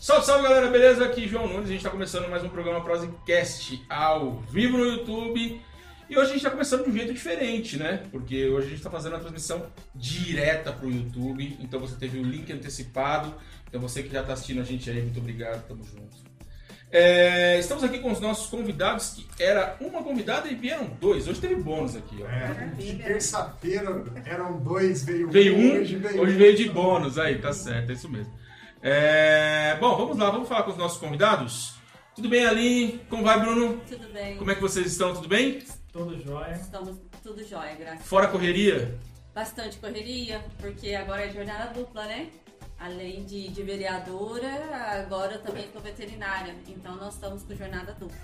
Salve, salve galera, beleza? Aqui João Nunes, a gente está começando mais um programa Prosecast ao vivo no YouTube. E hoje a gente está começando de um jeito diferente, né? Porque hoje a gente está fazendo a transmissão direta para o YouTube. Então você teve o link antecipado. Então você que já está assistindo a gente aí, muito obrigado, tamo junto. É, estamos aqui com os nossos convidados, que era uma convidada e vieram dois. Hoje teve bônus aqui, ó. É, de terça-feira eram dois, veio, Veio um, hoje veio, hoje veio de bônus aí, tá certo, é isso mesmo. É, bom, vamos lá, vamos falar com os nossos convidados. Tudo bem, Aline? Como vai, Bruno? Tudo bem. Como é que vocês estão? Tudo bem? Tudo jóia. Estamos tudo jóia, graças Fora a correria? Bastante correria, porque agora é jornada dupla, né? Além de, de vereadora, agora eu também sou veterinária. Então nós estamos com jornada dupla.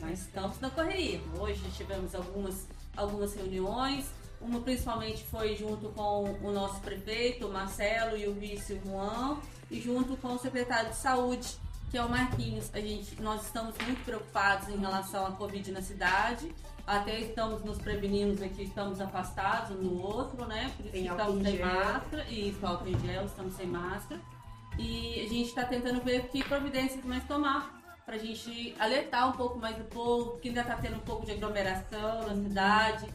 Nós estamos na correria. Hoje tivemos algumas, algumas reuniões. Uma principalmente foi junto com o nosso prefeito, o Marcelo, e o vice, Juan, e junto com o secretário de saúde, que é o Marquinhos. A gente, nós estamos muito preocupados em relação à Covid na cidade. Até estamos nos prevenindo aqui, estamos afastados um do outro, né? Por isso Tem estamos em sem gel. máscara. E álcool em gel, estamos sem máscara. E a gente está tentando ver que providências mais tomar para a gente alertar um pouco mais o povo, que ainda está tendo um pouco de aglomeração na cidade.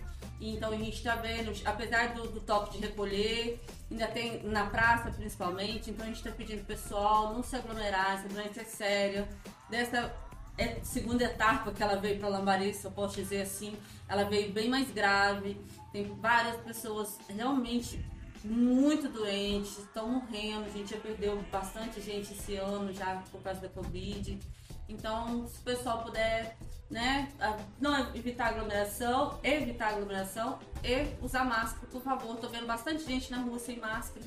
Então a gente está vendo, apesar do, do toque de recolher, ainda tem na praça principalmente, então a gente está pedindo pessoal não se aglomerar, essa doença é séria. Dessa é- segunda etapa que ela veio para Lambari, se eu posso dizer assim, ela veio bem mais grave. Tem várias pessoas realmente muito doentes, estão morrendo. A gente já perdeu bastante gente esse ano já por causa da Covid. Então, se o pessoal puder, né, não evitar aglomeração, evitar aglomeração e usar máscara, por favor. Tô vendo bastante gente na rua sem máscara.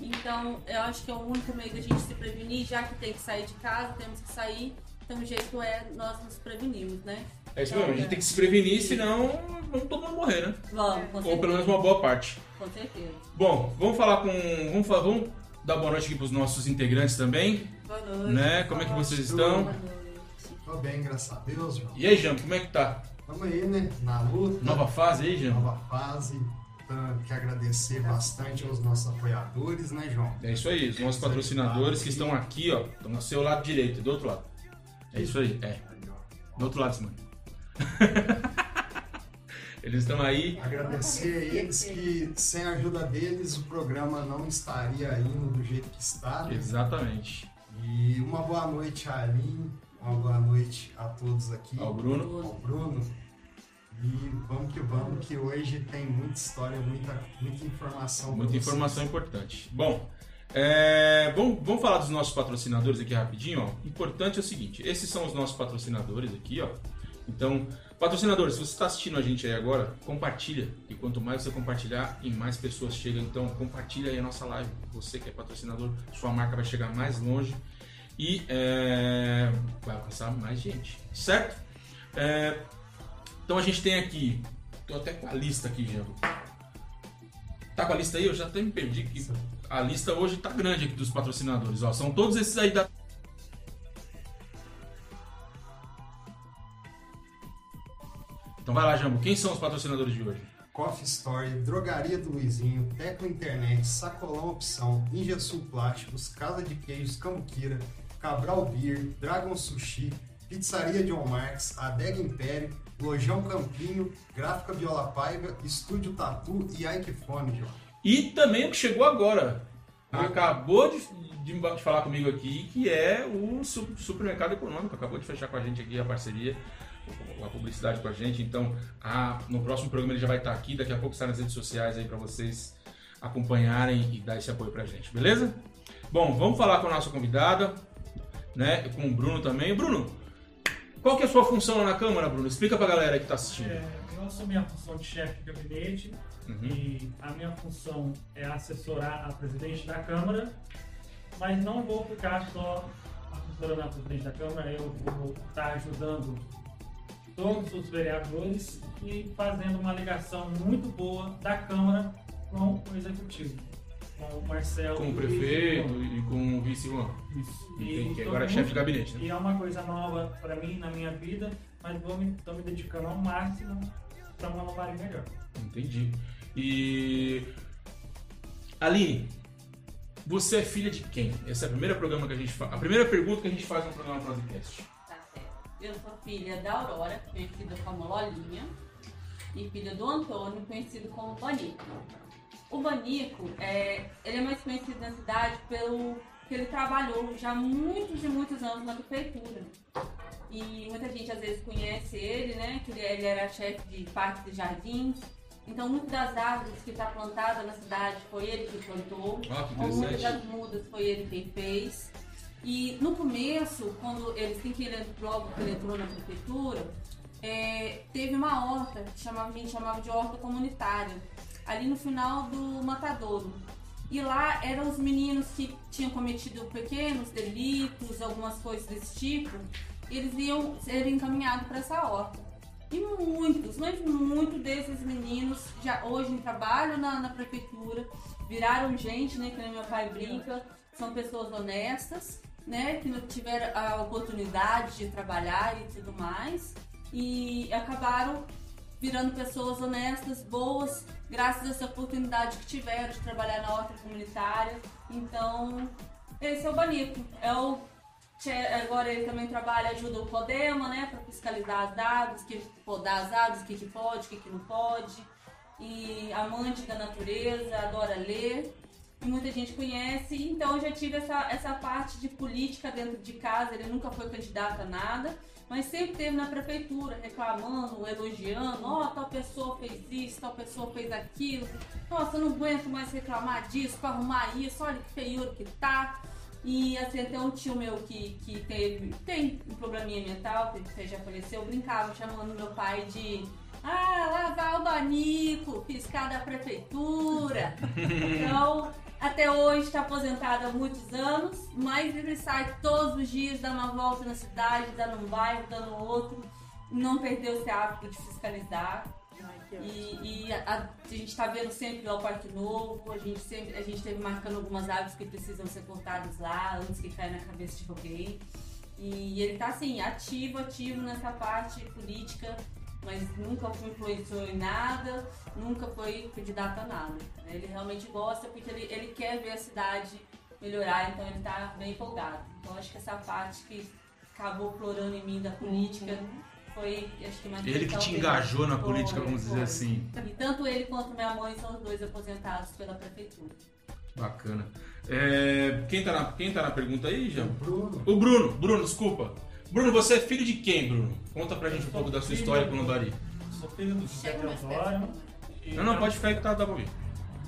Então, eu acho que é o único meio da gente se prevenir, já que tem que sair de casa, temos que sair. Então, o jeito é nós nos prevenirmos, né? É isso mesmo, a gente tem que se prevenir, senão vamos todo mundo morrer, né? Vamos, com Ou certeza. pelo menos uma boa parte. Com certeza. Bom, vamos falar com. Vamos, fa- vamos dar boa noite aqui pros nossos integrantes também, Boa noite. né? Como é que vocês estão? Boa noite. Tô bem, graças a Deus, João. E aí, Jean, como é que tá? Tamo aí, né? Na luta. Nova fase aí, Jean? nova fase. Então, quero agradecer bastante aos nossos apoiadores, né, João? É isso aí, os nossos patrocinadores que estão aqui, ó, estão no seu lado direito, do outro lado. É isso aí, é. Do outro lado, Simone. Eles estão aí. Agradecer a eles que sem a ajuda deles o programa não estaria indo do jeito que está. né? Exatamente. E uma boa noite Aline, uma boa noite a todos aqui. Ao Bruno. ao Bruno. E vamos que vamos, que hoje tem muita história, muita, muita informação. Muita vocês. informação importante. Bom, é, vamos, vamos falar dos nossos patrocinadores aqui rapidinho. Ó. Importante é o seguinte: esses são os nossos patrocinadores aqui, ó. Então, patrocinadores, se você está assistindo a gente aí agora, compartilha. E quanto mais você compartilhar, e mais pessoas chegam. Então, compartilha aí a nossa live. Você que é patrocinador, sua marca vai chegar mais longe e é, vai alcançar mais gente, certo? É, então a gente tem aqui, tô até com a lista aqui, Jean. Tá com a lista aí? Eu já até me perdi. Que a lista hoje tá grande aqui dos patrocinadores. Ó, são todos esses aí da. Então vai lá, Jambo. Quem são os patrocinadores de hoje? Coffee Story, Drogaria do Luizinho, Tecno Internet, Sacolão Opção, Ingesul Plásticos, Casa de Queijos Camuquira, Cabral Beer, Dragon Sushi, Pizzaria John Marques, Adega Império, Lojão Campinho, Gráfica Viola Paiva, Estúdio Tatu e João. E também o que chegou agora. Acabou de, de- de falar comigo aqui, que é o su- supermercado econômico. Acabou de fechar com a gente aqui a parceria, a publicidade com a gente. Então, a- no próximo programa ele já vai estar aqui. Daqui a pouco está nas redes sociais aí para vocês acompanharem e dar esse apoio pra gente, beleza? Bom, vamos falar com a nossa convidada, né? Com o Bruno também. Bruno, qual que é a sua função lá na Câmara, Bruno? Explica pra galera que tá assistindo. É, eu assumi a função de chefe de gabinete Uhum. e a minha função é assessorar a presidente da Câmara, mas não vou ficar só assessorando a presidente da Câmara, eu vou estar ajudando todos os vereadores e fazendo uma ligação muito boa da Câmara com o Executivo, com o Marcelo. Com o e prefeito e com o vice Juan. Isso. Que tô agora é chefe de gabinete, né? E é uma coisa nova para mim, na minha vida, mas vou me, tô me dedicando ao máximo para uma Lambari melhor. Entendi. E. Aline, você é filha de quem? Essa é a primeira programa que a gente faz. A primeira pergunta que a gente faz no programa podcast. Tá certo. Eu sou filha da Aurora, conhecida como Lolinha, e filha do Antônio, conhecido como Banico. O Banico, é, ele é mais conhecido na cidade pelo que ele trabalhou já muitos e muitos anos na prefeitura. E muita gente às vezes conhece ele, né? Que ele, era chefe de parques e jardins. Então, muitas das árvores que está plantada na cidade foi ele que plantou. Ah, que Muitas das mudas foi ele quem fez. E no começo, quando ele, assim que ele entrou, que ele entrou na prefeitura, é, teve uma horta, que chamava, a gente chamava de horta comunitária, ali no final do matadouro. E lá eram os meninos que tinham cometido pequenos delitos, algumas coisas desse tipo, eles iam ser encaminhados para essa horta. E muitos, mas muitos desses meninos já hoje trabalham na, na prefeitura, viraram gente, né? Que meu pai brinca, são pessoas honestas, né? Que tiveram a oportunidade de trabalhar e tudo mais. E acabaram virando pessoas honestas, boas, graças a essa oportunidade que tiveram de trabalhar na horta comunitária. Então, esse é o Banico. É o Agora ele também trabalha, ajuda o Podema, né, para fiscalizar as dados, que podar as dados, o que, que pode, o que, que não pode. E amante da natureza, adora ler. E muita gente conhece. Então eu já tive essa, essa parte de política dentro de casa. Ele nunca foi candidato a nada, mas sempre teve na prefeitura, reclamando, elogiando. Ó, tal pessoa fez isso, tal pessoa fez aquilo. Nossa, eu não aguento mais reclamar disso, para arrumar isso. Olha que feiura que tá. E assim, até um tio meu que, que teve, tem um probleminha mental, que já conheceu, brincava chamando meu pai de Ah, lá vai o Banico, fiscal da prefeitura. Então, até hoje está aposentado há muitos anos, mas ele sai todos os dias, dá uma volta na cidade, dando um bairro, dando outro. Não perdeu esse hábito de fiscalizar. Ai. E, e a, a- gente está vendo sempre lá o Parque Novo, a gente, sempre, a gente teve marcando algumas árvores que precisam ser cortadas lá antes que caia na cabeça de alguém. E ele tá assim, ativo, ativo nessa parte política, mas nunca influenciou em nada, nunca foi candidato a nada. né? Ele realmente gosta porque ele, ele quer ver a cidade melhorar, então ele tá bem empolgado. Então acho que essa parte que acabou florando em mim da política foi, acho que mais Ele que te engajou na política, vamos dizer foi. assim. E tanto ele quanto minha mãe são os dois aposentados pela prefeitura. Bacana. É, quem, tá na, quem tá na pergunta aí, Jean? Bruno, O Bruno. Bruno, desculpa. Bruno, você é filho de quem, Bruno? Conta pra gente um pouco da sua história com o Lambari. Sou filho do José Teodoro. e Não, não, pode ficar aí que tá, dá pra ouvir.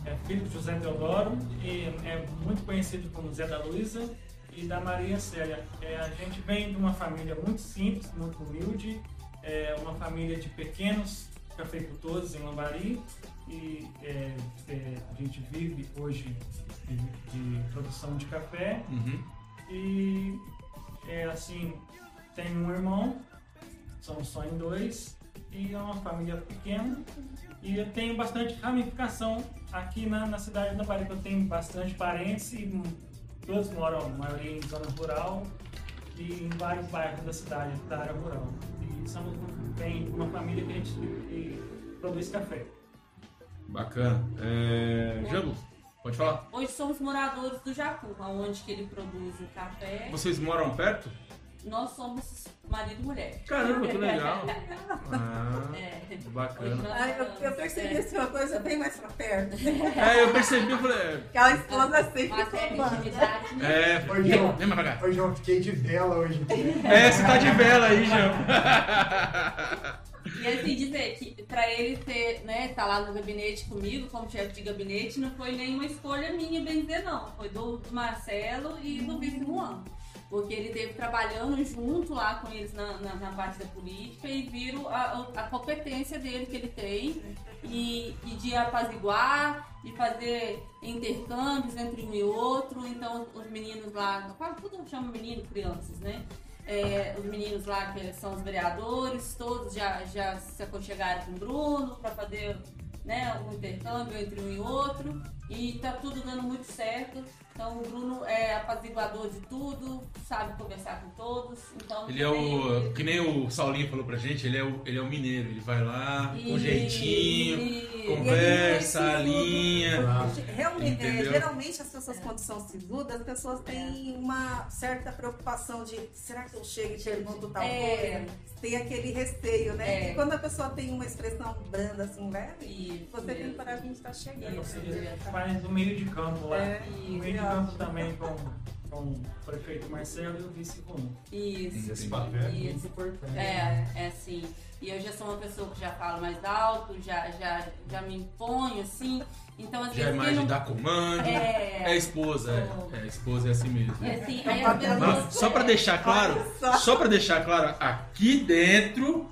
É filho do José Teodoro e é muito conhecido como Zé da Luiza e da Maria Célia. É, a gente vem de uma família muito simples, muito humilde, é uma família de pequenos cafeicultores em Lambari e é, é, a gente vive hoje de, de produção de café Uhum. e é assim, tem um irmão, somos só em dois, e é uma família pequena. E eu tenho bastante ramificação aqui na, na cidade da Bahia, que eu tenho bastante parentes e todos moram, a maioria em zona rural e em vários bairros da cidade, da área rural. E somos bem uma família que a gente que produz café. Bacana. É... Jambo, pode falar? Hoje somos moradores do Jacu, onde que ele produz o café. Vocês moram perto? Nós somos marido e mulher. Caramba, que legal. Ah, É. Bacana. Ai, eu, eu percebi é. assim, uma coisa bem mais pra perto. É, eu percebi, eu falei. Aquela esposa assim, certa comanda. intimidade, né? É, Oi, João. vem pra cá. Ô, João, fiquei de vela hoje. É, você tá de vela aí, Jean. E assim dizer que pra ele ter, né, tá lá no gabinete comigo, como chefe de gabinete, não foi nenhuma escolha minha, bem dizer, não. Foi do, do Marcelo e do vice Juan. Porque ele teve trabalhando junto lá com eles na, na, na parte da política e viram a, a competência dele que ele tem e, e de apaziguar, de fazer intercâmbios entre um e outro. Então os meninos lá, quase tudo chama menino, crianças, né? É, os meninos lá que são os vereadores, todos já, já se aconchegaram com o Bruno para fazer né, um intercâmbio entre um e outro. E tá tudo dando muito certo. Então o Bruno é apaziguador de tudo, sabe conversar com todos. Então, Ele é o. Que nem o Saulinho falou pra gente, ele é o, ele é o mineiro. Ele vai lá, com E- jeitinho, e- conversa, E alinha. Ah, Realmente, é, geralmente as pessoas quando são sisudas, as pessoas têm uma certa preocupação de será que eu chego e pergunto tal É. coisa? Tem aquele receio, né? É. E quando a pessoa tem uma expressão branda assim, leve, Isso você tem mesmo. coragem de estar chegando. Né? Faz do meio de campo lá. É, no meio de campo também com, com o prefeito Marcelo e o vice Bruno. Isso. Esse papel é muito importante. É, é assim. E eu já sou uma pessoa que já falo mais alto, já, já, já me imponho, assim. Então, às Já é vezes, quem de não... dar comando. É, É, esposa, é. É, esposa é assim mesmo. é assim, É aí papel Não, pessoas... só pra deixar claro, só. só pra deixar claro, aqui dentro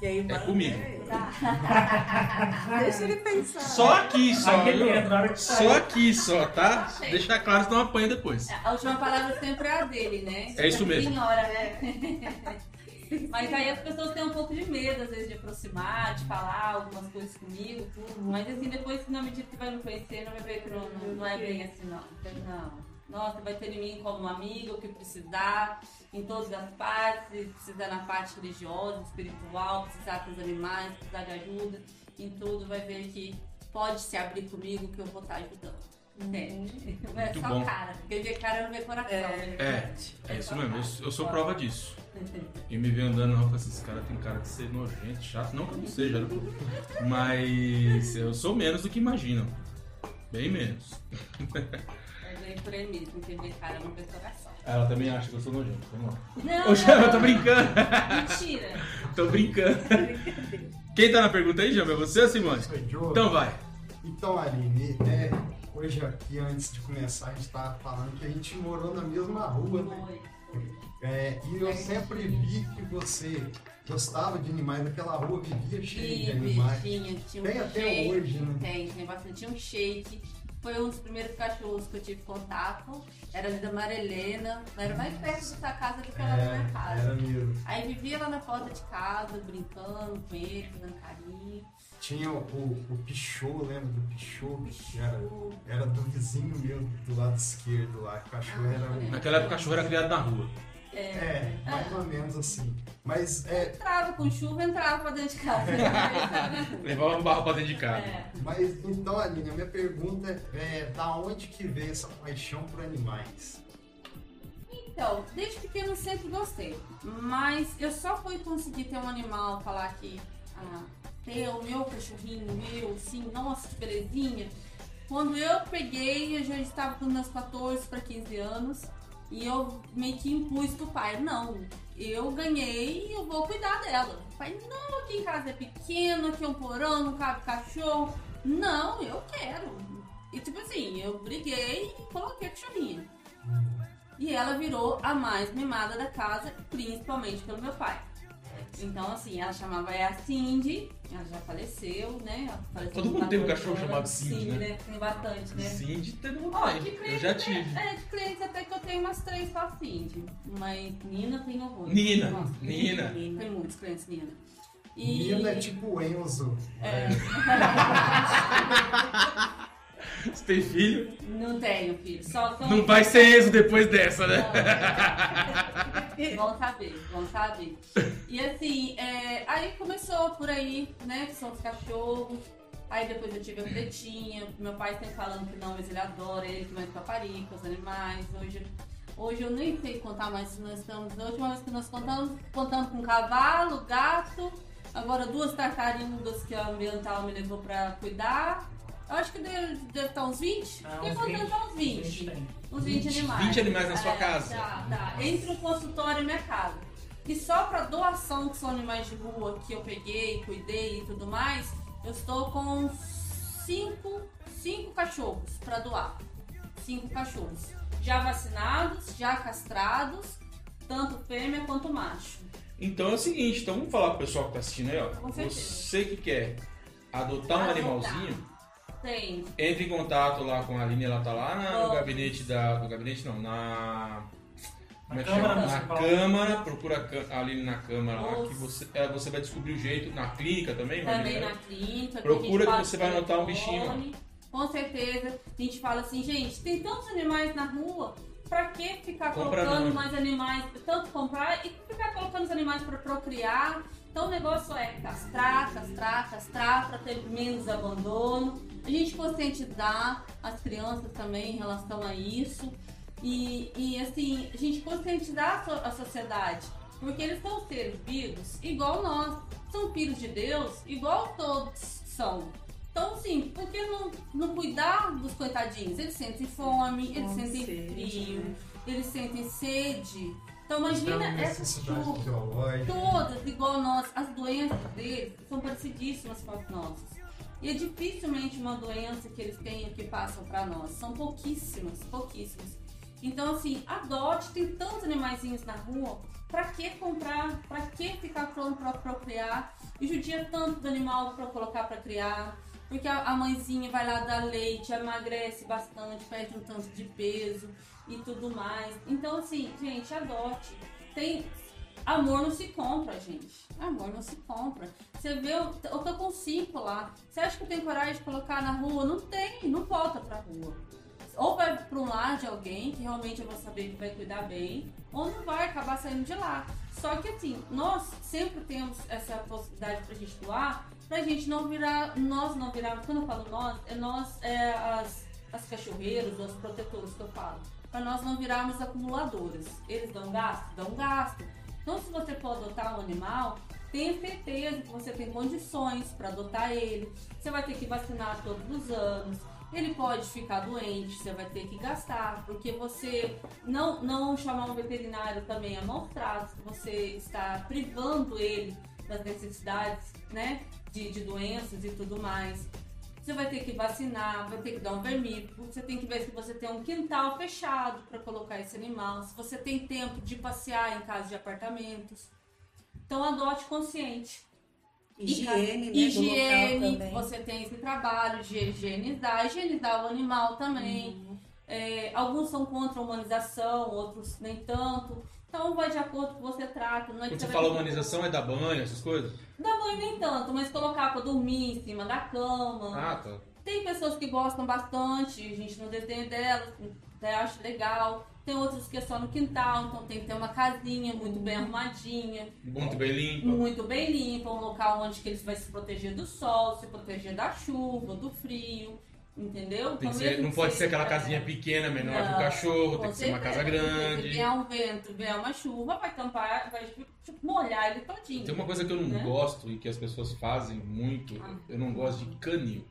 É comigo. Tá. Deixa ele pensar. Só aqui, só. Aqui viu? dentro, na hora que Só aqui, só, tá? Deixar claro, senão apanha depois. A última palavra sempre é a dele, né? É isso mesmo. Senhora, né? Mas aí as pessoas têm um pouco de medo, às vezes, de aproximar, de falar algumas coisas comigo, tudo. Mas assim, depois, na medida que vai me conhecendo, vai ver que não, não- não é bem assim, não. Então, Não. Nossa, vai ter em mim como um amigo, o que precisar, em todas as partes, se precisar na parte religiosa, espiritual, precisar com os animais, precisar de ajuda, em tudo, vai ver que pode se abrir comigo que eu vou estar ajudando. Entende? Não é Muito só bom. cara, porque ver cara não vê coração. né? É, é isso mesmo, eu, eu sou prova disso. E me vê andando não, com esses caras, tem cara de ser nojento, chato. Não que eu não seja, né? Mas eu sou menos do que imaginam. Bem menos. Por mesmo, cara não coração. Ela também acha que eu sou nojento. Vamos lá. Não, Ô, Jama, eu tô não, brincando. mentira. Tô brincando. Quem tá na pergunta aí, Jama? É você ou Simone? Então vai. Então, Aline, é, hoje aqui, antes de começar, a gente tava falando que a gente morou na mesma rua, né? Foi, foi. É, e eu sempre vi que você gostava de animais naquela rua, vivia cheio de animais. tinha, tinha um Tem até shake, hoje, né? Tem, tem bastante. Tinha um shake. Foi um dos primeiros cachorros que eu tive contato. Era ali da Marilena. Era mais perto da sua casa do que lá da minha É, casa. era mesmo. Aí vivia lá na porta de casa, brincando com ele, dando carinho. Tinha o, o, o Pichot, lembra do Pichot? Que Era, era do vizinho meu, do lado esquerdo lá. O cachorro era um... Naquela época o cachorro era criado na rua. É, mais ou menos assim. Mas é, Entrava com chuva, entrava pra dentro de casa. Levava um barro pra dentro de casa. É. Mas então, Aline, a minha pergunta é da onde que veio essa paixão por animais? Então, desde pequeno eu sempre gostei. Mas eu só fui conseguir ter um animal, falar que ah, ter o meu cachorrinho, meu, sim, nossa, que belezinha. Quando eu peguei, eu já estava com meus 14 para 15 anos. E eu meio que impus pro pai, não, eu ganhei e eu vou cuidar dela. O pai, não, aqui em casa é pequeno, aqui é um porão, não cabe cachorro. Não, eu quero. E tipo assim, eu briguei e coloquei a cachorrinha. E ela virou a mais mimada da casa, principalmente pelo meu pai. Então, assim, ela chamava é a Cindy, ela já faleceu, né? Faleceu Todo mundo tem um 14 cachorro chamado Cindy, né? Tem bastante, né? De todo mundo Ó, tem. Eu já até- tive. É, de clientes até que eu tenho umas três só Cindy. Mas Nina tem horror. Nina, Nossa, Nina. Tem muitos clientes Nina. E... Nina é tipo o Enzo. É. Você tem filho? Não tenho, filho. Só são... Não vai ser Enzo depois dessa, né? Vão saber, vão saber. E assim, é, aí começou por aí, né? Que são os cachorros. Aí depois eu tive a pretinha. Meu pai sempre falando que não, mas ele adora ele, que mais paparica, os animais. Hoje, hoje eu nem sei contar mais se nós estamos. A última vez que nós contamos, contamos com cavalo, gato. Agora duas tartarugas que a ambiental me levou pra cuidar. Eu acho que deve, deve estar uns 20. Ah, Fiquei uns contando 20, uns 20. tem. Uns 20, 20 animais. 20 animais na sua É, casa. Tá, tá. Entre o consultório e minha casa. E só pra doação, que são animais de rua que eu peguei, cuidei e tudo mais, eu estou com cinco, cinco cachorros pra doar. Cinco cachorros. Já vacinados, já castrados, tanto fêmea quanto macho. Então é o seguinte, então vamos falar pro pessoal que tá assistindo aí, ó. Você que quer adotar um Adotar. animalzinho, Tem. entre em contato lá com a Aline, ela tá lá na- no gabinete da. No gabinete não, na. Como é que Câmara chama? Na Municipal. Câmara, procura a Cã- a Aline na Câmara lá, Nossa. que você, é, você vai descobrir o jeito. Na clínica também, vai Também né? na clínica. Procura que você vai por anotar um bichinho. com certeza. A gente fala assim, gente, tem tantos animais na rua, pra que ficar Compra colocando não. mais animais, tanto comprar e ficar colocando os animais pra procriar? Então o negócio é castrar, castrar, castrar para ter menos abandono. A gente conscientizar as crianças também em relação a isso. E, e assim, a gente conscientizar a, so- a sociedade. Porque eles são seres vivos igual nós. São filhos de Deus igual todos são. Então, assim, por que não, não cuidar dos coitadinhos? Eles sentem fome, eles Com sentem sede, frio, né? eles sentem sede. Então, imagina uma essa necessidade chuva. fisiológica. Todas igual nós. As doenças deles são parecidíssimas com as nossas. E é dificilmente uma doença que eles tenham que passam para nós. São pouquíssimas, pouquíssimas. Então, assim, adote, tem tantos animaizinhos na rua. Pra que comprar? Pra que ficar pronto pra procriar? E judia tanto do animal pra colocar pra criar. Porque a, a mãezinha vai lá dar leite, emagrece bastante, perde um tanto de peso e tudo mais. Então, assim, gente, adote. Tem, Amor não se compra, gente. Amor não se compra. Você vê, eu, eu tô com cinco lá. Você acha que eu tenho coragem de colocar na rua? Não tem, não volta pra rua. Ou vai pra um lar de alguém, que realmente eu vou saber que vai cuidar bem, ou não vai acabar saindo de lá. Só que assim, nós sempre temos essa possibilidade pra gente doar, pra gente não virar, nós não virarmos, quando eu falo nós, é nós, é as, as cachorreiras, os protetores que eu falo, pra nós não virarmos acumuladoras. Eles dão gasto? Dão gasto. Então, se você for adotar um animal, tenha certeza que você tem condições para adotar ele. Você vai ter que vacinar todos os anos. Ele pode ficar doente, você vai ter que gastar, porque você não, não chamar um veterinário também é maus tratos, você está privando ele das necessidades, né, de, de doenças e tudo mais. Você vai ter que vacinar, vai ter que dar um vermífugo, você tem que ver se você tem um quintal fechado para colocar esse animal, se você tem tempo de passear em casa de apartamentos. Então adote consciente. Higiene, né, Higiene, você tem esse trabalho de higienizar, higienizar o animal também. Uhum. É, alguns são contra a humanização, outros nem tanto. Então vai de acordo com o que você trata. Não é Quando você fala humanização, é dar banho, essas coisas? Dá banho nem tanto, mas colocar pra dormir em cima da cama. Ah, tá. Tem pessoas que gostam bastante, a gente não desenha delas, até acha legal. Tem outros que é só no quintal, então tem que ter uma casinha muito bem arrumadinha, Muito bem limpo. muito bem limpa, um local onde que eles vai se proteger do sol, se proteger da chuva, do frio, entendeu? Então, ser- não pode ser aquela casinha pequena, menor que o cachorro, tem que ser uma casa porque Se grande. vier um vento, vier uma chuva, vai tampar, vai tipo, molhar ele todinho. Tem uma coisa que eu não né? gosto e que as pessoas fazem muito, Ah. eu não gosto de canil.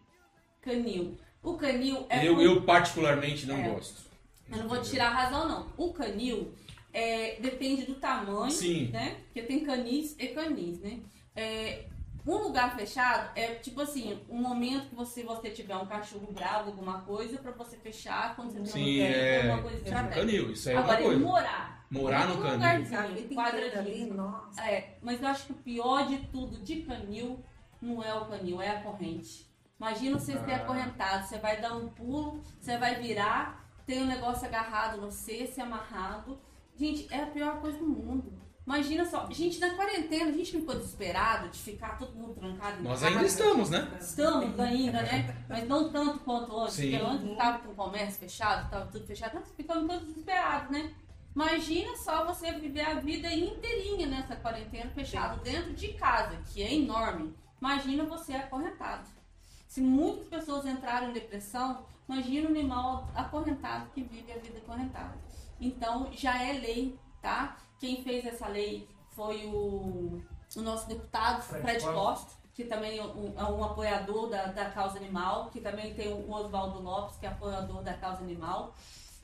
Canil. O canil é eu, muito- eu particularmente não É. gosto. Eu não vou tirar a razão, não. O canil é, depende do tamanho, Sim. né? Porque tem canis e canis, né? É, um lugar fechado é tipo assim, um momento que você, você tiver um cachorro bravo, alguma coisa, pra você fechar quando você tem Sim, um é. alguma coisa É um canil, isso aí é Agora, uma coisa. morar. Morar no um canil. A lugarzinho, quadradinho. nossa. É, mas eu acho que o pior de tudo de canil não é o canil, é a corrente. Imagina você ser Ah. acorrentado, você vai dar um pulo, você vai virar, tem um negócio agarrado no se amarrado. Gente, é a pior coisa do mundo. Imagina só, gente, na quarentena a gente ficou desesperado de ficar todo mundo trancado em Nós casa. ainda estamos, né? Estamos ainda, né? Mas não tanto quanto antes, Sim. porque antes estava com o comércio fechado, estava tudo fechado, nós ficamos todos desesperados, né? Imagina só você viver a vida inteirinha nessa quarentena fechado dentro de casa, que é enorme. Imagina você acorrentado. Se muitas pessoas entraram em depressão, imagina um animal acorrentado que vive a vida acorrentada. Então já é lei, tá? Quem fez essa lei foi o, o nosso deputado Fred Fred Costa. Que também é um, é um apoiador da, da causa animal, que também tem o Oswaldo Lopes, que é apoiador da causa animal.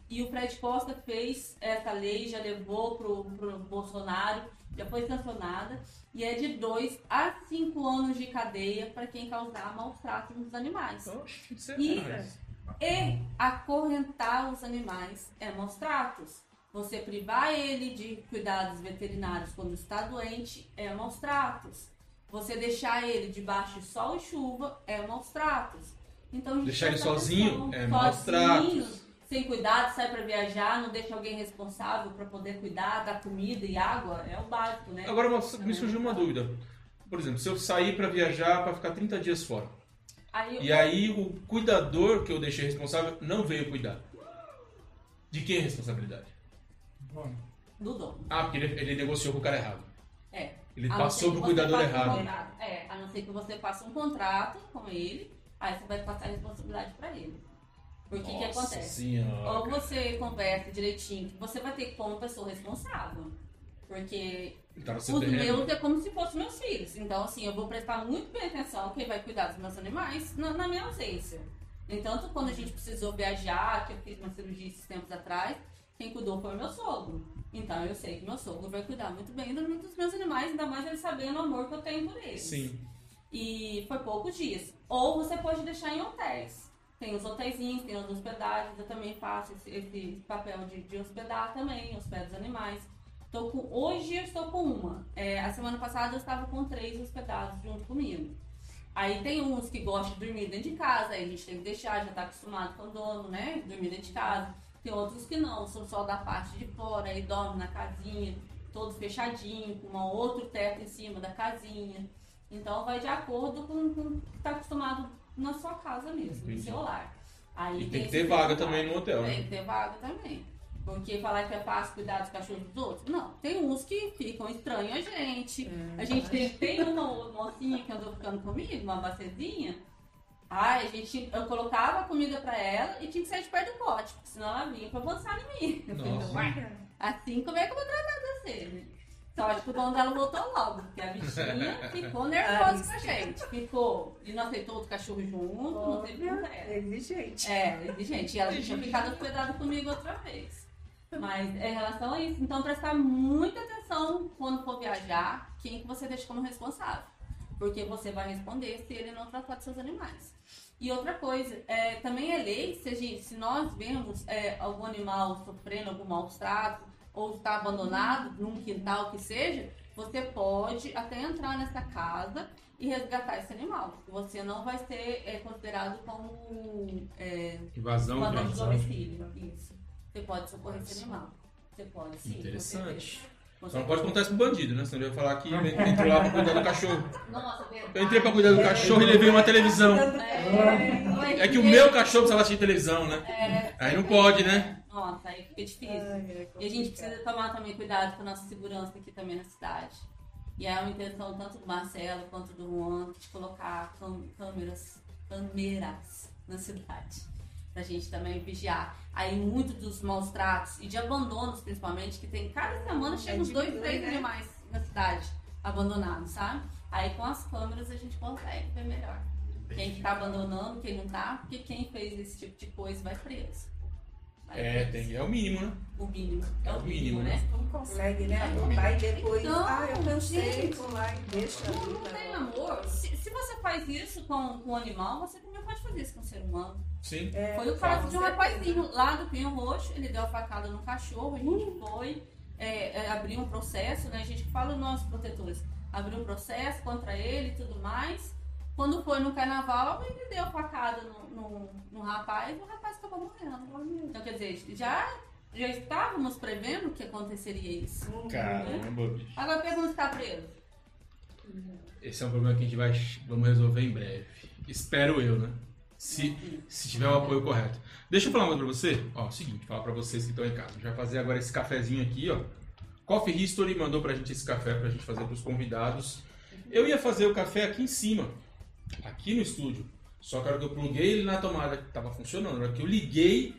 E o Fred Costa fez essa lei, já levou pro, pro Bolsonaro, já foi sancionada, e é de 2 a 5 anos de cadeia para quem causar maus tratos nos animais. Oxe, isso é E- demais. E acorrentar os animais é maus tratos. Você privar ele de cuidados veterinários quando está doente é maus tratos. Você deixar ele debaixo de sol e chuva é maus tratos. Então, Deixar ele sozinho é maus tratos. Sem cuidado, sai para viajar, não deixa alguém responsável para poder cuidar da comida e água, é o básico, né? Agora uma- me surgiu uma dúvida. Por exemplo, se eu sair pra viajar pra ficar 30 dias fora, Aí, E aí o cuidador que eu deixei responsável não veio cuidar. De quem é a responsabilidade? Bom, do dono. Ah, porque ele, ele negociou com o cara errado. É. Ele passou pro que cuidador um errado. contrato. É, a não ser que você faça um contrato com ele, aí você vai passar a responsabilidade pra ele. Porque o que acontece? Senhora. Ou você conversa direitinho, que você vai ter como pessoa responsável. Porque No seu os meus é como se fossem meus filhos. Então, assim, eu vou prestar muito bem atenção quem vai cuidar dos meus animais na, na minha ausência. Entanto, quando a gente precisou viajar, que eu fiz uma cirurgia esses tempos atrás, quem cuidou foi o meu sogro. Então, eu sei que meu sogro vai cuidar muito bem dos dos meus animais, ainda mais ele sabendo o amor que eu tenho por eles. Sim. E foi poucos dias. Ou você pode deixar em hotéis. Tem os hotéisinhos, tem as hospedagens, eu também faço esse, esse papel de, de hospedar também, hospedo os animais. Tô com, hoje eu estou com uma. É, a semana passada eu estava com três hospedados junto comigo. Aí tem uns que gostam de dormir dentro de casa, aí a gente tem que deixar, já tá acostumado com o dono, né? Dormir dentro de casa. Tem outros que não, são só da parte de fora, aí dorme na casinha, todo fechadinho, com um outro teto em cima da casinha. Então vai de acordo com, com o que tá acostumado na sua casa mesmo, Entendi. no seu lar. Aí E tem que esse ter vaga também no hotel, né? Tem que ter vaga também. Porque falar que é fácil cuidar dos cachorros dos outros? Não, tem uns que ficam estranhos a gente. a gente tem, tem uma mocinha que andou ficando comigo, uma bacezinha. Ai, a gente, eu colocava a comida pra ela e tinha que sair de perto do pote, porque senão ela vinha pra avançar em mim. Eu falei, Nossa. "Ué, Assim, como é que eu vou tratar você, né? Só acho que o dono dela voltou logo, porque a bichinha ficou nervosa com a gente. Ficou. E não aceitou outro cachorro junto, não teve conversa. é exigente. É, exigente. E ela tinha ficado hospedada comigo outra vez. Mas é em relação a isso. Então, prestar muita atenção quando for viajar, quem que você deixa como responsável. Porque você vai responder se ele não tratar dos seus animais. E outra coisa, é, também é lei, se, a gente- se nós vemos é, algum animal sofrendo algum maus trato ou está abandonado num quintal que seja, você pode até entrar nessa casa e resgatar esse animal. Você não vai ser é, considerado como é, Invasão. Invasão de né? domicílio. Isso. Você pode socorrer esse animal. Você pode, sim. Interessante. certeza. Só não pode contar isso pro bandido, né? Senão ele vai falar que entrou lá pra cuidar do cachorro. Nossa, verdade. Eu entrei pra cuidar do cachorro e levei uma televisão. É, É que o meu cachorro precisava assistir televisão, né? É, Aí não pode, né? Nossa, aí fica difícil. Ai, é E a gente precisa tomar também cuidado com a nossa segurança aqui também na cidade. E é uma intenção tanto do Marcelo quanto do Juan de colocar câmeras, câmeras na cidade. Pra gente também vigiar. Aí muitos dos maus tratos e de abandonos principalmente, que tem cada semana chega uns dois, três né? animais na cidade abandonados, sabe? Aí com as câmeras a gente consegue ver melhor. Quem que tá abandonando, quem não tá, porque quem fez esse tipo de coisa vai preso. Vai É, preso. tem, é o mínimo, né? O mínimo. É É o mínimo, mínimo, né? Não consegue, né? Vai depois. Então, ah, eu cansei, vou lá e deixa Não, não tem amor. Se, se você faz isso com, com um animal, você também pode fazer isso com um ser humano. Sim. É, Foi o caso de um rapazinho lá do Pinho Roxo, ele deu a facada no cachorro, a gente foi é, é, abrir um processo, né? A gente fala os nossos protetores, abriu um processo contra ele e tudo mais. Quando foi no carnaval, ele deu facada no, no, no rapaz e o rapaz acabou morrendo. Então, quer dizer, já, já estávamos prevendo que aconteceria isso. Caramba, bicho. Agora pergunta se está preso. Esse é um problema que a gente vai vamos resolver em breve. Espero eu, né? Se, se tiver o apoio correto. Deixa eu falar uma coisa pra você. Ó, seguinte, falar pra vocês que estão em casa. A gente vai fazer agora esse cafezinho aqui, ó. Coffee History mandou pra gente esse café pra gente fazer pros convidados. Eu ia fazer o café aqui em cima, aqui no estúdio. Só que a hora que eu pluguei ele na tomada, que tava funcionando. Na hora que eu liguei,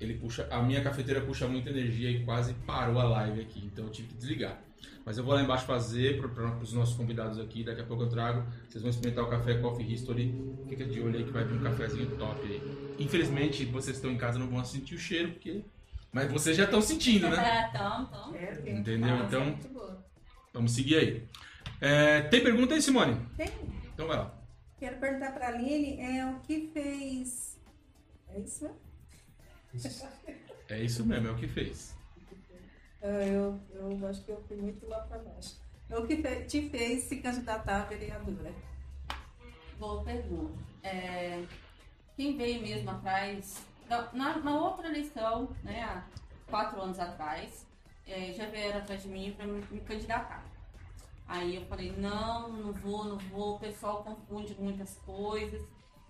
ele puxa, a minha cafeteira puxa muita energia e quase parou a live aqui. Então eu tive que desligar. Mas eu vou lá embaixo fazer para os nossos convidados aqui. Daqui a pouco eu trago. Vocês vão experimentar o café Coffee History. Fica de olho aí que vai vir um cafezinho top aí. Infelizmente, vocês que estão em casa não vão sentir o cheiro, porque. Mas vocês já estão sentindo, né? Então, então. É. Entendeu? Ah, Então-. Vamos seguir aí. É, tem pergunta aí, Simone? Tem. Então vai lá. Quero perguntar para a Aline é, o que fez. É isso? É isso mesmo, é o que fez. Ah, eu, eu acho que eu fui muito lá para baixo. É o que te fez se candidatar a vereadora? Boa pergunta. É, quem veio mesmo atrás, na- na outra eleição, né, há quatro anos atrás, é, já vieram atrás de mim para me, me candidatar. Aí eu falei, não, não vou, não vou, o pessoal confunde muitas coisas.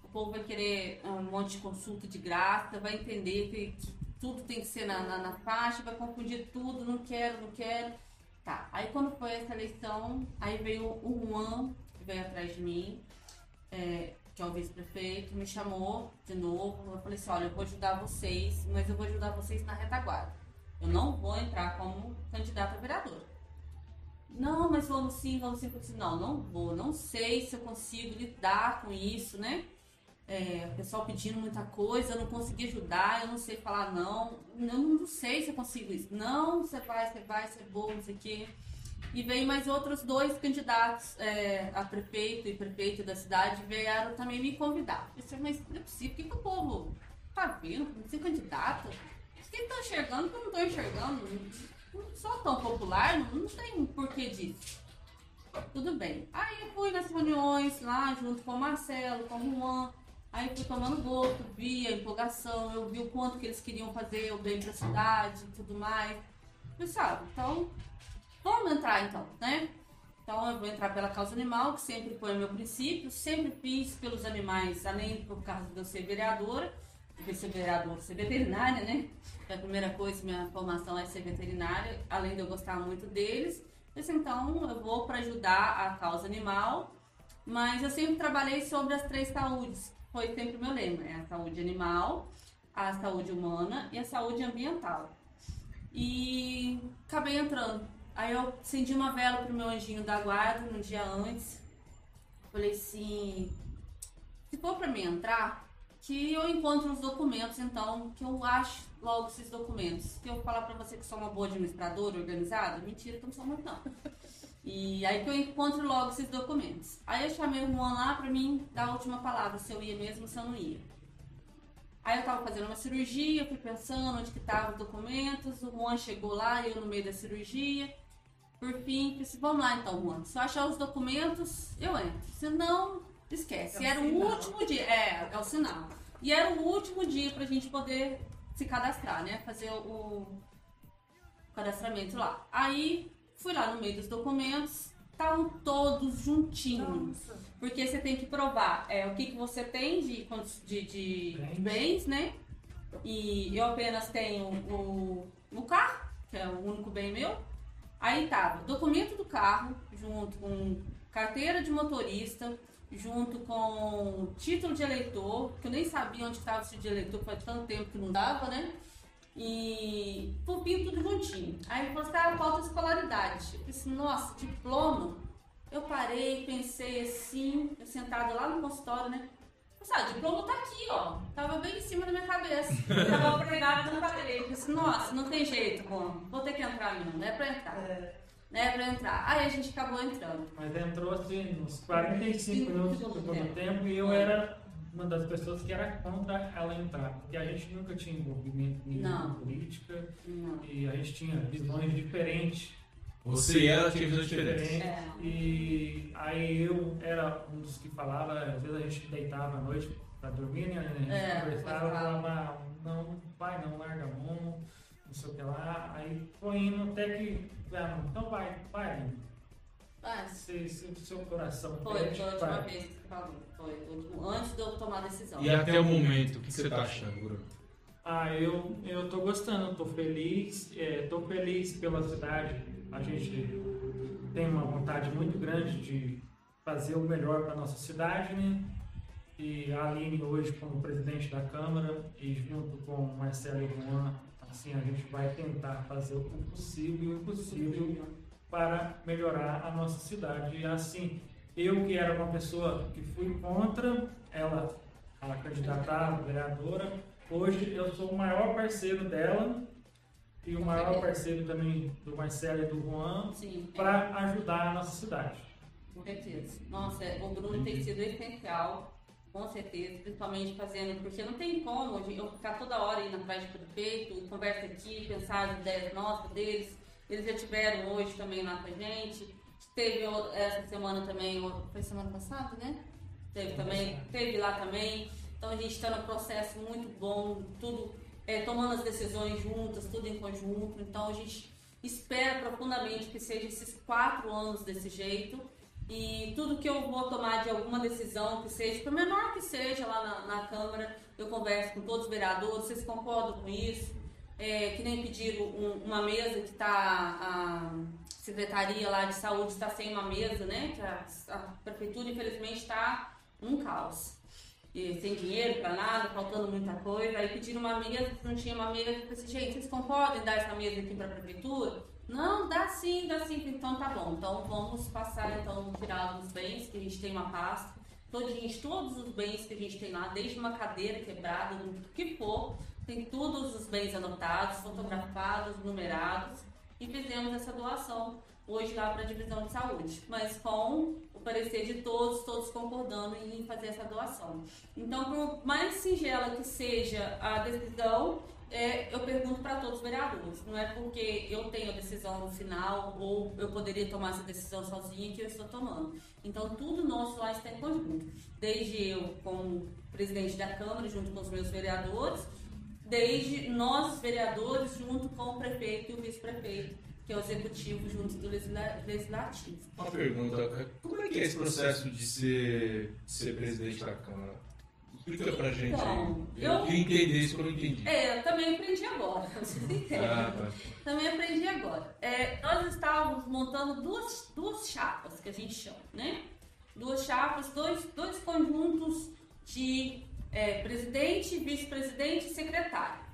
O povo vai querer um monte de consulta de graça, vai entender que, que tudo tem que ser na, na, na faixa, vai confundir tudo, não quero, não quero. Tá, aí quando foi essa eleição, aí veio o Juan, que veio atrás de mim, é, que é o vice-prefeito, me chamou de novo. Eu falei assim: olha, eu vou ajudar vocês, mas eu vou ajudar vocês na retaguarda. Eu não vou entrar como candidata a vereadora. Não, mas vamos sim, vamos sim. Eu falei assim, não, não vou, não sei se eu consigo lidar com isso, né? É, o pessoal pedindo muita coisa, eu não consegui ajudar, eu não sei falar não, eu não sei se eu consigo isso. Não, você vai, você vai, você é bom, não sei o quê. E veio mais outros dois candidatos é, a prefeito e prefeito da cidade vieram também me convidar. Eu disse, mas não é possível, o que, que o povo tá vendo? Ser candidato? Quem estão enxergando que eu não estou enxergando? Não sou tão popular, não, não tem porquê disso. Tudo bem. Aí eu fui nas reuniões lá, junto com o Marcelo, com o Juan. Aí fui tomando gosto, vi a empolgação, eu vi o quanto que eles queriam fazer o bem pra cidade e tudo mais. Eu sabe, então Vamos entrar então, né? Então eu vou entrar pela causa animal, que sempre foi o meu princípio, sempre fiz pelos animais, além por causa de eu ser vereadora, porque ser vereadora, ser veterinária, né? A primeira coisa, minha formação é ser veterinária, além de eu gostar muito deles. então eu vou para ajudar a causa animal, mas eu sempre trabalhei sobre as três saúdes, foi sempre o meu lema, é a saúde animal, a saúde humana e a saúde ambiental. E acabei entrando Aí eu acendi uma vela pro meu anjinho da guarda no dia antes. Falei assim, se for para mim entrar, que eu encontro os documentos, então, que eu acho logo esses documentos. Que eu falar para você que sou uma boa administradora, organizada, mentira, que não sou muito não. E aí que eu encontro logo esses documentos. Aí eu chamei o Juan lá para mim dar a última palavra, se eu ia mesmo, se eu não ia. Aí eu tava fazendo uma cirurgia, fui pensando onde que estavam os documentos, o Juan chegou lá, eu no meio da cirurgia. Por fim, disse, vamos lá então, Juan. Se eu achar os documentos, eu entro. Se não, esquece. É era o último dia. É, é o sinal. E era o último dia pra gente poder se cadastrar, né? Fazer o cadastramento lá. Aí fui lá no meio dos documentos, estavam todos juntinhos. Nossa. Porque você tem que provar é, o que, que você tem de, de, de bens. bens, né? E eu apenas tenho o, o carro, que é o único bem meu Aí tava documento do carro, junto com carteira de motorista, junto com título de eleitor, que eu nem sabia onde estava o título de eleitor, faz tanto tempo que não dava, né? E tupinho tudo juntinho. Aí falou, falta de escolaridade. Eu disse, nossa, diploma? Eu parei, pensei assim, eu sentada lá no consultório, né? Sabe, o diploma tá aqui, ó. Tava bem em cima da minha cabeça. Tava pregado na parede. Disse, nossa, não tem jeito, bom. Vou ter que entrar mesmo, não é pra entrar. É. Não é pra entrar. Aí a gente acabou entrando. Mas entrou assim, nos 45 minutos do segundo tempo e eu era uma das pessoas que era contra ela entrar. Porque a gente nunca tinha envolvimento nenhum política não. e a gente tinha visões diferentes você e ela tinham visões diferentes. É. E aí eu era um dos que falava, às vezes a gente deitava à noite pra dormir, né? A gente é, conversava, falava, não, pai, não larga a mão, não sei o que lá. Aí foi indo até que, ah, então vai, vai. Vai. Se, se, seu coração Foi, pede, foi a última vez que falou. Foi, antes de eu tomar a decisão. E até o momento, o que, que você tá achando, Bruno? Ah, eu, eu tô gostando, tô feliz, é, tô feliz pela cidade a gente tem uma vontade muito grande de fazer o melhor para nossa cidade, né? E a Aline hoje como presidente da Câmara e junto com o Marcelo e o Juan, assim, a gente vai tentar fazer o possível e o impossível para melhorar a nossa cidade. E assim, eu que era uma pessoa que fui contra ela, a candidatar a vereadora, hoje eu sou o maior parceiro dela e o maior parceiro também do Marcelo e do Juan para ajudar a nossa cidade. Com certeza. Nossa, o Bruno tem sido essencial, com certeza, principalmente fazendo, porque não tem como eu ficar toda hora indo atrás de prefeito, conversa aqui, pensar as ideias nossas deles. Eles já tiveram hoje também lá com a gente. Teve essa semana também, foi semana passada, né? Teve também, teve lá também. Então a gente está num processo muito bom, tudo é, tomando as decisões juntas, tudo em conjunto. Então a gente espera profundamente que seja esses quatro anos desse jeito E tudo que eu vou tomar de alguma decisão, que seja, por menor que seja lá na, na Câmara, eu converso com todos os vereadores, vocês concordam com isso? É, que nem pediram um, uma mesa que está a Secretaria lá de Saúde está sem uma mesa, né? Que a, a Prefeitura, infelizmente, está um caos. E sem dinheiro para nada, faltando muita coisa. Aí pediram uma mesa, não tinha uma mesa. Eu falei assim, gente, vocês concordam em dar essa mesa aqui para a Prefeitura? Não, dá sim, dá sim. Então tá bom. Então vamos passar, então, tirar os bens, que a gente tem uma pasta. Todinhos, todos os bens que a gente tem lá, desde uma cadeira quebrada, o que for, tem todos os bens anotados, fotografados, numerados. E fizemos essa doação hoje lá para a divisão de saúde, mas com o parecer de todos, todos concordando em fazer essa doação. Então, por mais singela que seja a decisão, é, eu pergunto para todos os vereadores. Não é porque eu tenho a decisão no final ou eu poderia tomar essa decisão sozinha que eu estou tomando. Então, tudo nosso lá está em conjunto. Desde eu, como presidente da Câmara, junto com os meus vereadores, desde nós, vereadores, junto com o prefeito e o vice-prefeito que é o executivo junto do legislativo. Uma pergunta, como é que é esse processo de ser, ser presidente da Câmara? Explica pra gente então, aí. Eu, eu entender isso eu não entendi. É, eu também aprendi agora, vocês entendem. Ah, tá. Também aprendi agora. É, nós estávamos montando duas, duas chapas, que a gente chama, né? Duas chapas, dois, dois conjuntos de é, presidente, vice-presidente e secretário.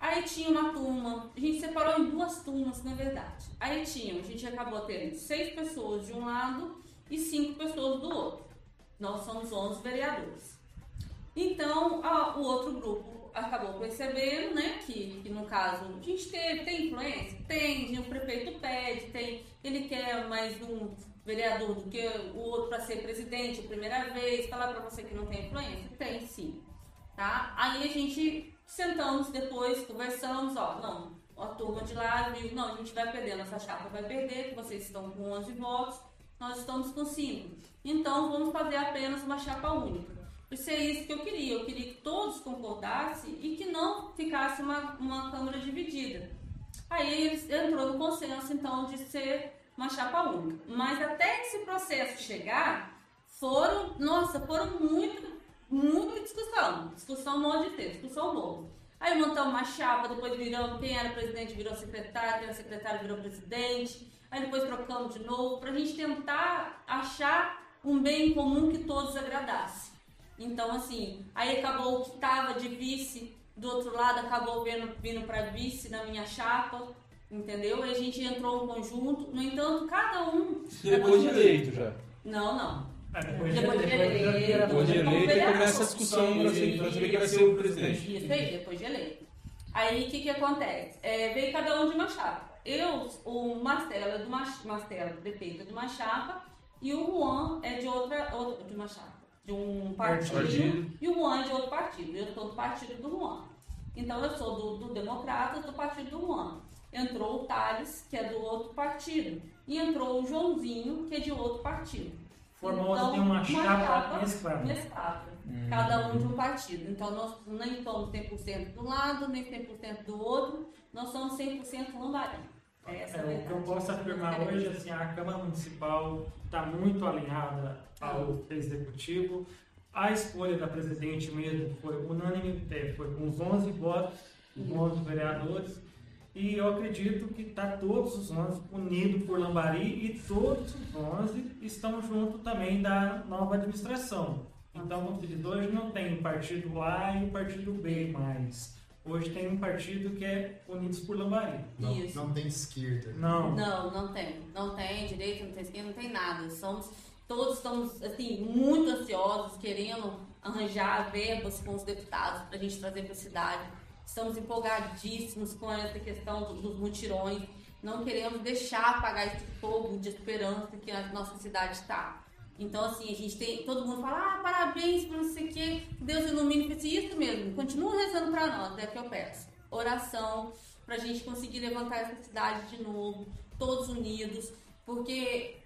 Aí tinha uma turma, a gente separou em duas turmas, na verdade. Aí tinha, a gente acabou tendo seis pessoas de um lado e cinco pessoas do outro. Nós somos 11 vereadores. Então, a, o outro grupo acabou percebendo, né, que, que no caso a gente teve, tem influência? Tem, o prefeito pede, tem, ele quer mais um vereador do que o outro para ser presidente primeira vez, falar para você que não tem influência? Tem sim, tá? Aí a gente Sentamos depois, conversamos, ó, não, a turma de lá não, a gente vai perder, nossa chapa vai perder, vocês estão com 11 votos, nós estamos com 5. Então vamos fazer apenas uma chapa única. Isso é isso que eu queria, eu queria que todos concordassem e que não ficasse uma, uma Câmara dividida. Aí eles entrou no consenso, então, de ser uma chapa única. Mas até esse processo chegar, foram, nossa, foram muito muita discussão. Discussão um monte de tempo, discussão boa. Aí montamos uma chapa, depois viramos, quem era presidente virou secretário, quem era secretário virou presidente. Aí depois trocamos de novo, para a gente tentar achar um bem comum que todos agradasse. Então, assim, aí acabou o que estava de vice do outro lado, acabou vindo, vindo para vice na minha chapa, entendeu? E a gente entrou em conjunto. No entanto, cada um. Depois de eleito já. Não, não. É, depois, depois de, eleito. Depois de eleito começa a discussão para saber quem vai ser o presidente. Isso aí, depois de eleito. Aí o que, que acontece? É, veio cada um de uma chapa. Eu, o Marcelo é de uma Marcelo, é de uma chapa, e o Juan é de outra, outra de uma chapa, de um partido, partido. e o Juan é de outro partido. Eu sou do partido do Juan. Então eu sou do, do Democrata, do partido do Juan. Entrou o Thales, que é do outro partido, e entrou o Joãozinho, que é de outro partido. Formosa então, tem uma chapa mesclada. mesclada. Hum. Cada um de um partido. Então nós nem somos 100% do lado, nem 100% do outro, nós somos 100% Lombardi. É, é o que eu posso afirmar hoje, assim, a Câmara Municipal está muito alinhada ao Executivo. A escolha da presidente mesmo foi unânime, é, foi com os 11 votos, os 11 vereadores. E eu acredito que está todos os 11 unidos por Lambari e todos os 11 estão junto também da nova administração. Então, como diz, hoje não tem o partido A e o partido B mais. Hoje tem um partido que é Unidos por Lambari. Não, Isso. não tem esquerda. Não. Não, não tem. Não tem direita, não tem esquerda, não tem nada. Somos, todos estamos assim, muito ansiosos, querendo arranjar verbas com os deputados para a gente trazer para a cidade Estamos empolgadíssimos com essa questão dos mutirões. Não queremos deixar apagar esse fogo de esperança que a nossa cidade está. Então, assim, a gente tem. Todo mundo fala, ah, parabéns por não sei o quê, Deus ilumine. Eu isso mesmo, continua rezando para nós, é que eu peço. Oração, para a gente conseguir levantar essa cidade de novo, todos unidos, porque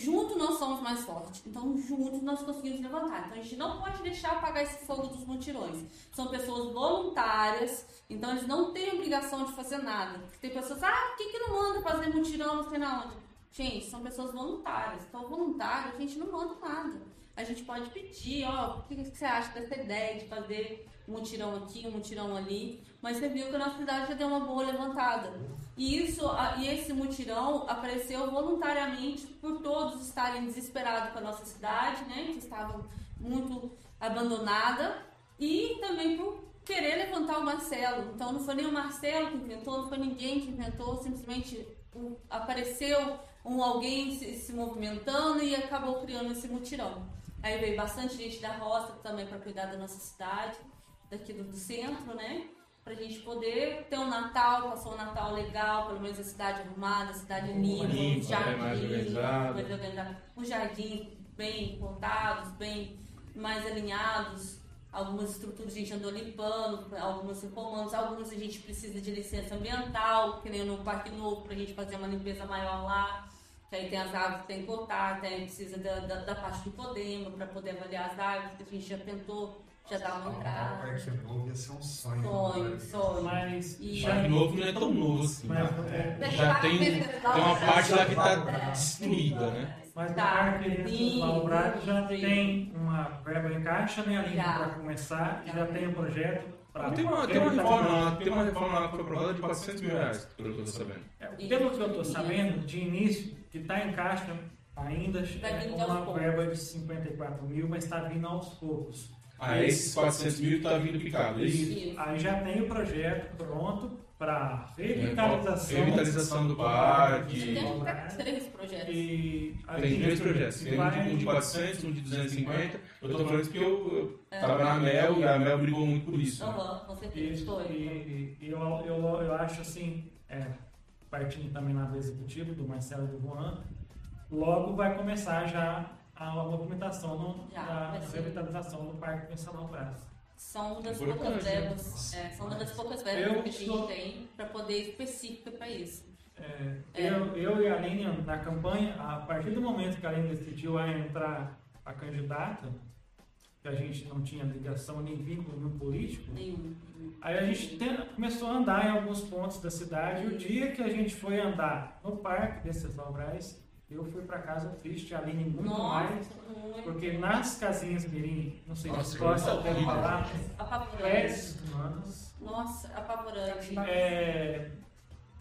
juntos nós somos mais fortes. Então, juntos nós conseguimos levantar. Então, a gente não pode deixar apagar esse fogo dos mutirões. São pessoas voluntárias, então eles não têm obrigação de fazer nada. Tem pessoas, ah, por que, que não manda fazer mutirão, não sei na onde? Gente, são pessoas voluntárias. Então, voluntário, a gente não manda nada. A gente pode pedir, ó, o que que você acha dessa ideia de fazer um mutirão aqui, um mutirão ali? Mas você viu que a nossa cidade já deu uma boa levantada. E isso, e esse mutirão apareceu voluntariamente por todos estarem desesperados com a nossa cidade, né? Que estava muito abandonada. E também por querer levantar o Marcelo. Então não foi nem o Marcelo que inventou, não foi ninguém que inventou, simplesmente apareceu um alguém se, se movimentando e acabou criando esse mutirão. Aí veio bastante gente da roça também para cuidar da nossa cidade, daqui do, do centro, né? Pra gente poder ter um Natal, passar um Natal legal, pelo menos a cidade arrumada, a cidade limpa, mais organizado, os jardins bem contados, bem mais alinhados, algumas estruturas a gente andou limpando, algumas reformando, algumas a gente precisa de licença ambiental, que nem no Parque Novo, pra gente fazer uma limpeza maior lá. Que aí tem as árvores que tem que cortar, tem, precisa da, da, da parte do Podema para poder avaliar as árvores, que a gente já tentou, já dar uma O entrada. Parque Novo ia ser um sonho. Sonho, sonho. Mas E- já, Parque novo não é tão novo assim. mas, né? é, Já tem, tem uma parte lá que tá destruída, né? mas Tá, Parque sim, Venceslau Braga já sim. tem uma verba em caixa, né, ali Já. para começar, e já tem um projeto para... Tem uma, tem uma reforma lá, tem uma reforma lá que foi aprovada de 400 mil reais, pelo que eu tô sabendo. É, Pelo que eu estou sabendo, de início, que está em caixa ainda Vai é uma verba de 54 mil, mas está vindo aos poucos. Ah, esses 400 mil tá vindo picado, é isso? Isso. Aí já tem o projeto pronto para revitalização. Revitalização do parque. Tem três projetos. E Tem três projetos, tem um de- um de 400, um de 250. Eu tô falando isso porque eu, eu tava na Mel e a Mel brigou muito por isso. né? Aham, com certeza. Isso, Foi. e, e eu, eu, eu acho assim, é, partindo também na executiva do Marcelo e do Juan, logo vai começar já a, movimentação no, Já, da vai ser. revitalização do Parque Pensalão Brás. São uma das poucas né? verbas, é, são uma das poucas verbas Eu que a gente sou- tem para poder específica para isso. É, É. Eu, eu e a Aline na campanha, a partir do momento que a Aline decidiu a entrar a candidata, que a gente não tinha ligação nem vínculo nenhum político, Nenhum. Aí a gente tem- começou a andar em alguns pontos da cidade. E o dia que a gente foi andar no parque desses Braz, eu fui para casa triste, a Aline muito Nossa, mais. muito. Porque nas casinhas Mirim, não sei se gosta que até falar, prédios humanos. Nossa, apavorante. É,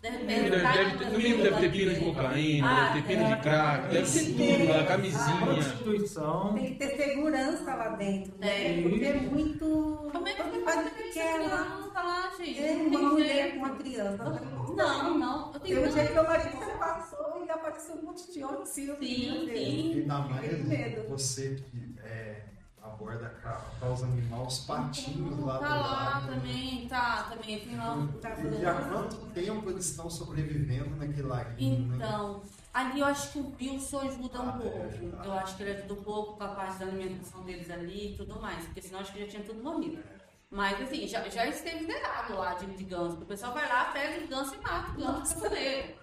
De Deve, repente, deve, ter- no mínimo deve ter pina de cocaína, deve ter pina de crack, deve ter tudo lá, camisinha. prostituição. Tem que ter segurança lá dentro. É. né? Porque é muito. Como é que você faz quer essa lá. criança lá, gente? É Não uma mulher com uma criança. Não, não. Eu tenho um dia que meu marido você passou e apareceu um monte de homem sim, Sim, sim. E ainda mais você que é, aborda a causa animal, os patinhos lá do Tá lá lado. né? também, tá, também. Tem lá. Tá E há quanto tempo eles estão sobrevivendo naquele laguinho, né? Então, ali eu acho que o Wilson ajuda um Ah, pouco. deve ajudar. Eu acho que ele ajuda um pouco com a parte da alimentação deles ali e tudo mais, porque senão acho que já tinha tudo morrido. Mas assim, já, já esteve zerado lá de, de ganso. O pessoal vai lá, pega os gansos e mata o ganso pra comer.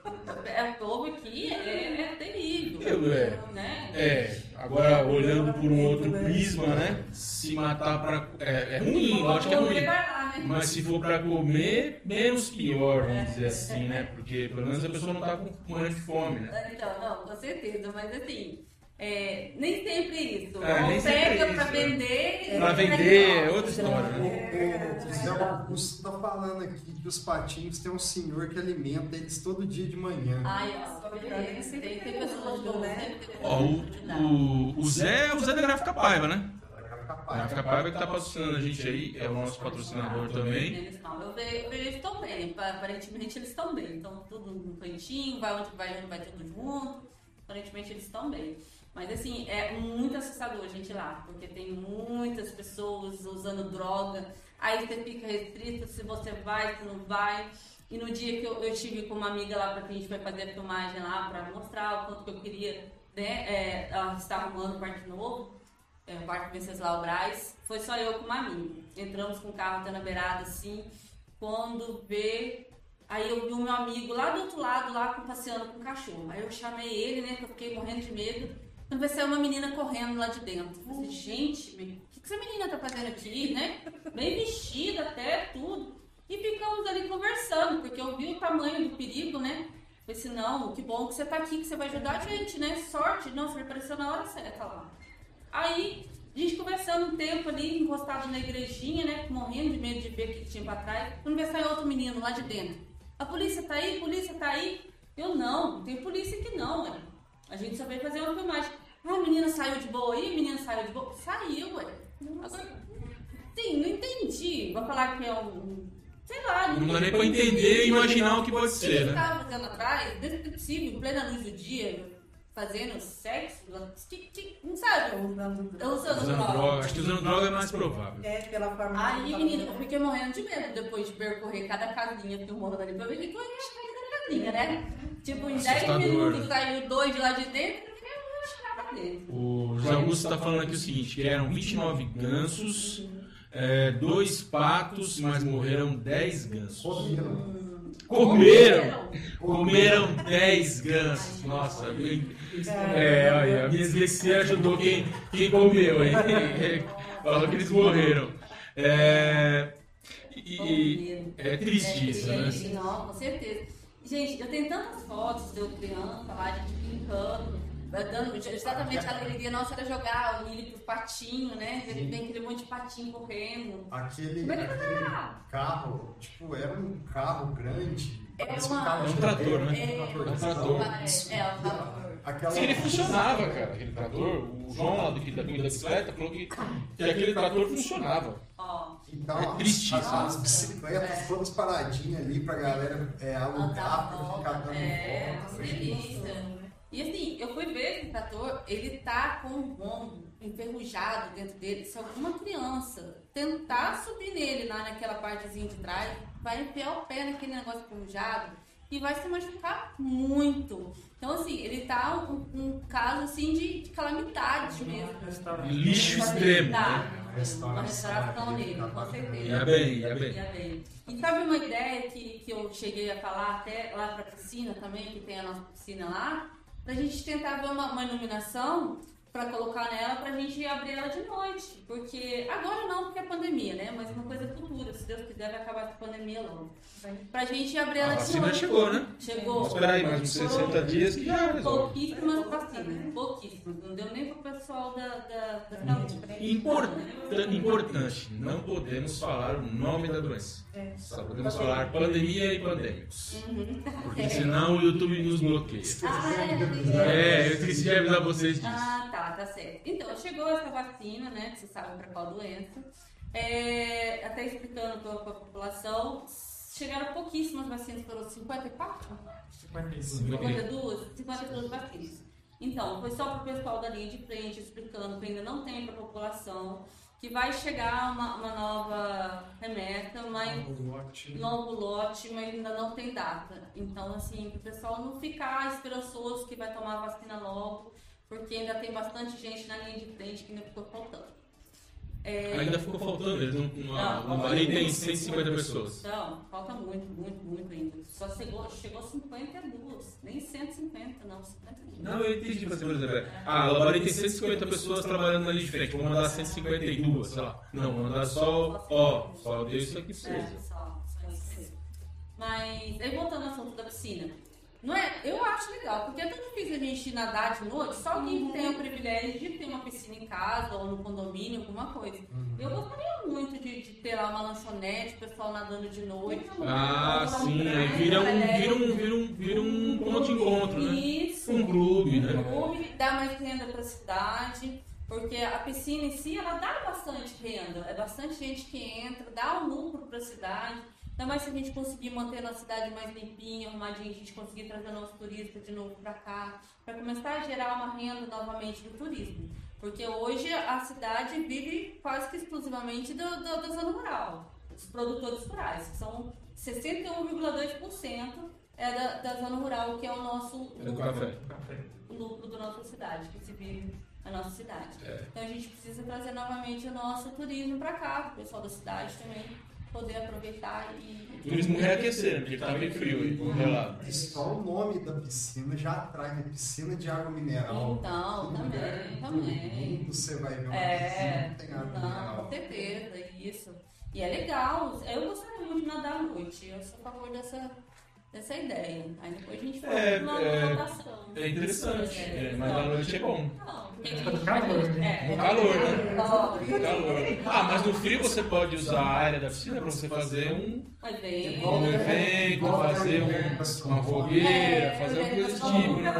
É, o povo aqui é, é terrível. É. Né? É, agora olhando por um outro prisma, né? Se matar pra. É, é ruim, lógico que é Vai ruim. Mas se for pra comer, menos pior, vamos dizer assim, né? Porque pelo menos a pessoa não tá com morrendo de fome, né? Então, não, com certeza, mas assim, é, nem sempre isso. É, Ou nem sempre pega é pra isso, vender. e Pra vende vender é outra história, O, né? o, o Zé Augusto tá falando aqui que os patinhos tem um senhor que alimenta eles todo dia de manhã. Ai, ó. Tem, tem pessoas né? tem Ó, pessoas o, ajudar. o, o Zé é o Zé da Gráfica Paiva, né? É A. Gráfica Paiva que tá patrocinando a gente aí, é o nosso patrocinador também. Eles estão, eu vejo, eu vejo eles estão bem, pa- aparentemente eles estão bem. Então tudo no cantinho, vai onde vai, vai tudo junto. Aparentemente eles estão bem. Mas assim, é muito assustador a gente lá, porque tem muitas pessoas usando droga. Aí você fica restrito se você vai, se não vai. E no dia que eu, eu estive com uma amiga lá, para que a gente foi fazer a filmagem lá, para mostrar o quanto que eu queria né, é, está arrumando o Parque Novo, é, o Parque Venceslau Braz, foi só eu com uma amiga. Entramos com o carro até na beirada, assim, quando vê... Aí eu vi o meu amigo lá do outro lado, lá passeando com o cachorro. Aí eu chamei ele, né, que eu fiquei morrendo de medo. Quando vai sair uma menina correndo lá de dentro. Eu falei, gente, o que, que essa menina tá fazendo aqui, né? Bem vestida até, tudo. E ficamos ali conversando, porque eu vi o tamanho do perigo, né? falei assim, não, que bom que você tá aqui, que você vai ajudar a gente, né? Sorte. Nossa, ele apareceu na hora certa lá. Aí, a gente conversando um tempo ali, encostado na igrejinha, né? Morrendo de medo de ver o que tinha pra trás. Quando vai sair outro menino lá de dentro. A polícia tá aí, a polícia tá aí. Eu não, não tem polícia aqui não, ué. A gente só veio fazer uma filmagem. Ah, a menina saiu de boa aí, a menina saiu de boa. Saiu, ué. Agora, sim, não entendi. Vou falar que é um. Sei lá, Não dá nem pra entender e imaginar o que pode ser, né? estava fazendo atrás, desde que possível, em plena luz do dia, fazendo sexo, tic, tic, não sabe? Usando Eu usando Usando droga. droga. Acho que usando droga é mais provável. É, pela forma Aí, menina, eu fiquei morrendo de medo depois de percorrer cada casinha filmando ali pra ver que coisa cada casinha, né? Tipo, em 10 Assustador, minutos saiu dois de lá de dentro. O José Augusto está falando aqui o seguinte, que eram 29 gansos, é, dois patos, mas morreram 10 gansos. Comeram! Comeram 10 gansos. Nossa, é, olha, a minha dislexia ajudou quem, quem comeu, hein? Falou que eles morreram. É, e, é triste isso, né? Não, com certeza. Gente, eu tenho tantas fotos de eu criança lá, a gente brincando, dando exatamente a alegria nossa era jogar o milho pro patinho, né? Vem vem aquele monte de patinho correndo. Aquele, é aquele carro, tipo, era um carro grande. É parece uma- um carro É um trator, né? É, É um trator. É, é, o trator. Aquela... Ele funcionava, cara, aquele trator. O João lá do- da da bicicleta falou que, que aquele trator funcionava. Ó, Então, É triste as, isso, as bicicletas todas paradinhas ali pra galera é, alugar, pra ficar dando É, volta. E assim, eu fui ver esse trator, ele tá com um bombo enferrujado dentro dele. Se alguma criança tentar subir nele lá naquela partezinha de trás, vai enfiar o pé naquele negócio enferrujado e vai se machucar muito. Então, assim, ele tá um, um caso assim de, de calamidade mesmo. Restaurante. Lixo extremo, Tá. Uma restauração nele, com certeza. Ia bem, ia bem. Ia bem. E sabe uma ideia que, que eu cheguei a falar até lá pra piscina também, que tem a nossa piscina lá? Pra gente tentar ver uma, uma iluminação pra colocar nela pra gente abrir ela de noite. Porque agora não, porque é pandemia, né? Mas uma coisa futura, se Deus quiser, vai acabar essa pandemia logo. Pra gente abrir ela A de noite. chegou, né? Chegou. Vamos esperar aí mais uns 60 dias que já. Pouquíssimas vacinas, pouquíssimas. Não deu nem pro pessoal da, da, da saúde. Importa- importante, não podemos falar o nome da doença. Só podemos falar pandemia e pandêmicos. Porque senão o YouTube nos bloqueia. Ah, é, É, eu esqueci de avisar vocês disso. Ah, tá, tá certo. Então, chegou essa vacina, né? Que você sabe para qual doença. É, até explicando para a população, chegaram pouquíssimas vacinas, foram 54? 55. 52? 52 vacinas. Então, foi só para o pessoal da linha de frente explicando que ainda não tem para a população, que vai chegar uma, uma nova remessa, mas novo lote, mas ainda não tem data. Então, assim, para o pessoal não ficar esperançoso que vai tomar a vacina logo, porque ainda tem bastante gente na linha de frente que ainda ficou faltando. É, Ainda ficou faltando, eles não, Não, no Bahrein tem 150 pessoas. Então, falta muito, muito, muito ainda. Só chegou, chegou 52, nem 150, não, 52. Não, eu entendi, mas, por exemplo, ah, o Bahrein tem 150 pessoas trabalhando na linha de frente, vou mandar 152, sei lá. Não, vou mandar só, ó, só deu isso aqui pra É, só, só isso. Mas, aí voltando ao assunto da piscina. Não é? Eu acho legal, porque é tão difícil a gente nadar de noite, só alguém que tem o privilégio de ter uma piscina em casa ou no condomínio, alguma coisa. Eu gostaria muito de, de ter lá uma lanchonete, o pessoal nadando de noite. Ah, sim, aí vira um, vira um, vira um, vira um ponto de encontro, né? Isso. Um clube, né? clube, dá mais renda para a cidade, porque a piscina em si ela dá bastante renda, é bastante gente que entra, dá um lucro para a cidade. Ainda mais se a gente conseguir manter a nossa cidade mais limpinha, arrumadinha, a gente conseguir trazer nossos turistas de novo para cá, para começar a gerar uma renda novamente do turismo. Porque hoje a cidade vive quase que exclusivamente do, do, da zona rural, dos produtores rurais, que são 61,2% é da, da zona rural, que é o nosso É do café. o lucro da nossa cidade, que se vive na nossa cidade. É. Então a gente precisa trazer novamente o nosso turismo para cá, o pessoal da cidade também poder aproveitar e. O turismo reaquecer? Porque tá meio frio aí, congelado. E só o nome da piscina já atrai, né? Piscina de água mineral. Então, Todo também, lugar também. mundo Você vai ver uma É, piscina que tem água não, com mineral. certeza, isso. E é legal, eu gostaria muito de nadar à noite, eu sou a favor dessa, Essa é a ideia. Aí depois a gente É, foi na é, natação. É interessante, É, é, mas à noite é bom. Não, porque É a gente calor, vai- né? é, No calor, né? calor. Calor. Ah, mas no frio você pode usar a área da piscina para você fazer um, um evento, fazer um- uma fogueira, fazer uma coisa desse tipo, né?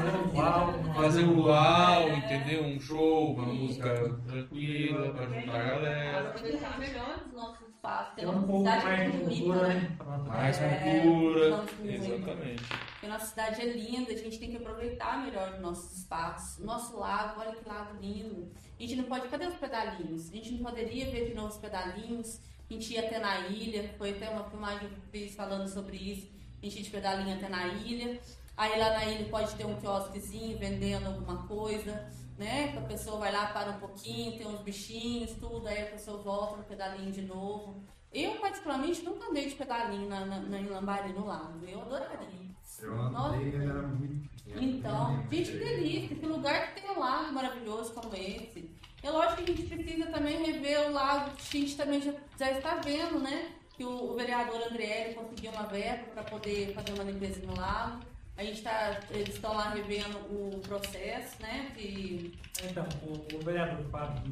Fazer um um luau, entendeu? Um show, uma música tranquila para juntar a galera. Mas deixar melhor os nossos espaços. Tem Tem uma um cidade mais muito bonita, cultura, né? né? Mais. É, cultura. nossa, muito. Exatamente. Porque a nossa cidade é linda, a gente tem que aproveitar melhor os nossos espaços. O nosso lago, olha que lago lindo. A gente não pode. Cadê os pedalinhos? A gente não poderia ver de novo os pedalinhos. A gente ia até na ilha, foi até uma filmagem que eu fiz falando sobre isso. A gente ia de pedalinho até na ilha. Aí lá na ilha pode ter um quiosquezinho vendendo alguma coisa, né? Que a pessoa vai lá, para um pouquinho, tem uns bichinhos, tudo, aí a pessoa volta no pedalinho de novo. Eu, particularmente, nunca andei de pedalinho na, na, na, em Lambari, no lago. Eu adoraria. Eu andei, era muito pequeno. Então, gente, que delícia, que lugar que tem um lago maravilhoso como esse. É lógico que a gente precisa também rever o lago, que a gente também já, já está vendo, né? Que o, o vereador Andriele conseguiu uma verba para poder fazer uma limpeza no lago. A gente tá, eles estão lá revendo o processo, né? De, Então, o, o vereador Fábio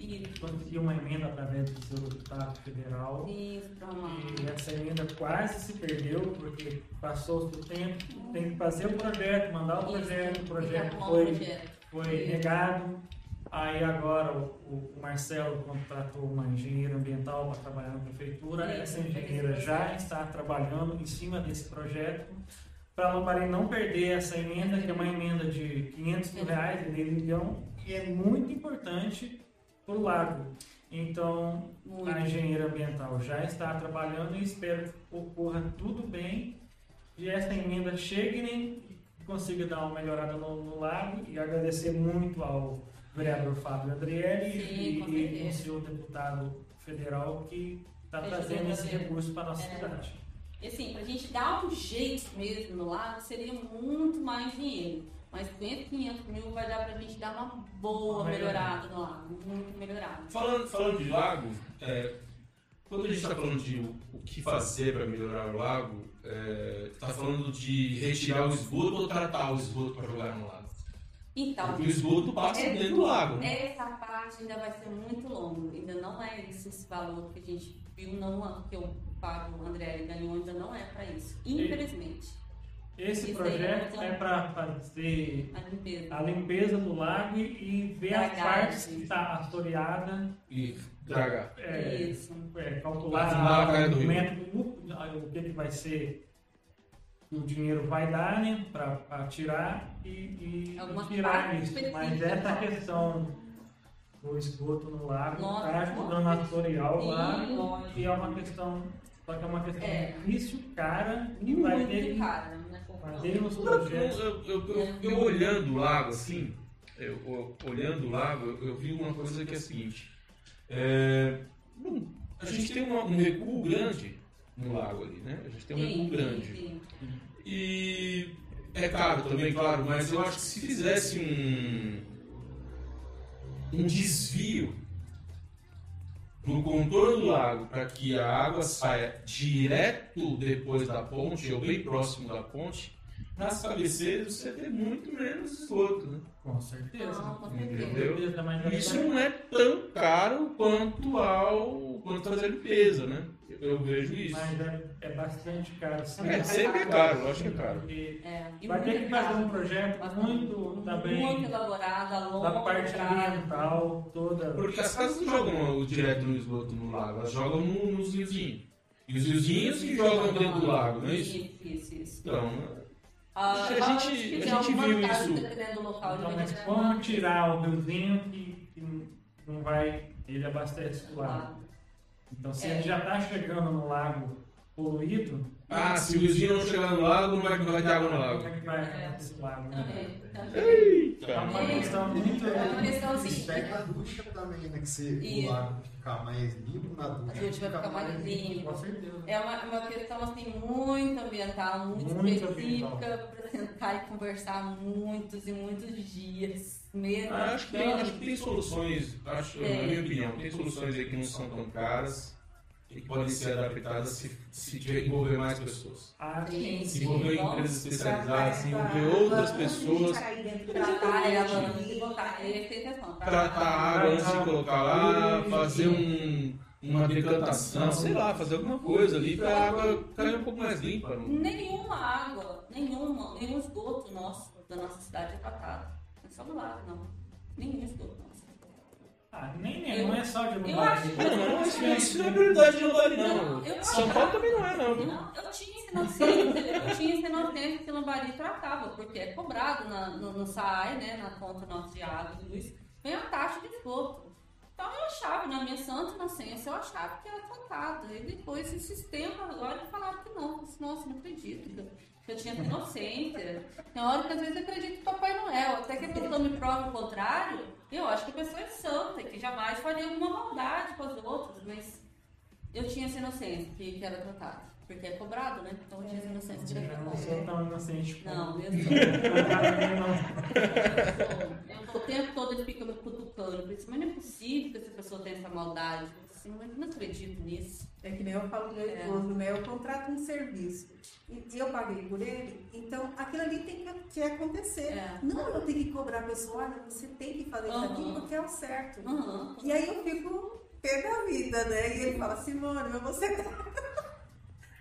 e, conseguiu uma emenda através do seu deputado federal. uma- E essa emenda quase se perdeu, porque passou o tempo, tem que fazer o projeto, mandar o projeto, o projeto foi, projeto. foi negado. Aí agora o, o Marcelo contratou uma engenheira ambiental para trabalhar na prefeitura. Isso, Essa engenheira já está trabalhando em cima desse projeto para a não perder essa emenda, que é uma emenda de 500 mil reais, de meio milhão, e é muito importante para o lago. Então, Muito. a engenheira ambiental já está trabalhando e espero que ocorra tudo bem e essa emenda chegue né, e consiga dar uma melhorada no, no lago e agradecer muito ao vereador Fábio Adriele Sim, e, e certeza. o seu deputado federal que está trazendo esse recurso para a nossa É. cidade. E assim, pra gente dar um jeito mesmo no lago, seria muito mais dinheiro. Mas com esses 500 mil vai dar pra gente dar uma boa melhorada no lago, muito melhorada. Falando, falando de lago, é, quando a gente está falando de o, que fazer para melhorar o lago, está falando de retirar o esgoto ou tratar o esgoto para jogar no lago? Então, Porque o esgoto passa é- dentro do lago, né? essa parte ainda vai ser muito longa. Ainda não é isso, esse valor que a gente viu, não, que o Fábio André ganhou, ainda não é pra isso. Infelizmente. Esse Isso projeto então- é para fazer A limpeza. a limpeza do lago e, e ver as Dragagem. partes que está astoriada, E dragar. é, Isso. é, calcular a o método, o que, que vai ser o dinheiro vai dar, né, para tirar e, e tirar isso. Mas essa questão do esgoto no lago Nossa, está ajudando a lago lógico. e é uma questão, só que é uma questão É. difícil, cara, e vai ter que cara, né? fazer nos Eu, projetos. eu- eu- eu- eu olhando o lago assim, eu, eu- olhando o lago, eu, eu vi uma coisa que é a seguinte. É, bom, a gente tem uma- um recuo grande no lago ali, né? A gente tem um recuo grande. sim, sim. E é caro também, claro, mas eu acho que se fizesse um, um desvio no contorno do lago para que a água saia direto depois da ponte ou bem próximo da ponte, nas cabeceiras você tem muito menos esgoto, né? Com certeza. Não, com certeza. Entendeu? Com certeza, mas Isso não é tão caro quanto ao quanto fazer limpeza, né? Eu, eu vejo isso. Mas é, é bastante caro. sim. É, sempre é caro, lógico que é caro. É, e vai ter muito que fazer um projeto Mas muito também Muito elaborado, a longo da parte prazo. ambiental toda. Porque as casas não jogam o direto no esgoto no lago, elas jogam no- nos riozinhos. E os riozinhos que jogam dentro do lago, não é isso? Isso, isso, isso. Então, Ah, A gente- a gente viu isso. Então, mas como tirar o riozinho que, que não vai, ele abastece o lago. Então se É. ele já está chegando no lago poluído, ah, se o riozinho não chegar no lago, não vai, não vai ter água no como lago. é que vai acontecer esse lago? né? É Eita! uma questão muito. É uma questãozinha. Espera a ducha também, né? Que E- o lago ficar mais limpo na ducha. A gente vai ficar mais limpo. Certeza. É uma, uma questão assim muito ambiental, muito, Muito específica para sentar e conversar muitos e muitos dias mesmo. Ah, acho, que tem, acho que tem soluções, acho, É. na minha opinião, tem soluções aí que não são tão caras. Que podem ser adaptadas se, se tiver envolver mais pessoas. Ah, Sim, Se sim. envolver Vamos empresas Tá, especializadas, se envolver outras pessoas, Tratar ela antes de botar. É a intenção. tratar a água antes de colocar lá, fazer um, uma decantação, sei lá, fazer alguma coisa ali para a água cair um pouco mais limpa. não? Nenhuma água, nenhuma, nenhum esgoto nosso, da nossa cidade é tratado. É só do lado, não. Nenhum esgoto. Ah, nem, nem, não é só de Eu Lambari. acho- Não, não, isso, isso não é prioridade de Lambari, não. Eu São Paulo também não é, não. Não, eu tinha esse inocência, eu tinha esse inocência que Lambari tratava, porque é cobrado na, no, no SAAI, né, na conta nossa de água e luz, vem a taxa de esgoto. Então eu achava, na minha santa inocência, eu achava que era tratado. E depois esse sistema agora falaram que não. Eu disse, Nossa, não acredito. Eu- tinha essa inocência. Tem hora que às vezes eu acredito em Papai Noel. Até que a pessoa me prova o contrário, eu acho que a pessoa é santa, que jamais faria alguma maldade com as outras, mas eu tinha essa inocência que, que era tratada. Porque é cobrado, né? Então eu tinha essa inocência Eu não sou tão inocente. Não, eu sou. Eu sou. O tempo todo ele fica me cutucando. Eu mas não é possível que essa pessoa tenha essa maldade. Assim, mas não acredito nisso. É que nem eu falo pro meu É. esposo, né? Eu contrato um serviço e eu paguei por ele, então aquilo ali tem que, acontecer. É. Não, eu tenho que cobrar a pessoa, olha, você tem que fazer isso aqui Uhum. porque é o certo. Uhum. E aí eu fico pé da vida, né? E ele fala, Simone, mas você.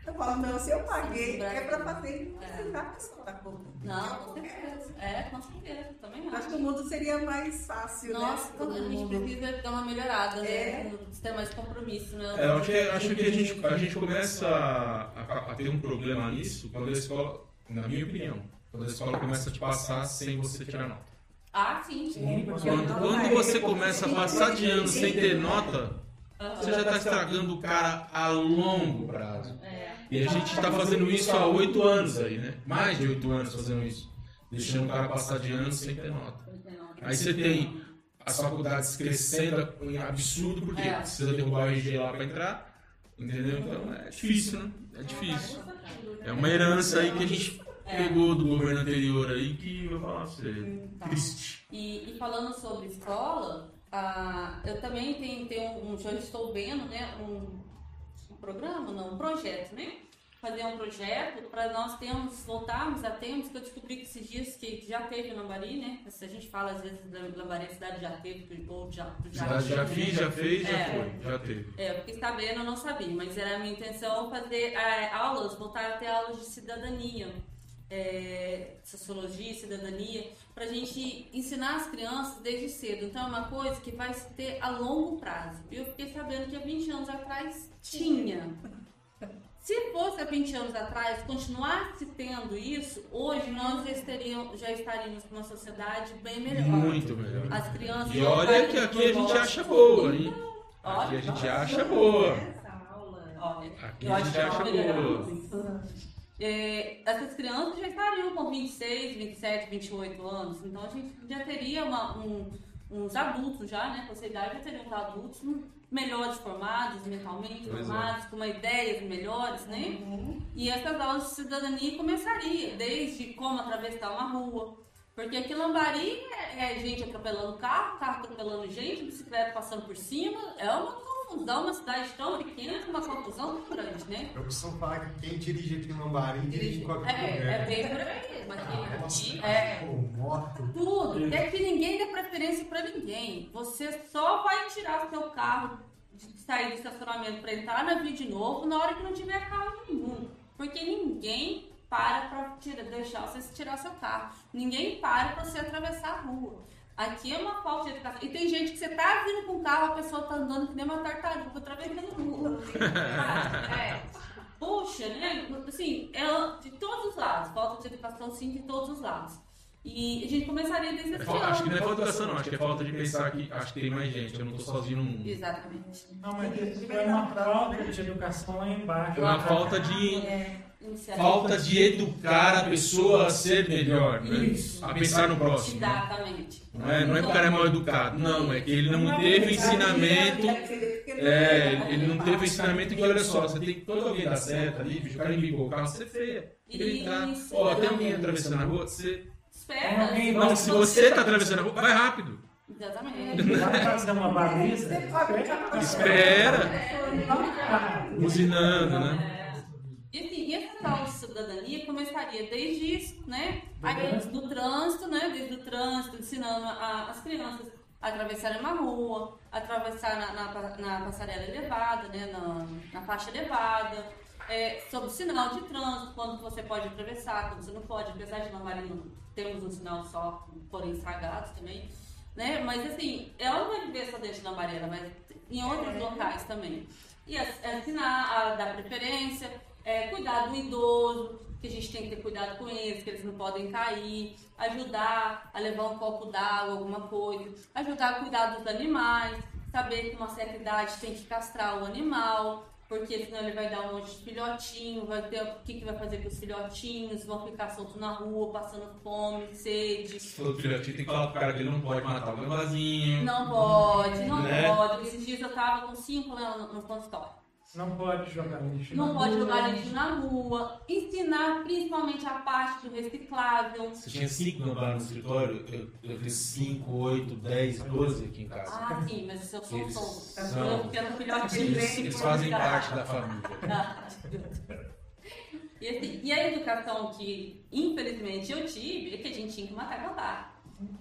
Eu falo, não, se eu paguei, é pra fazer e não precisar a pessoa tá cobrando. Não, com certeza. É, com certeza. Também acho. acho que o mundo seria mais fácil, Nossa, né? quando a gente precisa dar uma melhorada, né? É. Ter mais compromisso, né? É, eu acho que, acho que a, gente, a gente começa a, a- a ter um problema nisso quando a escola, na minha opinião, quando a escola começa a te passar sem você tirar nota. Ah, sim. Sim, Quando, quando é. você começa a passar de ano sem ter nota, você já está estragando o cara a longo prazo. É. E a gente está fazendo isso há oito anos aí, né? Mais de oito anos fazendo isso. Deixando o cara passar de ano sem ter nota. Aí você tem as faculdades crescendo em absurdo, porque É. precisa derrubar o RG lá para entrar. Entendeu? Então é difícil, né? É difícil. É uma herança aí que a gente pegou do governo anterior aí que eu vou falar pra você. Tá. Triste. E, e falando sobre escola, ah, eu também tenho, tenho um, já estou vendo, né, um programa, não, um projeto, né? Fazer um projeto para nós termos, voltarmos a termos, que eu descobri que esses dias que já teve em Lambari, né? Se a gente fala às vezes da Lambari, a cidade já teve, ou já, já, Já, já fiz, já fez, já É. foi. Já teve. É, fiquei sabendo, eu não sabia, mas era a minha intenção fazer é, aulas, voltar a ter aulas de cidadania, é, sociologia, cidadania, para a gente ensinar as crianças desde cedo. Então é uma coisa que vai se ter a longo prazo. E eu fiquei sabendo que há 20 anos atrás tinha. Se fosse há 20 anos atrás, continuasse tendo isso, hoje nós já estaríamos, já estaríamos numa sociedade bem melhor. Muito melhor. As crianças. E olha que aqui a gente acha boa, hein? Aqui a gente acha boa. Olha, Aqui eu a acho gente que acha boa. É, essas crianças já estariam com 26, 27, 28 anos, então a gente já teria uma- um- uns adultos já, né? Com essa idade já teriam uns adultos melhores formados mentalmente, Pois é. formados, com uma ideias melhores, né? E essas aulas de cidadania começaria desde como atravessar uma rua. Porque aqui Lambari é, é gente atropelando carro, carro atropelando gente, bicicleta passando por cima. É uma confusão, uma cidade tão pequena, uma confusão tão grande, né? Eu costumo falar que quem dirige aqui em Lambari dirige em qualquer É, é lugar. bem por aí. Mas aqui, Nossa, é pô, tudo. É que ninguém dá preferência pra ninguém. Você só vai tirar seu carro de sair do estacionamento pra entrar na via de novo na hora que não tiver carro nenhum. Porque ninguém para pra tira, deixar você tirar seu carro. Ninguém para pra você atravessar a rua. Aqui é uma falta de educação. E tem gente que você tá vindo com o carro, a pessoa tá andando que nem uma tartaruga atravessando rua. é. Puxa, né? Assim, é de todos os lados. Falta de educação, sim, de todos os lados. E a gente começaria desde É esse fa- acho que não é ano. falta de educação, não. Acho que é falta de pensar que acho que tem mais gente. Eu não tô sozinho no mundo. Exatamente. Não, mas isso é uma falta de educação lá embaixo. É uma falta de É. falta de educar a pessoa a ser melhor, né? A pensar no próximo. Exatamente. Não é, não é que o cara é mal educado, não, é que ele não teve ensinamento. É, ele não teve ensinamento que, olha só, você tem que todo alguém dar certo ali, o cara embicou o carro, você é feia. Gritar, Isso, ó, tem alguém atravessando a rua, você. Espera. Não, se você tá atravessando a rua, vai rápido. Exatamente. Fazer uma Espera. Ah, Buzinando, né? Tal de cidadania começaria desde isso, né? Aí, do trânsito, né? Desde o trânsito, ensinando a- as crianças a atravessarem uma rua, atravessar na, na, na passarela elevada, né? Na, na faixa elevada, é, sobre o sinal de trânsito, quando você pode atravessar, quando você não pode, apesar de na Marina temos um sinal só, porém estragados também. Né? Mas assim, ela não vai viver só dentro da Maria, ela vai em outros locais também. E as- é ensinar a dar preferência, é, cuidar do idoso, que a gente tem que ter cuidado com eles, que eles não podem cair, ajudar a levar um copo d'água, alguma coisa, ajudar a cuidar dos animais, saber que uma certa idade tem que castrar o animal, porque senão ele vai dar um monte de filhotinho, vai ter o que, que vai fazer com os filhotinhos, vão ficar soltos na rua, passando fome, sede. Que o filhotinho tem que falar pro cara que ele não pode matar o gambazinho. Não pode, não Né? pode. Esses dias eu tava com cinco lá no, no consultório. Não pode jogar lixo. Não na pode rua. jogar lixo na rua. Ensinar principalmente a parte do reciclável. Você tinha cinco gambá no escritório, eu, eu cinco, oito, dez, doze aqui em casa. Ah, sim, mas se eu sou Eles sou. são- Eu quero um filhotinho. Eles, eles fazem parte da família. E, assim, e a educação que, infelizmente, eu tive é que a gente tinha que matar gambá.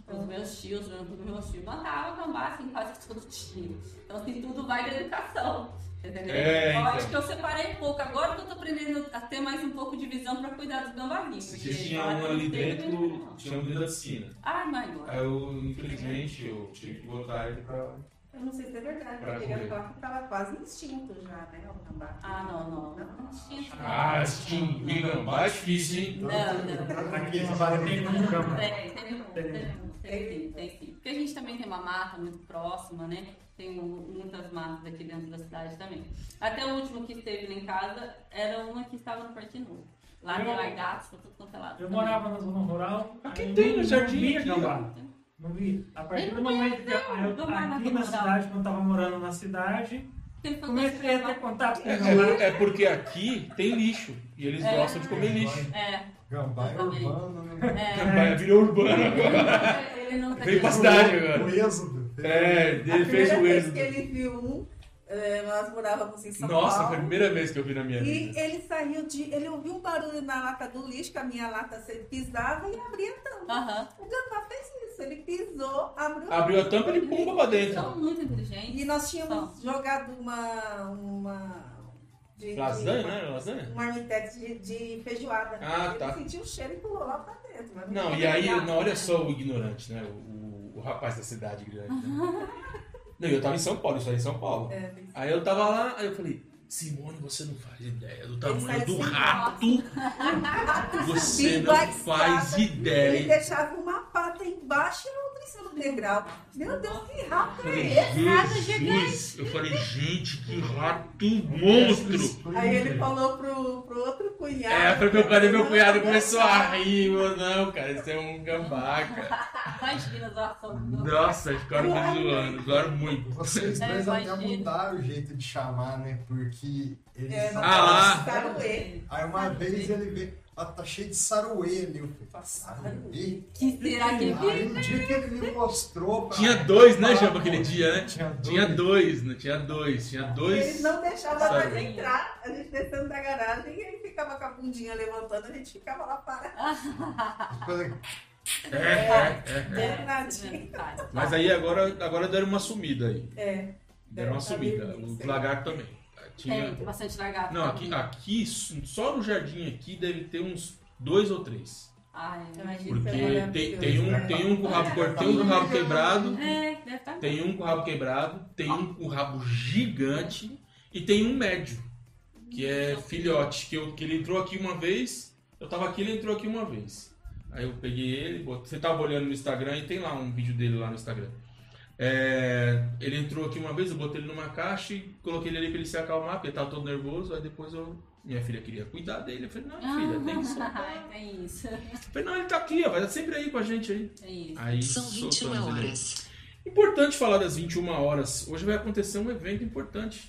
Os meus tios, os meus tios matavam gambá assim quase todo dia. Então, assim, tudo vai da educação. Entendeu? É, eu então. acho que eu separei um pouco. Agora que eu tô aprendendo a ter mais um pouco de visão pra cuidar dos gambazinhos. Você tinha um ali dentro, tinha um dentro da piscina. Ai, mãe, agora. Aí eu, infelizmente, eu tive que botar ele pra. Eu não sei se é verdade, Pra porque acho que estava quase extinto já, né? O gambá. Ah, não, não. Não tinha. Ah, extinguir gambá é difícil, hein? Não, não. Aqui em Bahia tem muito campo. Tem, tem, um, tem, sim, tem sim. Porque a gente também tem uma mata muito próxima, né? Tem muitas matas aqui dentro da cidade também. Até o último que esteve lá em casa era uma que estava no Parque Novo. Lá tem Eu- lagartos pra tudo quanto é lado. Eu também. morava na zona rural. Aqui aí tem, no jardim aqui, gambá. Não vi. A partir do momento que eu, eu- aqui na cidade, quando eu tava morando na cidade, comecei a ter contato com É, é- é porque aqui tem lixo. E eles É. gostam de comer lixo. É, Gambá é urbano, né? é. Gambá virou urbano agora. Ele não tá Veio pra cidade O agora. êxodo. É, A ele fez primeira o vez êxodo. que ele viu um, eh, nós morávamos em São Nossa, Paulo. foi a primeira vez que eu vi na minha E vida. ele saiu de. Ele ouviu um barulho na lata do lixo, que a minha lata se pisava e abria a tampa. Aham. O gambá fez isso. Ele pisou, abriu Abriu a tampa e ele pumba pra São dentro. muito inteligentes. E nós tínhamos jogado uma. uma de, Lasanha, de, né? Lasanha? Um marmitex de, de feijoada. Ah, ele tá. sentiu o cheiro e pulou lá pra dentro. Não, e aí, não, olha só o ignorante, né? O, o rapaz da cidade grande. Né? Não, eu tava em São Paulo, isso aí em São Paulo. É, Aí eu tava lá, aí eu falei, Simone, você não faz ideia do tamanho do assim, rato. Você não faz escada, Ele ideia. deixava uma pata embaixo e outra em cima do degrau. Meu Deus, que rato Eu é falei, esse? Nada Jesus! Eu falei, gente, que rato monstro! Aí ele falou pro, pro outro cunhado. É, foi meu cadê meu cunhado começou a rir, mano. Não, cara, isso é um gambá, cara. Imagina a zoação do Nossa, ficaram me zoando, zoaram muito. Vocês dois até mudaram o jeito de chamar, né? Porque eles. É, não Ah, lá. Aí uma vez ele veio. Ah, tá cheio de saruê ali. Eu falei, saruê? Que será que Aí o dia que ele me mostrou. pra- Tinha dois, né, Jamba, aquele dia, né? Tinha dois. Tinha dois, né? Tinha dois, tinha Eles dois. não deixavam Saruê. nós entrar, a gente descendo da garagem e ele ficava com a bundinha levantando, a gente ficava lá parado. Falei, É, é, é. Bernardinho. Mas aí agora, agora deram uma sumida aí. É. Deram uma Tá sumida. O lagarto também. Tinha. Tem bastante lagarto. Não, aqui, aqui, só no jardim aqui deve ter uns dois ou três. Ai, Imagina. Porque Isso é tem, tem um, tem um com o rabo cortado, tem um com o rabo quebrado, É, deve estar. tem um com o rabo quebrado, tem um com o rabo gigante e tem um médio, que é filhote, que, eu, que ele entrou aqui uma vez, eu tava aqui, ele entrou aqui uma vez. Aí eu peguei ele, você tava olhando no Instagram e tem lá um vídeo dele lá no Instagram. É, ele entrou aqui uma vez, eu botei ele numa caixa e coloquei ele ali pra ele se acalmar, porque ele tava todo nervoso, aí depois eu... Minha filha queria cuidar dele, eu falei, não, filha, tem que soltar. Tem isso. Eu falei, não, ele tá aqui, ó, vai estar sempre aí com a gente aí. Tem isso. Aí São 21 soltamos ele horas. Importante falar das 21 horas. Hoje vai acontecer um evento importante.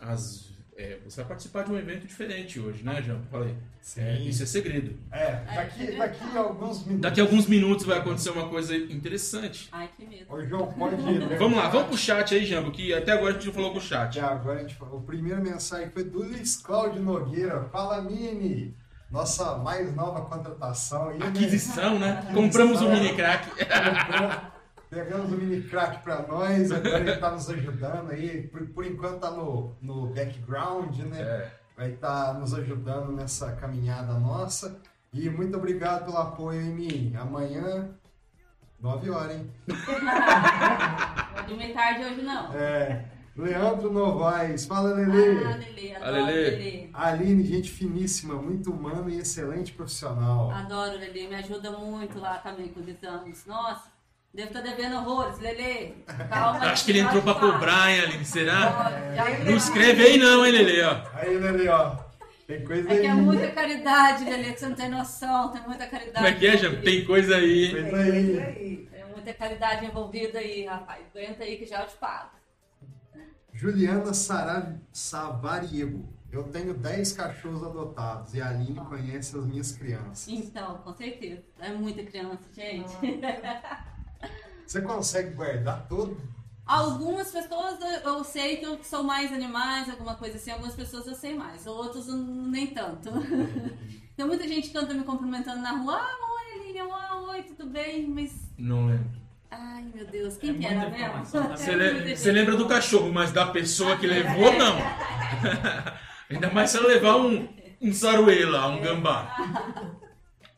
Às é, você vai participar de um evento diferente hoje, né, João? Falei. Sim. É, isso é segredo. É, daqui, daqui a alguns minutos. Daqui a alguns minutos vai acontecer uma coisa interessante. Ai, que medo. Ô, João, pode ir. Vamos lá, vamos pro chat aí, Jambo, que até agora a gente não falou com o chat. Já, agora a gente falou. O primeiro mensagem foi do Luiz Cláudio Nogueira. Fala, Mini! Nossa mais nova contratação. aí, né? Aquisição, né? Compramos um mini crack. Comprou- Pegamos o mini crack pra nós, agora ele tá nos ajudando aí. Por, por enquanto tá no, no background, né? É. Vai estar nos ajudando nessa caminhada nossa. E muito obrigado pelo apoio em mim. Amanhã, 9 horas, hein? Dormir tarde hoje não. É. Leandro Novaes, fala Ah, Lele. Lelê, adoro Lelê. Lelê. Aline, gente finíssima, muito humana e excelente profissional. Adoro Lelê, me ajuda muito lá também com os exames. Nossa, devo estar devendo horrores, Lelê. Calma. Acho que ele entrou pra cobrar, hein, Aline? Será? Já Não escreve aí não, hein, Lele, ó. Aí, Lele, ó. Tem coisa É aí. que é muita caridade, Lelê, que você não tem noção. Tem muita caridade. Como é que é, Jambo? Tem coisa aí, hein? Coisa É aí. Tem muita caridade envolvida aí, rapaz. Aguenta aí que já eu te pago. Juliana Savariego. Eu tenho 10 cachorros adotados e a Aline conhece as minhas crianças. Então, com certeza. É muita criança, gente. Você consegue guardar todo? Algumas pessoas eu- sei que eu sou mais animais, alguma coisa assim. Algumas pessoas eu sei mais, outros nem tanto. Tem muita gente que anda me cumprimentando na rua. Ah, oi, Aline. Ah, oi, tudo bem? Mas, Não lembro. ai, meu Deus, quem É que era mesmo? informação também. Você, É le- você lembra do cachorro, mas da pessoa que levou, não. Ainda mais se ela levar um, um saruê lá, um gambá.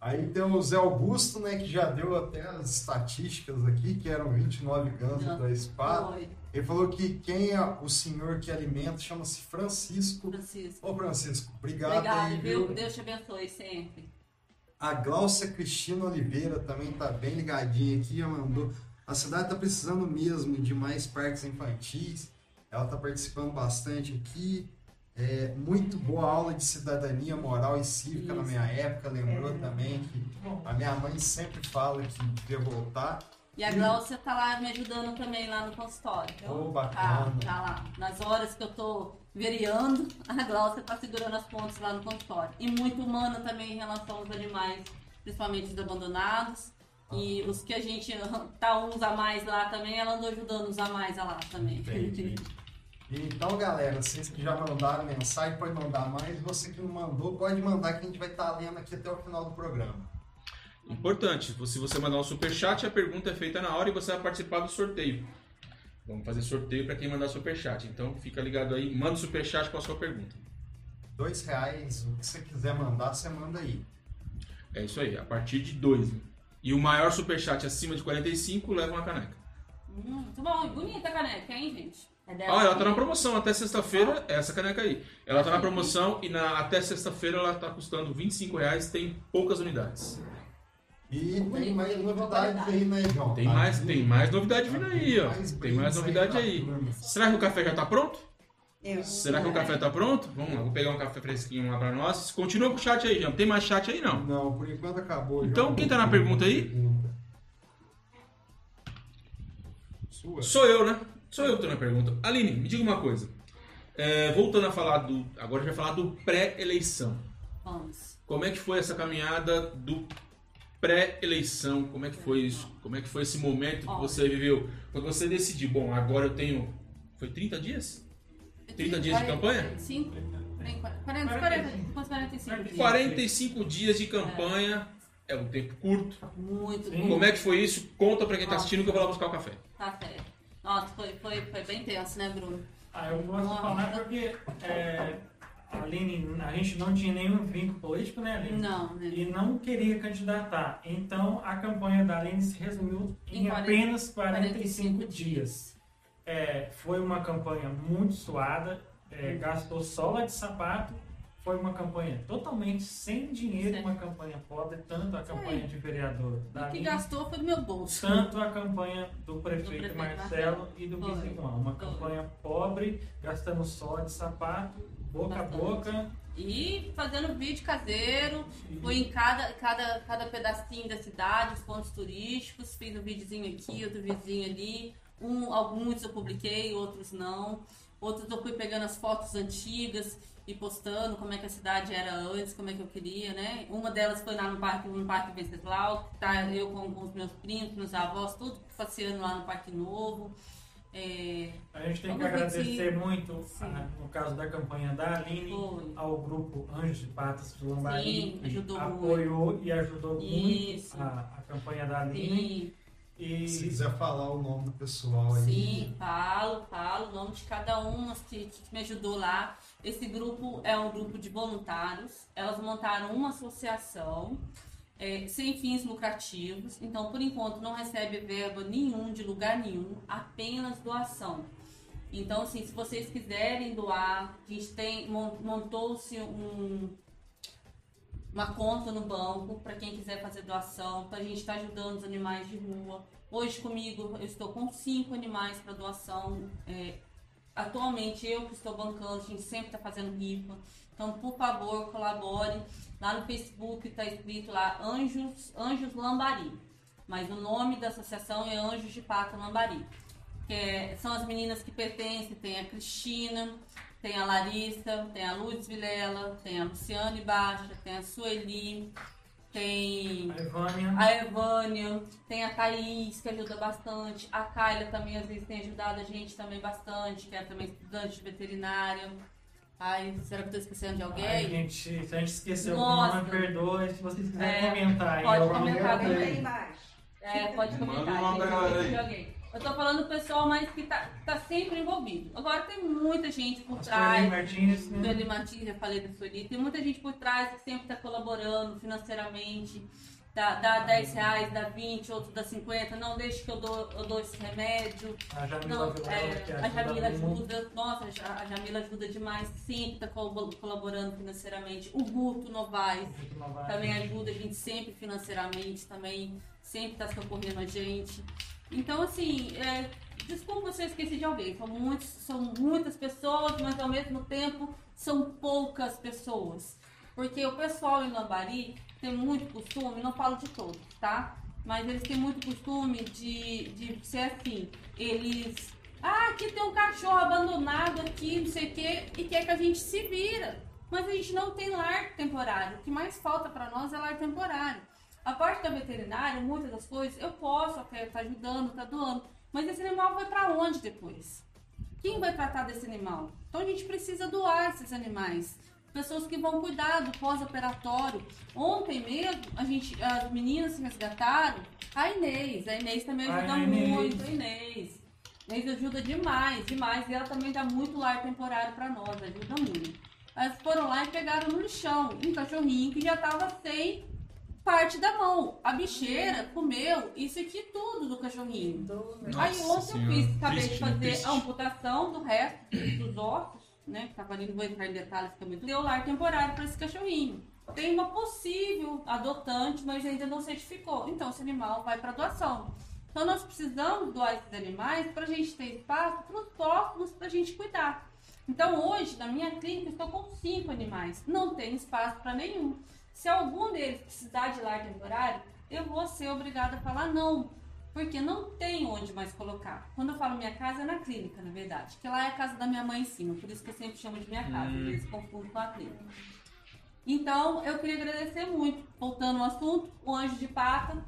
Aí tem o Zé Augusto, né, que já deu até as estatísticas aqui, que eram 29 gansos Não. da espada. Ele falou que quem é o senhor que alimenta chama-se Francisco. Francisco. Ô, Francisco, obrigado, Obrigada, aí, viu? Deus te abençoe sempre. A Glaucia Cristina Oliveira também tá bem ligadinha aqui, ela mandou. A cidade tá precisando mesmo de mais parques infantis. Ela tá participando bastante aqui. É, muito boa aula de cidadania moral e cívica na Isso. minha época. Lembrou É. também que a minha mãe sempre fala que devia voltar. E a Glaucia tá lá me ajudando também lá no consultório. viu? Oh, Tá, bacana. tá lá. Nas horas que eu tô vereando, a Glaucia tá segurando as pontas lá no consultório. E muito humana também em relação aos animais, principalmente os abandonados. E os que a gente tá uns a mais lá também, ela andou ajudando uns a mais lá também. Entendi. Então, galera, vocês que já mandaram mensagem, pode mandar mais. Você que não mandou, pode mandar que a gente vai estar lendo aqui até o final do programa. Importante, se você mandar um superchat, a pergunta é feita na hora e você vai participar do sorteio. Vamos fazer sorteio para quem mandar superchat. Então fica ligado aí, manda o superchat com a sua pergunta. Dois reais, o que você quiser mandar, você manda aí. É isso aí, a partir de dois. né? E o maior superchat acima de 45 leva uma caneca. Hum, muito bom, e bonita a caneca, hein, gente? É Ah, ela tá na promoção até sexta-feira, é essa caneca aí. Ela tá na promoção e na, até sexta-feira ela tá custando 25 reais, tem poucas unidades. E tem mais novidades aí, né, João? Tem mais, tem mais novidade vindo aí, ó. Tem mais novidade aí. Será que o café já tá pronto? Eu- Será que o café tá pronto? Vamos lá, vou pegar um café fresquinho lá pra nós. Continua com o chat aí, Jean. Tem mais chat aí, não? Não, por enquanto acabou. Então, João. quem tá na pergunta aí? Sua. Sou eu, né? Sou eu que na pergunta. Aline, me diga uma coisa. É, voltando a falar do... Agora a gente vai falar do pré-eleição. Vamos. Como é que foi essa caminhada do pré-eleição? Como é que foi isso? Como é que foi esse momento que você viveu? Quando você decidiu, bom, agora eu tenho... Foi 30 dias? 30 dias de campanha? 5, 40, 40, 45 dias. 45 dias de campanha. É um tempo curto. Muito. Como é que foi isso? Conta pra quem tá assistindo que eu vou lá buscar o café. Tá certo. Nossa, foi, foi, foi bem tenso, né, Bruno? Ah, eu gosto de falar porque é, a Aline, a gente não tinha nenhum vínculo político, né, Aline? Não, né? E não queria candidatar. Então a campanha da Aline se resumiu em, Em 40, apenas 45, 45 dias. É, foi uma campanha muito suada, é, gastou sola de sapato. Foi uma campanha totalmente sem dinheiro, Sim. uma campanha pobre, tanto a campanha de vereador da que gastou foi do meu bolso. tanto a campanha do prefeito, prefeito Marcelo, Marcelo. e do Foi. vice-irmão. Uma Foi. campanha pobre, gastando só de sapato, boca Bastante. a boca. E fazendo vídeo caseiro, fui em cada, cada, cada pedacinho da cidade, os pontos turísticos, fiz um videozinho aqui, outro videozinho ali. Um, alguns eu publiquei, outros não. Outras eu fui pegando as fotos antigas e postando como é que a cidade era antes, como é que eu queria, né? Uma delas foi lá no Parque, no Parque Venceslau, tá eu com, com os meus primos, meus avós, tudo passeando lá no Parque Novo. É, A gente tem que vamos agradecer se- muito, Sim. a- no caso da campanha da Aline, Foi. ao grupo Anjos de Patas de Lambari, Sim, que ajudou apoiou e ajudou Isso. muito a, a campanha da Aline. Sim, E Se quiser falar o nome do pessoal aí. sim, falo, falo o nome de cada uma que, que me ajudou lá. Esse grupo é um grupo de voluntários. Elas montaram uma associação é, sem fins lucrativos. Então, por enquanto, não recebe verba nenhum de lugar nenhum, apenas doação. Então, assim, se vocês quiserem doar, a gente tem mon- montou-se um, uma conta no banco para quem quiser fazer doação, para a gente estar ajudando os animais de rua. Hoje comigo eu estou com cinco animais para doação. É, atualmente eu que estou bancando, a gente sempre está fazendo rifa. Então, por favor, colabore. Lá no Facebook está escrito lá Anjos, Anjos Lambari. Mas o nome da associação é Anjos de Pata Lambari. Que é- são as meninas que pertencem, tem a Cristina, tem a Larissa, tem a Luz Vilela, tem a Luciane Baixa, tem a Sueli, tem a Evânia. a Evânia, tem a Thaís, que ajuda bastante. A Kyla também às vezes tem ajudado a gente também bastante, que é também estudante de veterinária. Ai, será que eu tô esquecendo de alguém? Ai, gente, se a gente esqueceu Nossa. nome, perdoe. Se vocês quiserem É, comentar aí, pode eu comentar embaixo. É, pode Manda comentar. uma gente, pra galera aí. Eu tô falando do pessoal mais que tá, tá sempre envolvido. Agora tem muita gente por A trás. Sueli Martins, né? Sueli Martins, já falei da Sueli. Tem muita gente por trás que sempre está colaborando financeiramente. Dá, dá 10 reais, dá 20, outro dá 50. Não deixe que eu dou, eu dou esse remédio. A Jamila Não, é, a Jamila muito. ajuda. Nossa, a Ja- a Jamila ajuda demais. Sempre está colaborando financeiramente. O Guto Novaes também ajuda a gente sempre financeiramente, também sempre está socorrendo a gente. Então, assim, é, desculpa se eu esqueci de alguém. São, muitos, são muitas pessoas, mas ao mesmo tempo são poucas pessoas. Porque o pessoal em Lambari tem muito costume, não falo de todos, tá? Mas eles têm muito costume de, de ser assim. Eles. Ah, aqui tem um cachorro abandonado aqui, não sei o quê, e quer que a gente se vira. Mas a gente não tem lar temporário. O que mais falta para nós é lar temporário. A parte da veterinária, muitas das coisas, eu posso até estar ajudando, estar doando. Mas esse animal vai para onde depois? Quem vai tratar desse animal? Então a gente precisa doar esses animais. Pessoas que vão cuidar do pós-operatório. Ontem mesmo, a gente, as meninas se resgataram. A Inês, a Inês também ajuda Inês. muito, a Inês. A Inês ajuda demais, demais. E ela também dá muito lar temporário para nós, ajuda muito. Elas foram lá e pegaram no lixão um cachorrinho que já estava sem parte da mão. A bicheira comeu isso aqui tudo do cachorrinho. Aí Nossa ontem eu Senhora. fiz, acabei Triste, de né? fazer Triste. a amputação do resto dos ossos, né? Que tava ali, não vou entrar em detalhes, que é muito. Deu lar temporário para esse cachorrinho. Tem uma possível adotante, mas ainda não certificou. Então esse animal vai para doação. Então nós precisamos doar esses animais para a gente ter espaço para os próximos para a gente cuidar. Então hoje, na minha clínica, eu estou com cinco animais. Não tem espaço para nenhum. Se algum deles precisar de lar temporário, eu vou ser obrigada a falar não. Porque não tem onde mais colocar. Quando eu falo minha casa, é na clínica, na verdade. Que lá é a casa da minha mãe em cima. Por isso que eu sempre chamo de minha casa. Hum. Eles confundem com a clínica. Então, eu queria agradecer muito. Voltando ao assunto, o Anjo de Pata,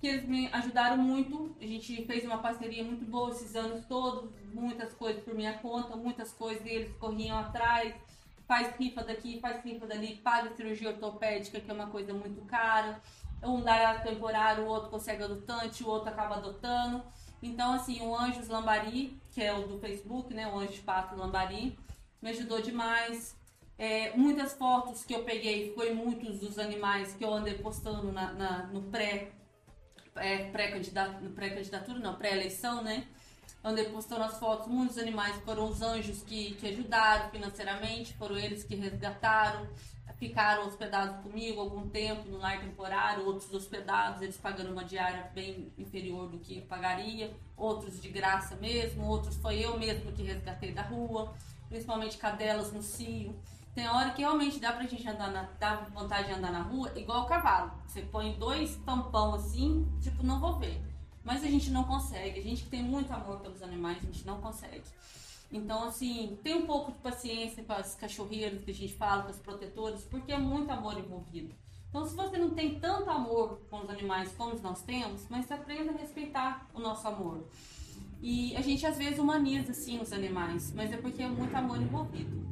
que eles me ajudaram muito. A gente fez uma parceria muito boa esses anos todos. Muitas coisas por minha conta, muitas coisas eles corriam atrás. Faz rifa daqui, faz rifa dali, paga cirurgia ortopédica, que é uma coisa muito cara. Um dá temporário, o outro consegue adotante, o outro acaba adotando. Então, assim, o Anjos Lambari, que é o do Facebook, né? O Anjo de Pato Lambari, me ajudou demais. É, muitas fotos que eu peguei, foi muitos dos animais que eu andei postando na, na- no pré, é, pré-candidatura, pré-candidatura, não, pré-eleição, né? Andei postando as fotos, muitos animais foram os anjos que, que ajudaram financeiramente, foram eles que resgataram, ficaram hospedados comigo algum tempo no lar temporário, outros hospedados, eles pagando uma diária bem inferior do que pagaria, outros de graça mesmo, outros foi eu mesmo que resgatei da rua, principalmente cadelas no cio. Tem hora que realmente dá pra gente andar na, dá vontade de andar na rua igual o cavalo. Você põe dois tampão assim, tipo, não vou ver. Mas a gente não consegue. A gente que tem muito amor pelos animais, a gente não consegue. Então, assim, tem um pouco de paciência com as cachorreiras que a gente fala, com os protetores, porque é muito amor envolvido. Então, se você não tem tanto amor com os animais como nós temos, mas aprenda a respeitar o nosso amor. E a gente às vezes humaniza sim os animais, mas é porque é muito amor envolvido.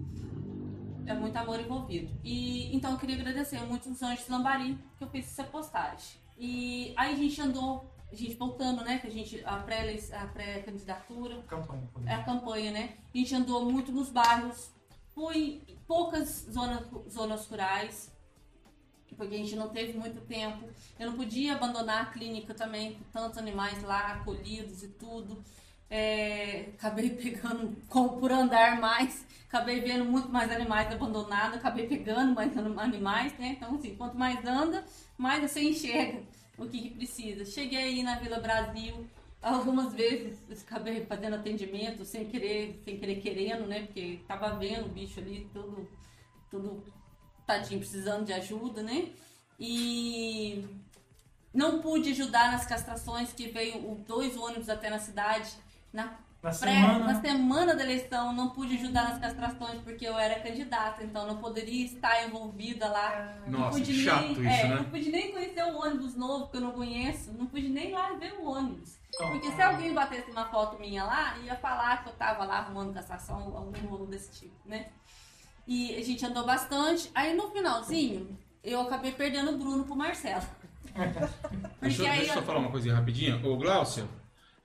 É muito amor envolvido. E então eu queria agradecer muito os Anjos Lambari que eu fiz essa postagem. E aí a gente andou, gente voltando, né? Que a gente, a pré-candidatura. A campanha. É a campanha, né? A gente andou muito nos bairros, foi em poucas zonas, zonas rurais, porque a gente não teve muito tempo. Eu não podia abandonar a clínica também, com tantos animais lá acolhidos e tudo. É, acabei pegando, como por andar mais, acabei vendo muito mais animais abandonados, acabei pegando mais animais, né? Então, assim, quanto mais anda, mais você enxerga o que, que precisa. Cheguei aí na Vila Brasil, algumas vezes acabei fazendo atendimento sem querer, sem querer querendo, né? Porque tava vendo o bicho ali, tudo, tudo tadinho, precisando de ajuda, né? E não pude ajudar nas castrações, que veio dois ônibus até na cidade na, Na pré, semana. na semana da eleição, não pude ajudar nas castrações porque eu era candidata, então não poderia estar envolvida lá. não Nossa, pude chato nem, isso, é, né? Não pude nem conhecer o ônibus novo que eu não conheço, não pude nem lá ver o ônibus. Então, Porque se ah. alguém batesse uma foto minha lá, ia falar que eu tava lá arrumando castração, algum rolo desse tipo, né? E a gente andou bastante. Aí no finalzinho, eu acabei perdendo o Bruno pro Marcelo. Deixa, eu- deixa eu só falar uma coisinha rapidinho. Ô, Glaucia,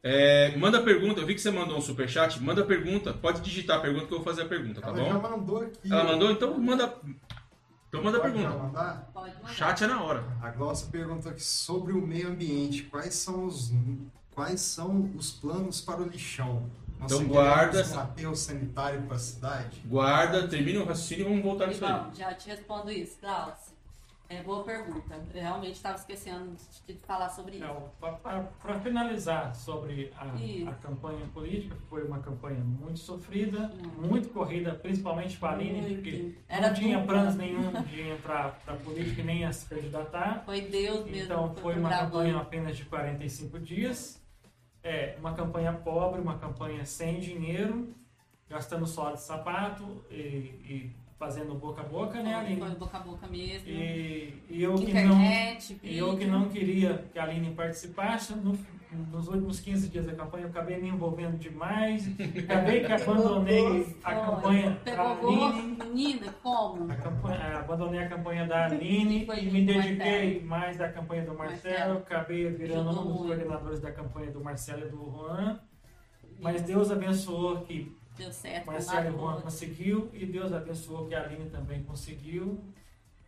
é, manda pergunta. Eu vi que você mandou um superchat. Manda pergunta. Pode digitar a pergunta que eu vou fazer a pergunta, tá Ela já bom? mandou aqui. Ela mandou? Então manda. Então manda a Pode já pergunta. mandar? Pode mandar. Chat é na hora. A Glaucia perguntou aqui sobre o meio ambiente. Quais são os, quais são os planos para o lixão? Nós Então guarda um sanitário para a cidade? Guarda, termina o raciocínio e vamos voltar nisso aí. Já te respondo isso, Glaucio. É boa pergunta. Eu realmente estava esquecendo de falar sobre isso. Para finalizar sobre a, a campanha política, foi uma campanha muito sofrida, Muito. muito corrida, principalmente para a Aline, porque Era não tinha dupla. planos nenhum de entrar para a política e nem a se candidatar. Foi Deus mesmo. Então que foi uma campanha apenas de 45 dias. É, uma campanha pobre, uma campanha sem dinheiro, gastando só de sapato e, e fazendo boca a boca, né, Aline? foi boca a boca mesmo. E, e eu que não eu que não queria que a Aline participasse, no- nos últimos 15 dias da campanha eu acabei me envolvendo demais, acabei que abandonei a campanha da Pegou Aline, menina, como? a campanha, abandonei a campanha da Aline e me dediquei mais à campanha do Marcelo, Marcelo. acabei virando um dos coordenadores da campanha do Marcelo e do Juan, mas Deus abençoou que Deu certo. Marcelo lá Juan todos. conseguiu e Deus abençoou que a Aline também conseguiu.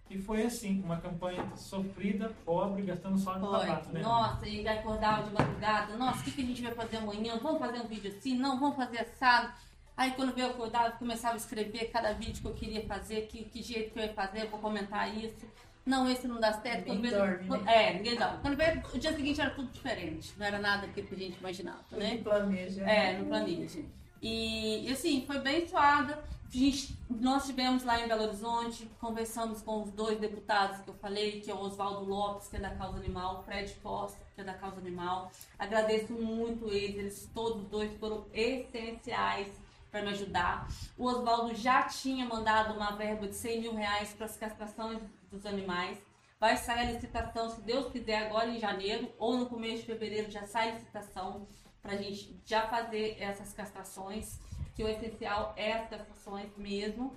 E foi assim, uma campanha sofrida, pobre, gastando só de sapato, né? Nossa, e acordava de madrugada. Nossa, o que, que a gente vai fazer amanhã? Vamos fazer um vídeo assim? Não, vamos fazer assado. Aí quando veio eu acordava, eu começava a escrever cada vídeo que eu queria fazer, que, que jeito que eu ia fazer, eu vou comentar isso. Não, esse não dá certo. Quando Ninguém veio- dorme, né? É, ninguém dorme. Quando veio o dia seguinte era tudo diferente. Não era nada que a gente imaginava, né? Tudo planeja. É, no planeja. E, e, assim, foi bem suada. Nós estivemos lá em Belo Horizonte, conversamos com os dois deputados que eu falei, que é o Oswaldo Lopes, que é da Causa Animal, o Fred Costa, que é da Causa Animal. Agradeço muito eles, eles todos dois foram essenciais para me ajudar. O Oswaldo já tinha mandado uma verba de 100 mil reais para as castrações dos animais. Vai sair a licitação, se Deus quiser, agora em janeiro ou no começo de fevereiro já sai a licitação para a gente já fazer essas castrações, que o essencial é as castrações mesmo.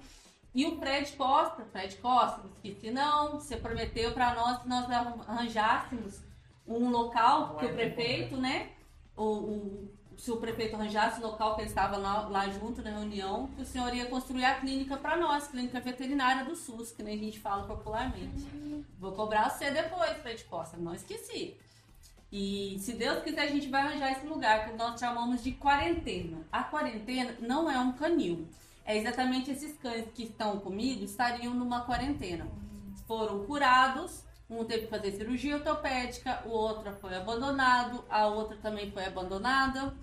E o Fred Costa, Fred Costa, não esqueci não, você prometeu para nós que nós arranjássemos um local que o prefeito, né, o, o, se o prefeito arranjasse o local que ele estava lá, lá junto na reunião, que o senhor ia construir a clínica para nós, clínica veterinária do SUS, que nem a gente fala popularmente. Vou cobrar você depois, Fred Costa, não esqueci. E se Deus quiser, a gente vai arranjar esse lugar que nós chamamos de quarentena. A quarentena não é um canil. É exatamente esses cães que estão comigo estariam numa quarentena. Foram curados, um teve que fazer cirurgia ortopédica, o outro foi abandonado, a outra também foi abandonada,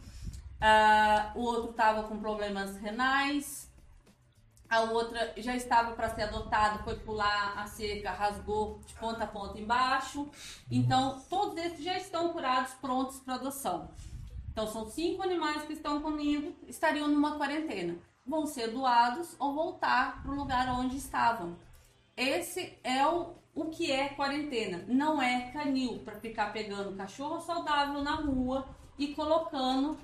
ah, o outro estava com problemas renais, a outra já estava para ser adotada, foi pular a cerca, rasgou de ponta a ponta embaixo. Então, todos esses já estão curados, prontos para adoção. Então, são cinco animais que estão comigo, estariam numa quarentena. Vão ser doados ou voltar para o lugar onde estavam. Esse é o, o que é quarentena. Não é canil para ficar pegando cachorro saudável na rua e colocando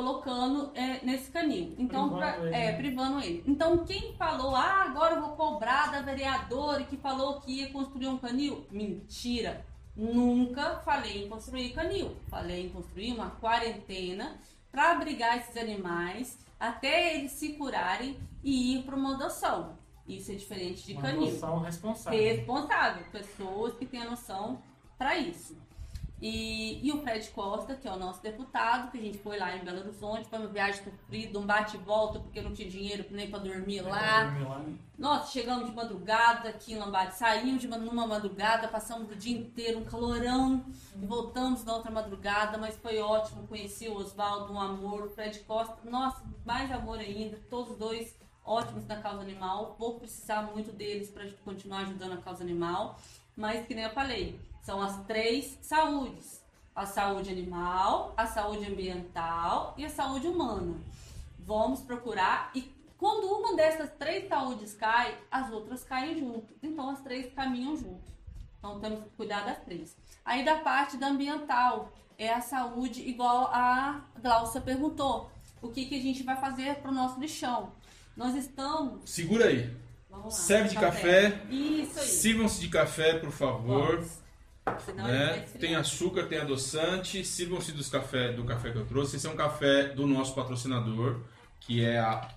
colocando é, nesse canil. Então, Privando pra- ele, é, né? privando ele. Então, quem falou, ah, agora eu vou cobrar da vereadora que falou que ia construir um canil? Mentira. Nunca falei em construir canil. Falei em construir uma quarentena para abrigar esses animais até eles se curarem e ir para uma adoção. Isso é diferente de Uma canil adoção responsável. responsável, pessoas que têm a noção para isso. E, e o Fred Costa, que é o nosso deputado, que a gente foi lá em Belo Horizonte, foi uma viagem sofrida, um bate e volta, porque não tinha dinheiro nem para dormir lá. Dormir lá. Nossa, chegamos de madrugada aqui em Lambade, saímos de uma- numa madrugada, passamos o dia inteiro, um calorão, e voltamos na outra madrugada, mas foi ótimo, conheci o Oswaldo, um amor, o Fred Costa, nossa, mais amor ainda, todos os dois ótimos na causa animal, vou precisar muito deles para continuar ajudando a causa animal, mas que nem eu falei, são as três saúdes, a saúde animal, a saúde ambiental e a saúde humana vamos procurar e quando uma dessas três saúdes cai, as outras caem junto. Então as três caminham junto. Então temos que cuidar das três. Aí da parte da ambiental, é a saúde igual a Glaucia perguntou. O que, que a gente vai fazer para o nosso lixão? Nós estamos. Segura aí. Vamos lá. Serve de café. Isso aí. Sirvam-se de café, por favor. Vamos. Vai né? Tem açúcar, tem adoçante. Sirvam-se dos café, do café que eu trouxe. Esse é um café do nosso patrocinador, que é a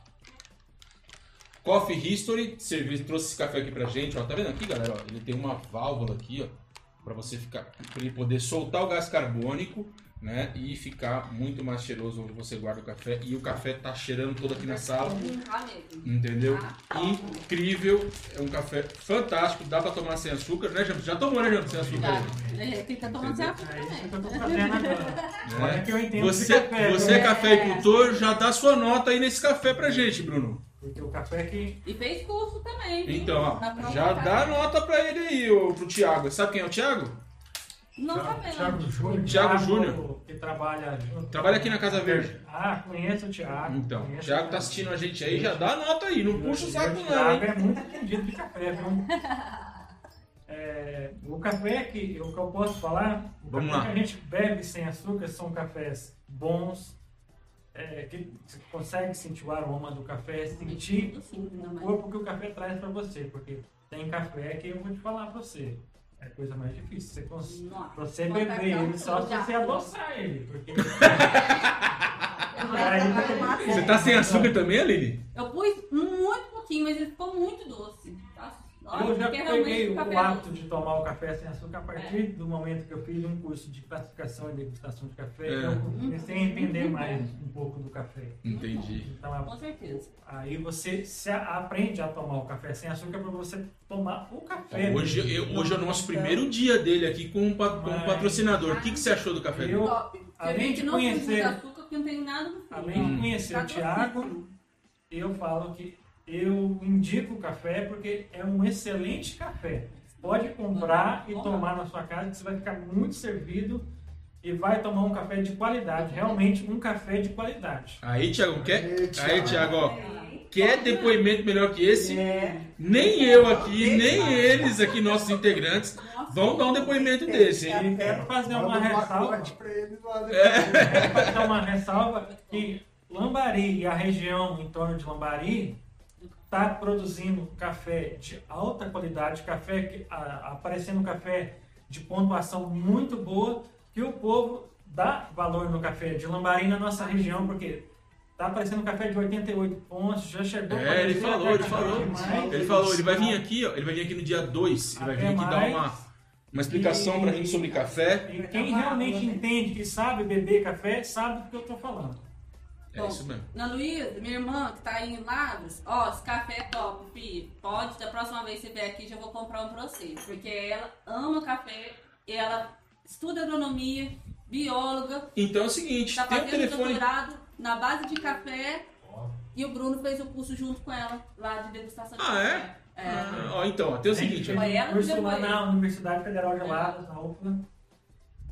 Coffee History. Servi, trouxe esse café aqui pra gente. Ó, tá vendo aqui, galera? Ó, ele tem uma válvula aqui, ó, para você ficar, para ele poder soltar o gás carbônico. Né? E ficar muito mais cheiroso onde você guarda o café. E o café tá cheirando todo aqui na sala. Entendeu? Ah. Incrível. É um café fantástico. Dá pra tomar sem açúcar, né, Jampo? Já tomou, né, Jampo? Sem açúcar? Tá. É, tem que estar tomando sem açúcar É isso que eu também. Olha que eu entendo Você, café. você é viu? cafeicultor, já dá sua nota aí nesse café pra gente, Bruno. Porque o café que. E fez curso também. Então, ó, já tá. dá nota pra ele aí, ô, pro Thiago. Sabe quem é o Thiago? Não sabemos. Thiago Júnior. Thiago Júnior. Que trabalha junto. Trabalha aqui na Casa Verde. Ah, conheço o Thiago. Então, o conheço Thiago tá assistindo a gente aí, já dá nota aí. Não puxa o saco não, Thiago hein? é muito entendido de café, viu? É, o café que, o que eu posso falar, o Vamos café lá. que a gente bebe sem açúcar são cafés bons, é, que você consegue sentir o aroma do café, sentir não, o corpo que o café traz pra você, porque tem café que eu vou te falar pra você. É a coisa mais difícil. Você cons... Nossa. pra você beber ele só se você adoçar ele. Porque... Você tá sem açúcar também, Aline? Eu pus muito pouquinho, mas ele ficou muito doce. Eu já peguei o café é hábito de tomar o café sem açúcar a partir do momento que eu fiz um curso de classificação e degustação de café. É. Eu comecei a entender mais um pouco do café. Entendi. Então, Com certeza. aí você aprende a tomar o café sem açúcar para você tomar o café. Hoje, eu- hoje é o nosso primeiro dia dele aqui com um, com um patrocinador. O que, que você achou do café dele? Eu- Top. Além a gente de não conhecer- açúcar, porque não tem nada no fundo. Além de conhecer Tá o Thiago, eu falo que eu indico o café porque é um excelente café. Pode comprar e tomar na sua casa que você vai ficar muito servido e vai tomar um café de qualidade, realmente um café de qualidade. Aí, Thiago, quer? Aí, ó. Quer depoimento melhor que esse? É. Nem eu aqui, nem eles aqui, nossos integrantes, vão dar um depoimento desse, hein? E quero fazer uma um ressalva, quero fazer uma ressalva que Lambari e a região em torno de Lambari está produzindo café de alta qualidade, café que, a- aparecendo café de pontuação muito boa, que o povo dá valor no café de Lambari na nossa região, porque tá aparecendo café de 88 pontos, já chegou É, ele falou, ele falou. demais. Ele falou, ele vai vir aqui, ó, ele vai vir aqui no dia 2, ele vai vir aqui dar mais. uma, uma explicação pra gente sobre café. E quem realmente entende, que sabe beber café, sabe do que eu tô falando. É isso mesmo. Ana Luísa, minha irmã, que tá aí em Lagos, ó, esse café é top, fi. Pode, da próxima vez que você vier aqui, já vou comprar um pra você. Porque ela ama café, ela estuda agronomia, bióloga, Então é o seguinte, tá tem um telefone. doutorado na base de café. E o Bruno fez o curso junto com ela, lá de degustação de Ah, café. É. Ah, ó, então, ó, tem o seguinte. Foi ela que curso levou lá ele. na Universidade Federal de Lavras, na UFLA.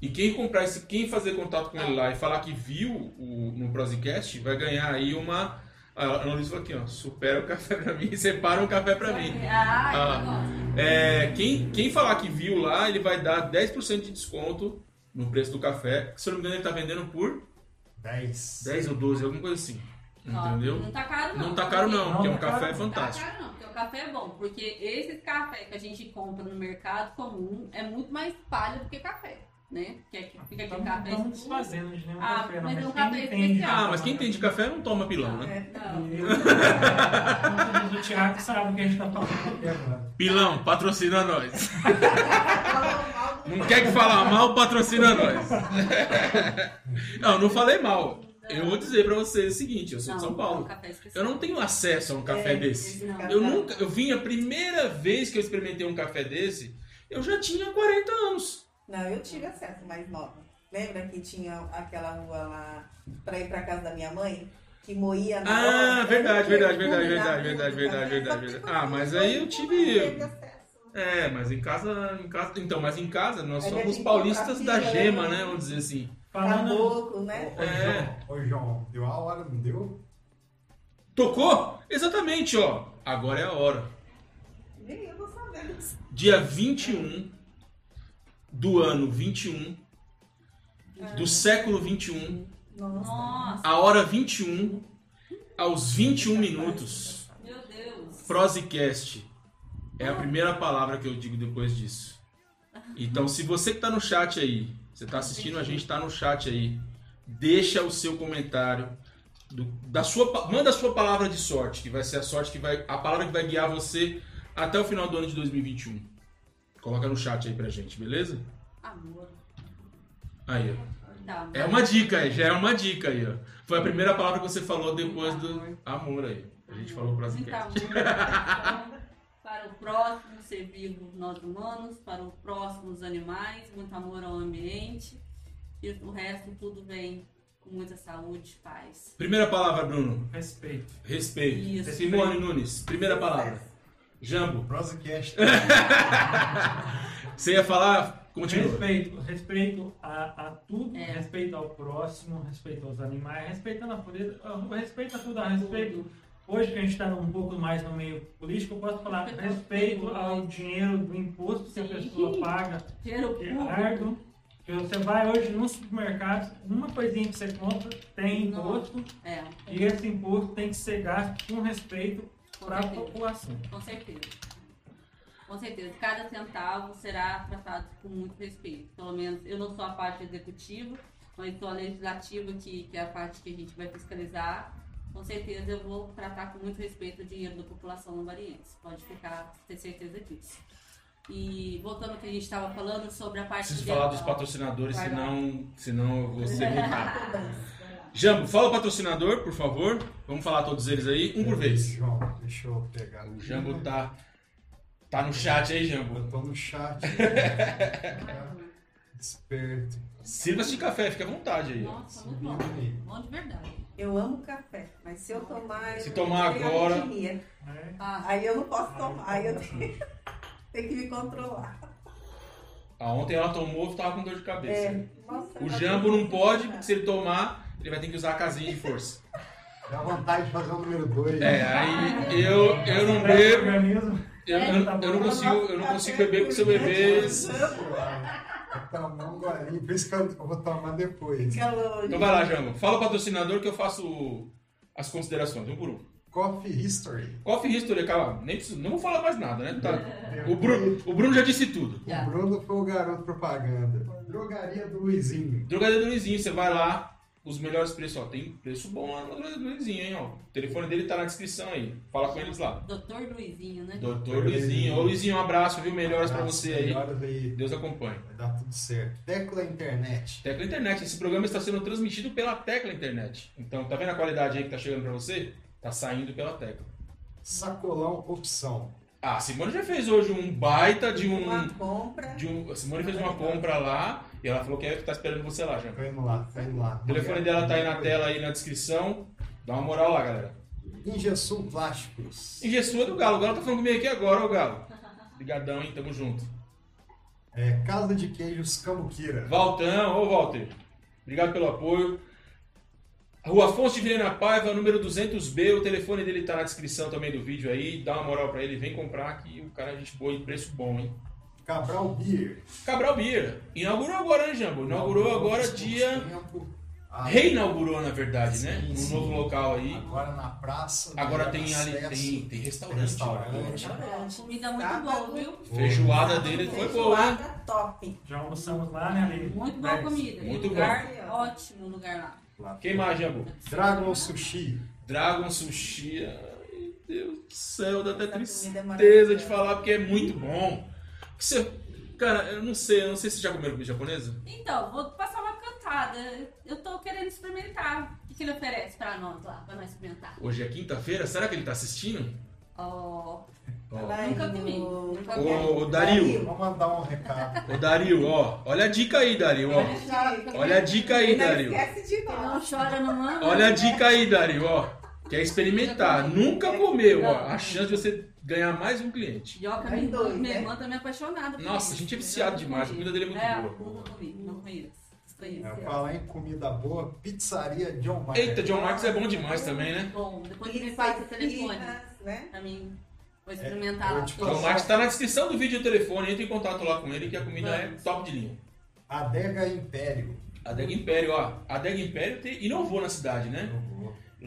E quem comprar esse, quem fazer contato com ele lá e falar que viu o, no Prosicast, vai ganhar aí uma. A Ana falou aqui, ó. Supera o café pra mim, separa um café pra mim. Ah, Ah. É, quem, quem falar que viu lá, ele vai dar 10% de desconto no preço do café. Se eu não me engano, ele tá vendendo por 10. 10 ou 12, alguma coisa assim. Entendeu? Não tá caro não. Não tá caro não, porque é um tá café caro. Não tá fantástico. caro não, porque o café é bom. Porque esse café que a gente compra no mercado comum é muito mais palha do que café, né? Que é que fica aqui café estamos escuro. desfazendo de nenhum Ah, café, não. mas é um quem café entende especial. Ah, mas quem tem de café não toma pilão, né? É. Não. Eu- o Thiago sabe o que a gente tá falando aqui agora. Pilão, patrocina nós. Não quer que falar mal, patrocina nós. Não, não falei mal. Eu vou dizer pra vocês o seguinte, eu sou de Não, São é um Paulo. Eu não tenho acesso a um café É, desse. esse Não. Eu nunca, eu vim a primeira vez que eu experimentei um café desse, eu já tinha 40 anos. Não, eu tive acesso mais nova. Lembra que tinha aquela rua lá pra ir pra casa da minha mãe? Que moía na Ah, verdade, verdade, verdade, verdade, rua verdade, verdade, verdade, verdade. Ah, mas aí eu tive-. É, mas em casa, em casa, então, mas em casa nós somos paulistas da gema, né? né, vamos dizer assim. Falando, Caboclo, né? Ô, É. João, ô, João, deu a hora, não deu? Tocou? Exatamente, ó. Agora é a hora. Nem eu tô sabendo disso. Dia 21 do ano 21 do século 21, Nossa. A hora 21 aos 21 minutos. meu Deus. Prosicast é a primeira palavra que eu digo depois disso. Então, se você que tá no chat aí, você tá assistindo a gente, tá no chat aí, deixa o seu comentário. do- da sua, manda a sua palavra de sorte, que vai ser a sorte que vai. A palavra que vai guiar você até o final do ano de 2021. Coloca no chat aí pra gente, beleza? Amor. Aí, ó. Tá, É uma dica aí, já é uma dica aí, ó. Foi a primeira palavra que você falou depois do amor aí. A gente falou Muito Prosicast. amor. Para o próximo ser vivo, nós humanos, para o próximo, os animais, muito amor ao ambiente. E o resto tudo vem com muita saúde, paz. Primeira palavra, Bruno. respeito. Respeito. Isso. Simone Nunes, primeira palavra. Jambo, Prosecast. você ia falar? Continua. Respeito, respeito a, a tudo, É. respeito ao próximo, respeito aos animais, respeito a natureza, respeito a tudo, a respeito. Hoje que a gente está um pouco mais no meio político, eu posso falar Respeito ao respeito povo. ao dinheiro do imposto que a pessoa paga, Dinheiro que é árduo. Que você vai hoje no supermercado, uma coisinha que você compra tem imposto, É, e esse imposto tem que ser gasto com respeito para a população. com certeza. Com certeza. Cada centavo será tratado com muito respeito. Pelo menos eu não sou a parte executiva, mas sou a legislativa, que, que é a parte que a gente vai fiscalizar. Com certeza eu vou tratar com muito respeito o dinheiro da população lambariense. Pode ficar, ter certeza disso. E voltando ao que a gente estava falando sobre a parte Preciso falar dos patrocinadores, senão, senão eu vou ser multado. Jambo, fala o patrocinador, por favor. Vamos falar todos eles aí, um por vez. João, deixa eu pegar O Jambo tá, tá no chat aí, Jambo. Eu tô no chat. Esperto. Sirva-se de café, fica à vontade aí. Nossa, muito bom. Bom de verdade. Eu amo café, mas se eu tomar. Se eu tomar agora- né? Ah, Aí eu não posso tomar, aí eu tenho, tenho que me controlar. Ah, ontem ela tomou e tava com dor de cabeça. É, nossa, O tá Jambo não pode, porque se ele tomar, ele vai ter que usar a casinha de força. Dá vontade de fazer o número 2. É, aí eu, eu não bebo, eu, eu, eu não consigo, eu não consigo beber porque se eu beber. Vou tomar um golinho, por isso que eu vou tomar depois. Então vai lá, Jambo. Fala o patrocinador que eu faço as considerações, um por um. Coffee History. Coffee History, cara, nem preciso, não vou falar mais nada, né? Tá. O, Bruno, o Bruno já disse tudo. O Bruno foi o garoto propaganda. Drogaria do Luizinho. Drogaria do Luizinho, você vai lá, os melhores preços, ó. Tem preço bom lá do Luizinho, hein, ó. O telefone dele tá na descrição aí. Fala com eles lá. Doutor Luizinho, né? Doutor Luizinho. Ô Luizinho, um abraço, viu? Melhoras pra você aí. Aí. Deus acompanhe. Vai dar tudo certo. Tecla Internet. Tecla Internet. Esse programa está sendo transmitido pela Tecla Internet. Então, tá vendo a qualidade aí que tá chegando pra você? Tá saindo pela Tecla. Sacolão Opção. Ah, a Simone já fez hoje um baita de um. Uma compra. De um a Simone fez uma compra lá e ela falou que é que tá esperando você lá, já. Tô indo lá, indo lá. O telefone dela tá aí na tela, aí na descrição. Dá uma moral lá, galera. Ingesul Plásticos. Ingessu é do Galo. O Galo tá falando comigo aqui agora, ô Galo. Ligadão, hein? Tamo junto. É, Casa de Queijos Cambuquira. Valtão, ô Walter, obrigado pelo apoio. Rua Afonso de Vilhena Paiva, número 200B, o telefone dele tá na descrição também do vídeo aí, dá uma moral pra ele, vem comprar que o cara é gente boa e preço bom, hein? Cabral Beer. Cabral Beer, inaugurou agora, né, Jambo? Inaugurou agora dia... tempo. Ah, Reinaugurou, na verdade, né? sim, Um sim. novo local aí. Agora na praça. Agora né, tem ali, tem, tem restaurante. Restaurante. lá. Comida muito Tá, boa, tá viu? Feijoada dele foi boa? Feijoada top. Já almoçamos lá, né, ali? Muito boa comida. Muito lugar bom. ótimo lugar lá. Lá. Quem mais, Jambo? Dragon Sushi. Dragon Sushi. Ai, Deus do céu, dá até Essa é tristeza de falar porque é muito bom. Você, cara, eu não sei, eu não sei se já comeram comida japonesa. Então, vou passar uma cantada. Eu tô querendo experimentar. O que, ele oferece pra nós lá, pra nós experimentar? Hoje é quinta-feira, será que ele tá assistindo? Ó, Ó, Vai nunca comi. Nunca Ô, comi. ô, Dario, Vou mandar um recado. ô Dario, ó, olha a dica aí, Dario, ó. Olha a dica aí, Não Dario. não chora não manda. Olha a dica aí, Dario, ó. Quer experimentar, nunca comeu, ó. A chance de você ganhar mais um cliente. Vai minha, dois, minha né? irmã também é apaixonada. por Nossa, a gente é viciado demais, a comi. comida dele é muito é, boa. Nunca comi, não conheço. Eu falar em comida boa, pizzaria John Mark. Eita, John Marcos é bom demais também, né? Bom, depois me Pizza, passa o telefone né? pra mim. Vou experimentar eu lá. John. Marcos tá na descrição do vídeo o telefone, entra em contato lá com ele que a comida é top de linha. Adega Império. Adega Império, ó. Adega Império te- inovou na cidade, né?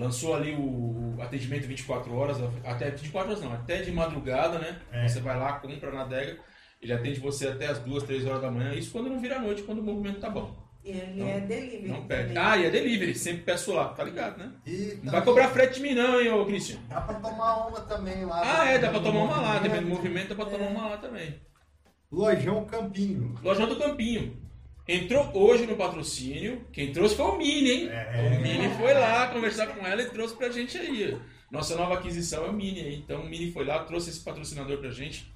Lançou ali o, atendimento 24 horas, até 24 horas não, até de madrugada, né? É. Você vai lá, compra na adega, ele atende você até as 2, 3 horas da manhã, isso quando não vira noite, quando o movimento tá bom. E ele Não- é delivery. Não perde. também. Ah, e é delivery, sempre peço lá, tá ligado, né? E Não vai também cobrar frete de mim não, hein, ô Christian? Dá pra tomar uma também lá. Ah, é, dá pra tomar uma lá, dependendo do movimento. movimento, dá pra tomar uma lá também. Lojão Campinho. Lojão do Campinho. Entrou hoje no patrocínio. Quem trouxe foi o Mini, hein? É. O Mini foi lá conversar com ela e trouxe pra gente aí. Nossa nova aquisição é o Mini aí. Então o Mini foi lá, trouxe esse patrocinador pra gente.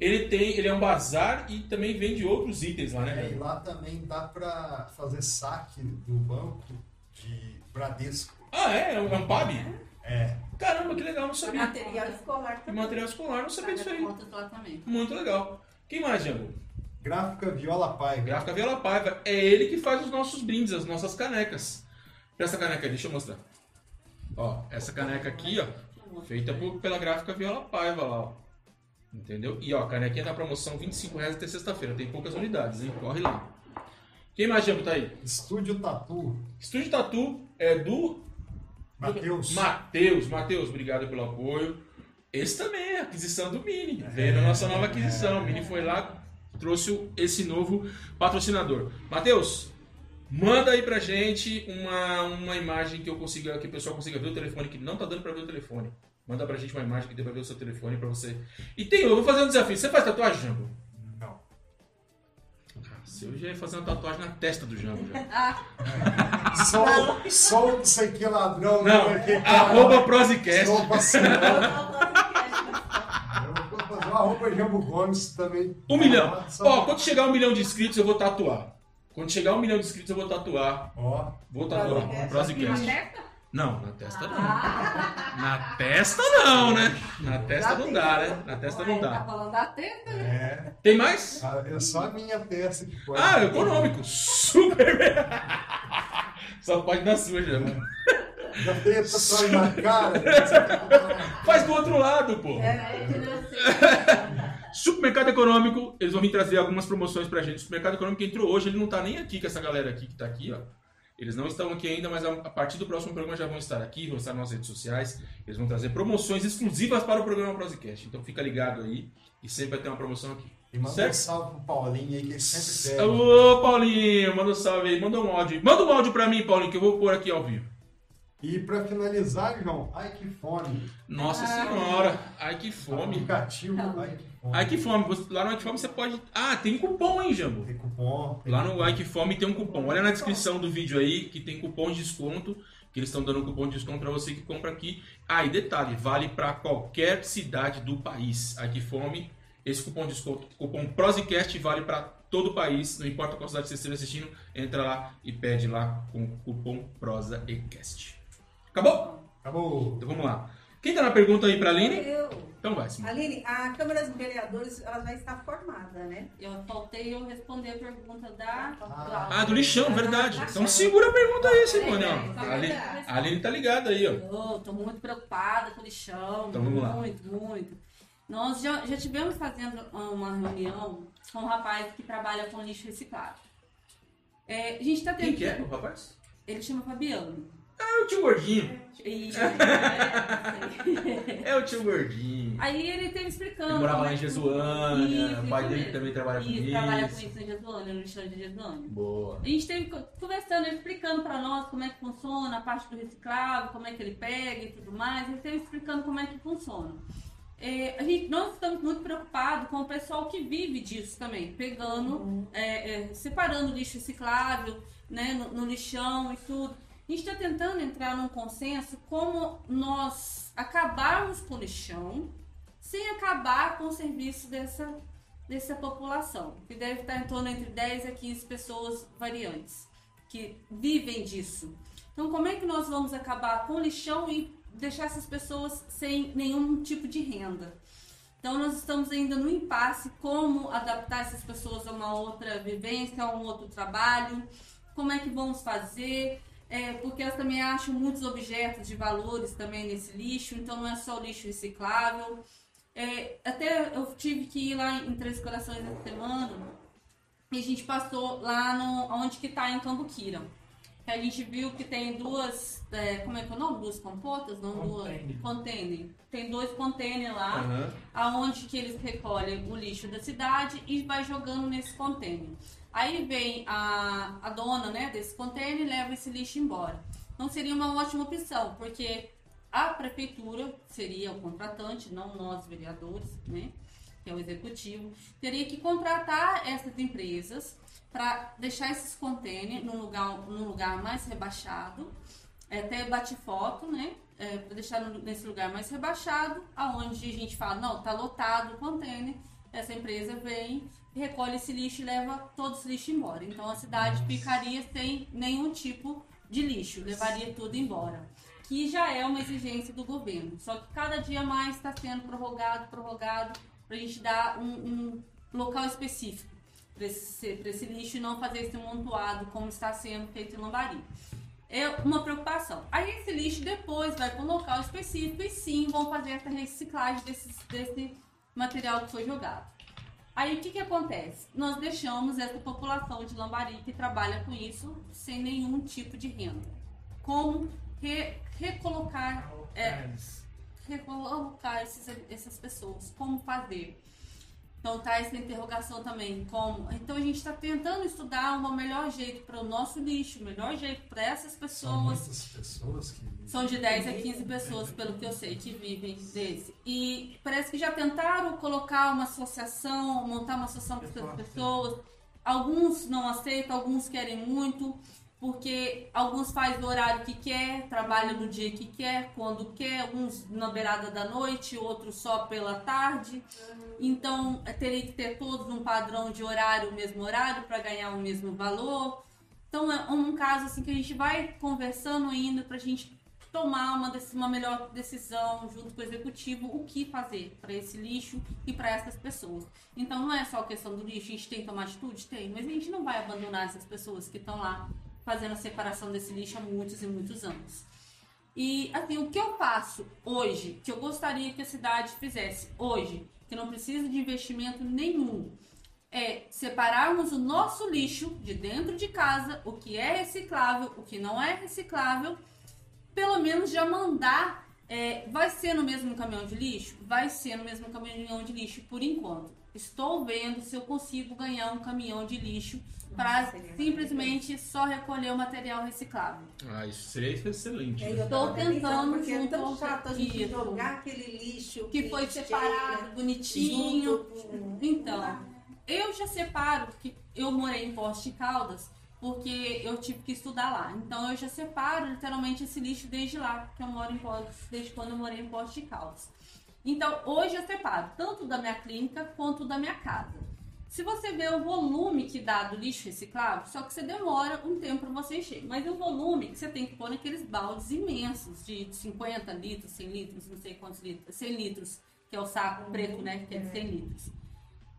Ele tem, ele é um bazar e também vende outros itens lá, É, e né? lá também dá pra fazer saque do banco de Bradesco. Ah, é? É um, é um pub? É. Caramba, que legal, não sabia. Material escolar também. material escolar, não sabia disso aí. Muito legal. Quem mais, Django? Gráfica Viola Paiva. Gráfica Viola Paiva. É ele que faz os nossos brindes, as nossas canecas. Presta a caneca aí, deixa eu mostrar. Ó, essa caneca aqui, ó, feita por- pela Gráfica Viola Paiva lá, ó. Entendeu? E ó, a canequinha tá promoção 25 reais até sexta-feira. Tem poucas unidades, hein? Corre lá. Quem mais, Django, tá aí? Estúdio Tatu. Estúdio Tatu é do Matheus. Matheus. Matheus, obrigado pelo apoio. Esse também é a aquisição do Mini. Veio na nossa nova aquisição. O Mini foi lá, trouxe esse novo patrocinador. Matheus, manda aí pra gente uma, uma imagem que eu consiga, que o pessoal consiga ver o telefone, que não tá dando pra ver o telefone. Manda pra gente uma imagem que dê pra ver o seu telefone pra você. E tem, eu vou fazer um desafio. Você faz tatuagem, Jambo? Não. Se eu já ia fazer uma tatuagem na testa do Jambo já. Sou não sei que ladrão. Não, né, que- arroba Prosicast. Sou vacilão. Roupa Jambo Gomes também. Um milhão. Ó, quando chegar um milhão de inscritos, eu vou tatuar. Quando chegar um milhão de inscritos, eu vou tatuar. Ó, Vou tatuar. Testa? Não, na testa não. Ah, Na testa não, né? Na testa não dá, né? Na testa não Tá dá. falando da testa, né? é. Tem mais? Ah, É só a minha testa que pode. Ah, econômico. Super. Só pode na sua, já. Já tem a tatuagem na cara. Faz do outro lado, pô. É, que não sei. Supermercado Econômico, eles vão vir trazer algumas promoções pra gente. O Supermercado Econômico entrou hoje, ele não tá nem aqui com essa galera aqui que tá aqui, ó. Eles não estão aqui ainda, mas a partir do próximo programa já vão estar aqui, vão estar nas nossas redes sociais. Eles vão trazer promoções exclusivas para o programa Prosicast. Então fica ligado aí e sempre vai ter uma promoção aqui. E manda Certo? um salve pro Paulinho aí, que ele sempre pede. Ô, Paulinho, manda um salve aí, manda um áudio. Manda um áudio pra mim, Paulinho, que eu vou pôr aqui ao vivo. E pra finalizar, João, ai que fome. Nossa Ah. senhora, ai que fome. Aplicativo, ai que fome. Ai que fome, lá no Ai que fome você pode... Ah, tem cupom, hein, Jambo? Tem cupom. tem Lá no Ai que Fome tem um cupom. Olha na descrição do vídeo aí que tem cupom de desconto. Que eles estão dando um cupom de desconto para você que compra aqui. Ah, e detalhe, vale para qualquer cidade do país. Ai que Fome, esse cupom de desconto, cupom Prosicast vale para todo o país. Não importa qual cidade você esteja assistindo, entra lá e pede lá com o cupom Prosa e Cast. Acabou? Acabou. Então vamos lá. Quem tá na pergunta aí pra Aline? Eu. Então vai, Simone. Aline, a Câmara dos Vereadores ela já está formada, né? Eu faltei eu responder a pergunta da. Ah, do lixão, verdade. Então segura a pergunta aí, Simone. É, é, A Aline, a Aline tá ligada aí, ó. Eu tô muito preocupada com o lixão. Então, vamos lá. muito, muito. Nós já, já tivemos fazendo uma reunião com um rapaz que trabalha com lixo reciclado. É, a gente tá Quem tendo. que é, o rapaz? Ele chama Fabiano. É o tio Gordinho. É o tio Gordinho. Aí ele teve explicando. Ele morava lá é em Jesuânia, Isso, o pai dele também trabalha com isso. trabalha com isso em Jesuânia, no lixão de Jesuânia. Boa. A gente teve co- conversando, ele explicando pra nós como é que funciona a parte do reciclável, como é que ele pega e tudo mais. Ele esteve explicando como é que funciona. É, a gente, nós estamos muito preocupados com o pessoal que vive disso também, pegando, é, é, separando lixo reciclável né, no, no lixão e tudo. A gente está tentando entrar num consenso como nós acabarmos com o lixão sem acabar com o serviço dessa, dessa população, que deve estar em torno entre 10 a 15 pessoas variantes que vivem disso. Então, como é que nós vamos acabar com o lixão e deixar essas pessoas sem nenhum tipo de renda? Então, nós estamos ainda no impasse como adaptar essas pessoas a uma outra vivência, a um outro trabalho, como é que vamos fazer, é, porque elas também acham muitos objetos de valores também nesse lixo, então não é só o lixo reciclável. É, até eu tive que ir lá em Três Corações essa semana e a gente passou lá no, onde que tá em Cambuquira. Que a gente viu que tem duas, é, como é que é o nome? Duas compotas? Não, Container. duas. Container. Tem dois containers lá Aham. aonde que eles recolhem o lixo da cidade e vai jogando nesse container. Aí vem a, a dona né, desse container e leva esse lixo embora. Então seria uma ótima opção, porque a prefeitura seria o contratante, não nós vereadores, né, que é o executivo, teria que contratar essas empresas para deixar esses containers num lugar, num lugar mais rebaixado, é, até bate foto, né? É, para deixar nesse lugar mais rebaixado, aonde a gente fala, não, tá lotado o container, essa empresa vem, recolhe esse lixo e leva todos os lixos embora. Então a cidade ficaria sem nenhum tipo de lixo, levaria tudo embora. Que já é uma exigência do governo. Só que cada dia mais está sendo prorrogado, prorrogado, para a gente dar um, um local específico para esse, esse lixo e não fazer esse montoado como está sendo feito em Lambari é uma preocupação. Aí esse lixo depois vai para um local específico e sim vão fazer essa reciclagem desse material que foi jogado. Aí o que, que acontece? Nós deixamos essa população de Lambari que trabalha com isso sem nenhum tipo de renda. Como re- recolocar, é, recolocar esses, essas pessoas? Como fazer? Então tá essa interrogação também, como. Então a gente está tentando estudar um melhor jeito para o nosso lixo, o melhor jeito para essas São pessoas. muitas pessoas que. São de 10 a 15 pessoas, pelo que eu sei, que vivem desse. E parece que já tentaram colocar uma associação, montar uma associação com essas pessoas. Alguns não aceitam, alguns querem muito, porque alguns fazem o horário que quer, trabalham no dia que quer, quando quer, uns na beirada da noite, outros só pela tarde. Então, eh, teria que ter todos um padrão de horário, o mesmo horário, para ganhar o mesmo valor. Então, é um caso assim que a gente vai conversando ainda para a gente tomar uma, uma melhor decisão junto com o executivo, o que fazer para esse lixo e para essas pessoas. Então, não é só a questão do lixo, a gente tem que tomar atitude? Tem, mas a gente não vai abandonar essas pessoas que estão lá fazendo a separação desse lixo há muitos e muitos anos. E assim, o que eu faço hoje, que eu gostaria que a cidade fizesse hoje, que não precisa de investimento nenhum, é separarmos o nosso lixo de dentro de casa, o que é reciclável, o que não é reciclável, pelo menos já mandar. é, vai ser no mesmo caminhão de lixo? Vai ser no mesmo caminhão de lixo por enquanto. Estou vendo se eu consigo ganhar um caminhão de lixo para simplesmente só recolher o material reciclável. Ah, isso seria excelente. É, eu tava tentando porque é junto tão ao chato a gente Isso. jogar aquele lixo Que foi separado, bonitinho. com- Então, eu já separo, porque eu morei em Poste de Caldas, porque eu tive que estudar lá. Então eu já separo literalmente esse lixo desde lá, que eu moro em Poste, desde quando eu morei em Poste de Caldas. Então, hoje eu separo tanto da minha clínica quanto da minha casa. Se você vê o volume que dá do lixo reciclável, só que você demora um tempo para você encher. Mas o volume que você tem que pôr naqueles baldes imensos de 50 litros, 100 litros, não sei quantos litros, 100 litros, que é o saco preto, né? Que é de 100 litros.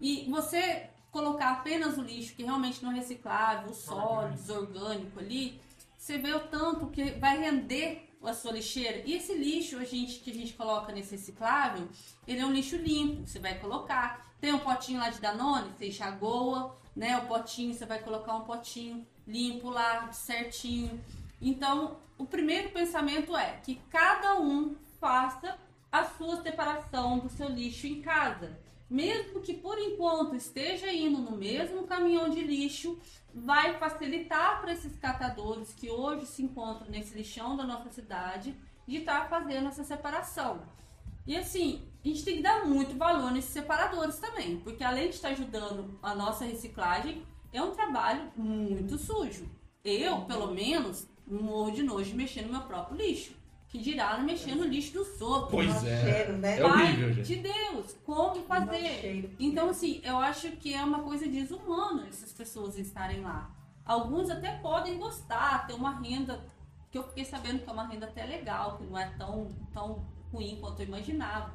E você colocar apenas o lixo que realmente não é reciclável, o sólido, orgânico ali, você vê o tanto que vai render a sua lixeira. E esse lixo a gente, que a gente coloca nesse reciclável, ele é um lixo limpo, você vai colocar. Tem um potinho lá de Danone, você enxagoa, né? O potinho, você vai colocar um potinho limpo lá, certinho. Então, o primeiro pensamento é que cada um faça a sua separação do seu lixo em casa. Mesmo que por enquanto esteja indo no mesmo caminhão de lixo, vai facilitar para esses catadores que hoje se encontram nesse lixão da nossa cidade de estar tá fazendo essa separação. E assim, a gente tem que dar muito valor nesses separadores também, porque além de estar ajudando a nossa reciclagem, é um trabalho muito sujo. Eu, pelo menos, morro de nojo de mexer no meu próprio lixo. Que dirá não mexer no lixo dos outros. Pois é. Cheiro, né? É horrível, gente. de Deus, como fazer? Então, assim, eu acho que é uma coisa desumana essas pessoas estarem lá. Alguns até podem gostar, ter uma renda, que eu fiquei sabendo que é uma renda até legal, que não é tão, tão ruim quanto eu imaginava.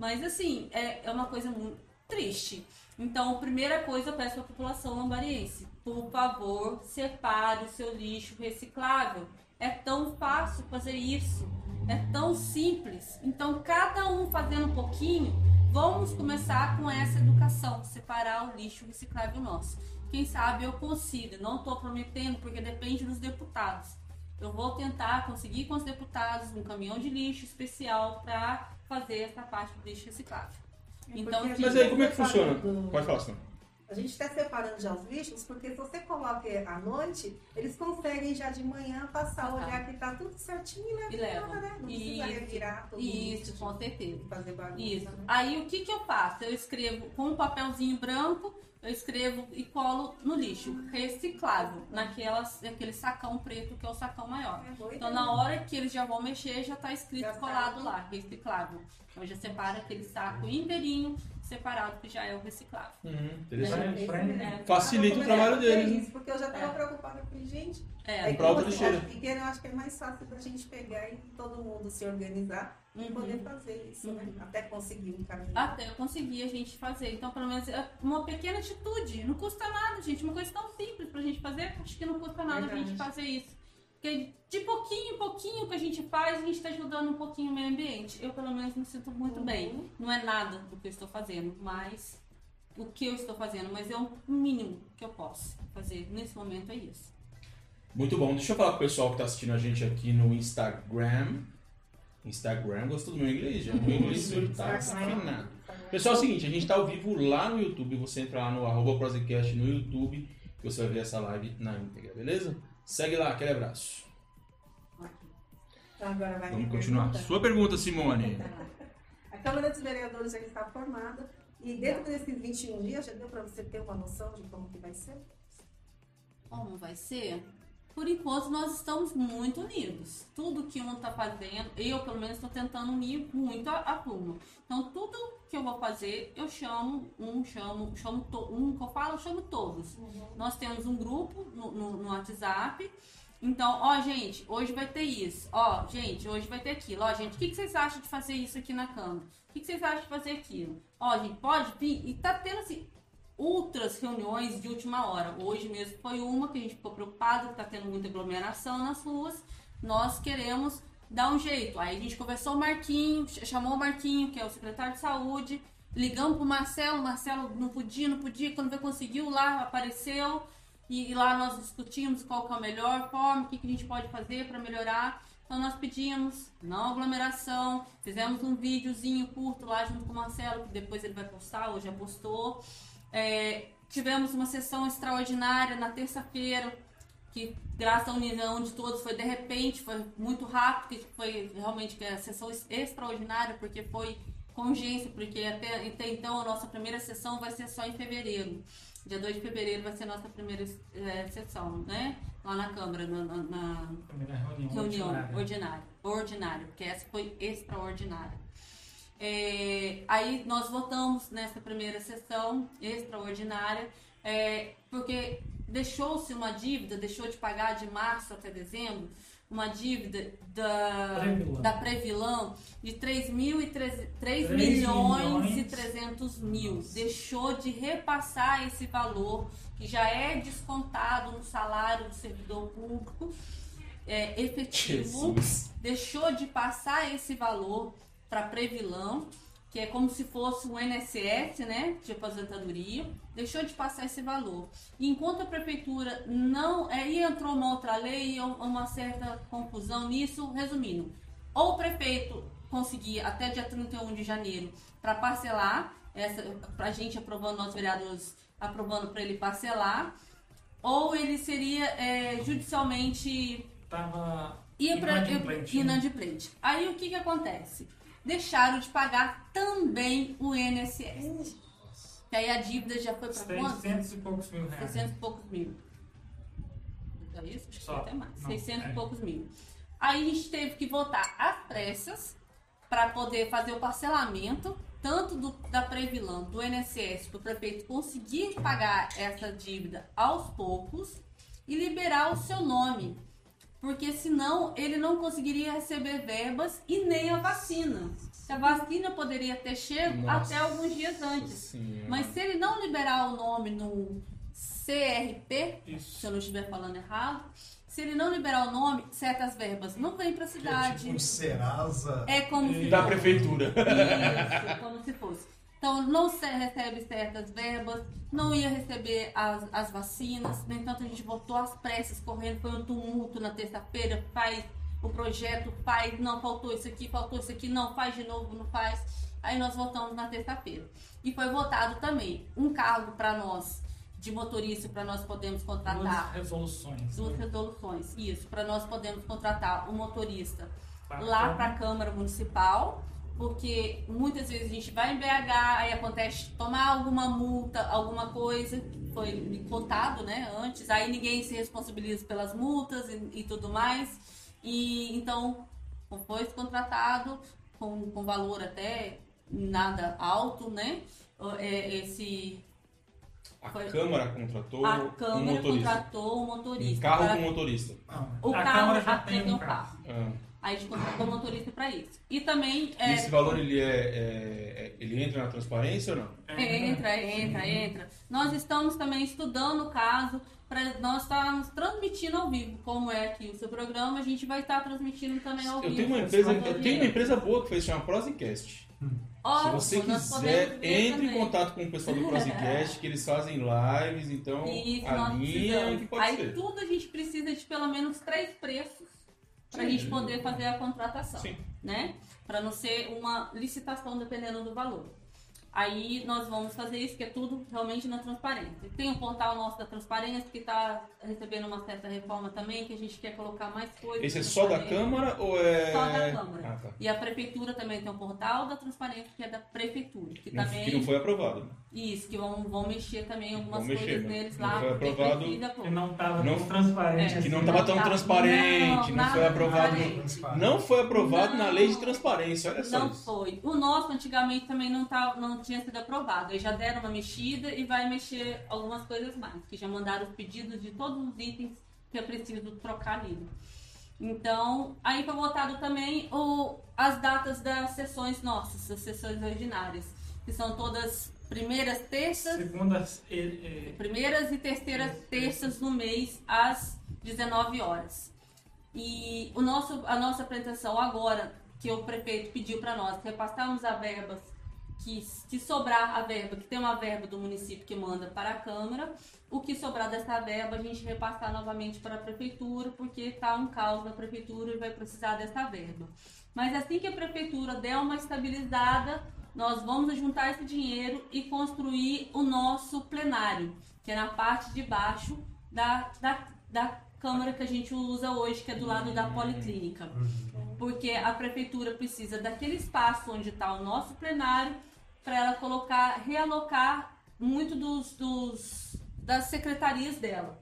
Mas, assim, é, é uma coisa muito triste. Então, primeira coisa, eu peço à população lambariense, por favor, separe o seu lixo reciclável. É tão fácil fazer isso. É tão simples. Então, cada um fazendo um pouquinho, vamos começar com essa educação, separar o lixo reciclável nosso. Quem sabe eu consiga, não estou prometendo, porque depende dos deputados. Eu vou tentar conseguir com os deputados um caminhão de lixo especial para fazer essa parte do lixo reciclável. É Então, Mas aí, como é que tá funciona? Pode falar, senão. A gente está separando já os lixos, porque se você coloca à noite, eles conseguem já de manhã passar, Ah. olhar que tá tudo certinho e levar E leva. né? Não precisa Isso. revirar todo Isso, com certeza. fazer bagunça. Isso. né? Aí o que, que eu faço? Eu escrevo com um papelzinho branco, eu escrevo e colo no lixo, reciclável, naquelas, naquele sacão preto que é o sacão maior. É Então na hora que eles já vão mexer, já tá escrito Já colado sabe. lá, reciclável. Então já separa aquele saco inteirinho, separado, que já é o reciclável. Uhum, interessante. Pra- É. Facilita o trabalho é deles, né? isso, porque eu já estava É. preocupada com gente. É, Comprar outra lixeira. é pequeno, eu acho que é mais fácil da gente pegar e todo mundo se organizar Uhum. poder fazer isso, né? Até conseguir um caminho. Até eu conseguir a gente fazer. Então, pelo menos, é uma pequena atitude. Não custa nada, gente. Uma coisa tão simples pra gente fazer, acho que não custa nada a Verdade. gente fazer isso. Porque de pouquinho em pouquinho que a gente faz, a gente tá ajudando um pouquinho o meio ambiente. Eu, pelo menos, me sinto muito Uhum. bem. Não é nada do que eu estou fazendo, mas o que eu estou fazendo. Mas é o mínimo que eu posso fazer nesse momento é isso. Muito bom. Deixa eu falar pro pessoal que tá assistindo a gente aqui no Instagram. Instagram, gostou do meu inglês? Já? Meu inglês hoje tá afinado. Pessoal, é o seguinte, a gente tá ao vivo lá no YouTube. Você entra lá no arroba no YouTube que você vai ver essa live na íntegra, beleza? Segue lá, aquele abraço. Então, agora vai Vamos continuar. pergunta. Sua pergunta, Simone. A Câmara dos Vereadores já está formada e dentro desses 21 dias já deu para você ter uma noção de como que vai ser? Como vai ser? Por enquanto, nós estamos muito unidos. Tudo que um está fazendo, eu pelo menos estou tentando unir muito a, a turma. Então, tudo que eu vou fazer, eu chamo um, chamo, chamo to, um que eu falo, eu chamo todos. Nós temos um grupo no, no, no WhatsApp. Então, ó, gente, hoje vai ter isso. Ó, gente, hoje vai ter aquilo. Ó, gente, o que, que vocês acham de fazer isso aqui na Câmara? O que, que vocês acham de fazer aquilo? Ó, gente, pode vir. E tá tendo assim, outras reuniões de última hora. Hoje mesmo foi uma que a gente ficou preocupado, que está tendo muita aglomeração nas ruas. Nós queremos dar um jeito. Aí a gente conversou o Marquinho, ch- chamou o Marquinho, que é o secretário de saúde, ligamos pro Marcelo, o Marcelo não podia, não podia, quando veio conseguiu lá, apareceu. E, e lá nós discutimos qual que é a melhor forma, o que, que a gente pode fazer para melhorar. Então nós pedimos não aglomeração, fizemos um videozinho curto lá junto com o Marcelo, que depois ele vai postar, ou já postou. É, tivemos uma sessão extraordinária na terça-feira, que graças à união de todos foi de repente, foi muito rápido, que foi realmente que a sessão ex- extraordinária, porque foi com urgência, porque até, até então a nossa primeira sessão vai ser só em fevereiro. Dia 2 de fevereiro vai ser a nossa primeira eh, sessão, né? Lá na Câmara, na- na- reunião. reunião ordinária. ordinária, ordinária, porque essa foi extraordinária. É, aí nós votamos nessa primeira sessão extraordinária, é, porque deixou-se uma dívida, deixou de pagar de março até dezembro, uma dívida da Previlão. da Previlão de 3, mil e 3, 3 Três milhões e milhões. 300 mil. Deixou de repassar esse valor que já é descontado no salário do servidor público é, efetivo Jesus. deixou de passar esse valor para Previlão, que é como se fosse um INSS, né, de aposentadoria, deixou de passar esse valor. E enquanto a prefeitura não, aí entrou uma outra lei e uma certa confusão nisso, resumindo, ou o prefeito conseguir até dia 31 de janeiro para parcelar, essa, pra gente aprovando, nós vereadores aprovando para ele parcelar, ou ele seria é, judicialmente Tava ia para inadimplente, né? inadimplente. Aí o que que acontece? Deixaram de pagar também o INSS. Que aí a dívida já foi para quanto? 600 e poucos mil reais. 600 e poucos mil. É isso? Acho que Só. até mais. Não, 600 é. e poucos mil. Aí a gente teve que votar às pressas para poder fazer o parcelamento, tanto do, da Previlão, do INSS, para o prefeito conseguir pagar essa dívida aos poucos e liberar o seu nome. Porque senão ele não conseguiria receber verbas e nem a vacina. A vacina poderia ter chego Nossa até alguns dias antes. Senhora. Mas se ele não liberar o nome no CRP, se Isso. eu não estiver falando errado, se ele não liberar o nome, certas verbas não vêm para a Que é cidade. tipo um Serasa. É como se Da fosse. prefeitura. Isso, como se fosse. Então, não se recebe certas verbas, não ia receber as, as vacinas. No entanto, a gente votou às pressas, correndo, foi um tumulto na terça-feira. Faz o projeto, faz, não, faltou isso aqui, faltou isso aqui, não, faz de novo, não faz. Aí nós votamos na terça-feira. E foi votado também um cargo para nós, de motorista, para nós podermos Duas contratar. resoluções. Duas resoluções, isso, para nós podermos contratar o motorista Pra lá para a Câmara Municipal, porque muitas vezes a gente vai em BH, aí acontece tomar alguma multa, alguma coisa, foi contado, né, antes, aí ninguém se responsabiliza pelas multas e, e tudo mais, e então foi contratado com, com valor até nada alto, né, é, esse A Foi- Câmara contratou a um Câmara motorista. contratou um motorista. Um carro com motorista. Não, O a carro Câmara já tem um um carro. carro. Ah. Aí a gente contratou o motorista para isso. E também E é, esse valor ele é, é- é- ele entra na transparência ou não? Entra, entra, entra. Nós estamos também estudando o caso para nós estarmos transmitindo ao vivo, como é aqui o seu programa, a gente vai estar transmitindo também ao Eu vivo. tenho uma empresa, eu tenho uma empresa boa que fez chama Prosecast. Ótimo, Se você quiser, entre em também. contato com o pessoal do Prosecast, que eles fazem lives, então Isso, a precisamos. que pode Aí ser. tudo a gente precisa de pelo menos três preços para a gente poder fazer a contratação, Sim. né? Para não ser uma licitação dependendo do valor. Aí nós vamos fazer isso, que é tudo realmente na transparência. Tem o portal nosso da transparência, que está recebendo uma certa reforma também, que a gente quer colocar mais coisas. Esse é só da. Câmara ou é. Só da Câmara. Ah, tá. E a Prefeitura também tem um portal da transparência, que é da Prefeitura. Que Não- também. que não foi aprovado. né? Isso, que vão, vão mexer também algumas Vão mexer, coisas né? neles Não lá. foi porque aprovado. Que não estava Não- tão transparente. É, assim. Que não estava tão tá- transparente, não, foi aprovado. Não foi aprovado na Não. lei de transparência, olha só Não isso. foi. O nosso antigamente também não, tá, não tinha sido aprovado. Aí já deram uma mexida e vai mexer algumas coisas mais. Que já mandaram os pedidos de todos os itens que eu preciso trocar nele. Então, aí foi votado também o, as datas das sessões nossas, as sessões ordinárias. Que são todas primeiras terças, Segundas. e- e- primeiras e terceiras terças no mês às 19 horas. E o nosso, a nossa apresentação agora, que o prefeito pediu para nós repassarmos a verbas, que, que sobrar a verba, que tem uma verba do município que manda para a Câmara, o que sobrar dessa verba a gente repassar novamente para a prefeitura, porque está um caos na prefeitura e vai precisar dessa verba. Mas assim que a prefeitura der uma estabilizada, nós vamos juntar esse dinheiro e construir o nosso plenário, que é na parte de baixo da, da, da câmara que a gente usa hoje, que é do lado da policlínica. Porque a prefeitura precisa daquele espaço onde está o nosso plenário para ela colocar, realocar muito dos, dos das secretarias dela.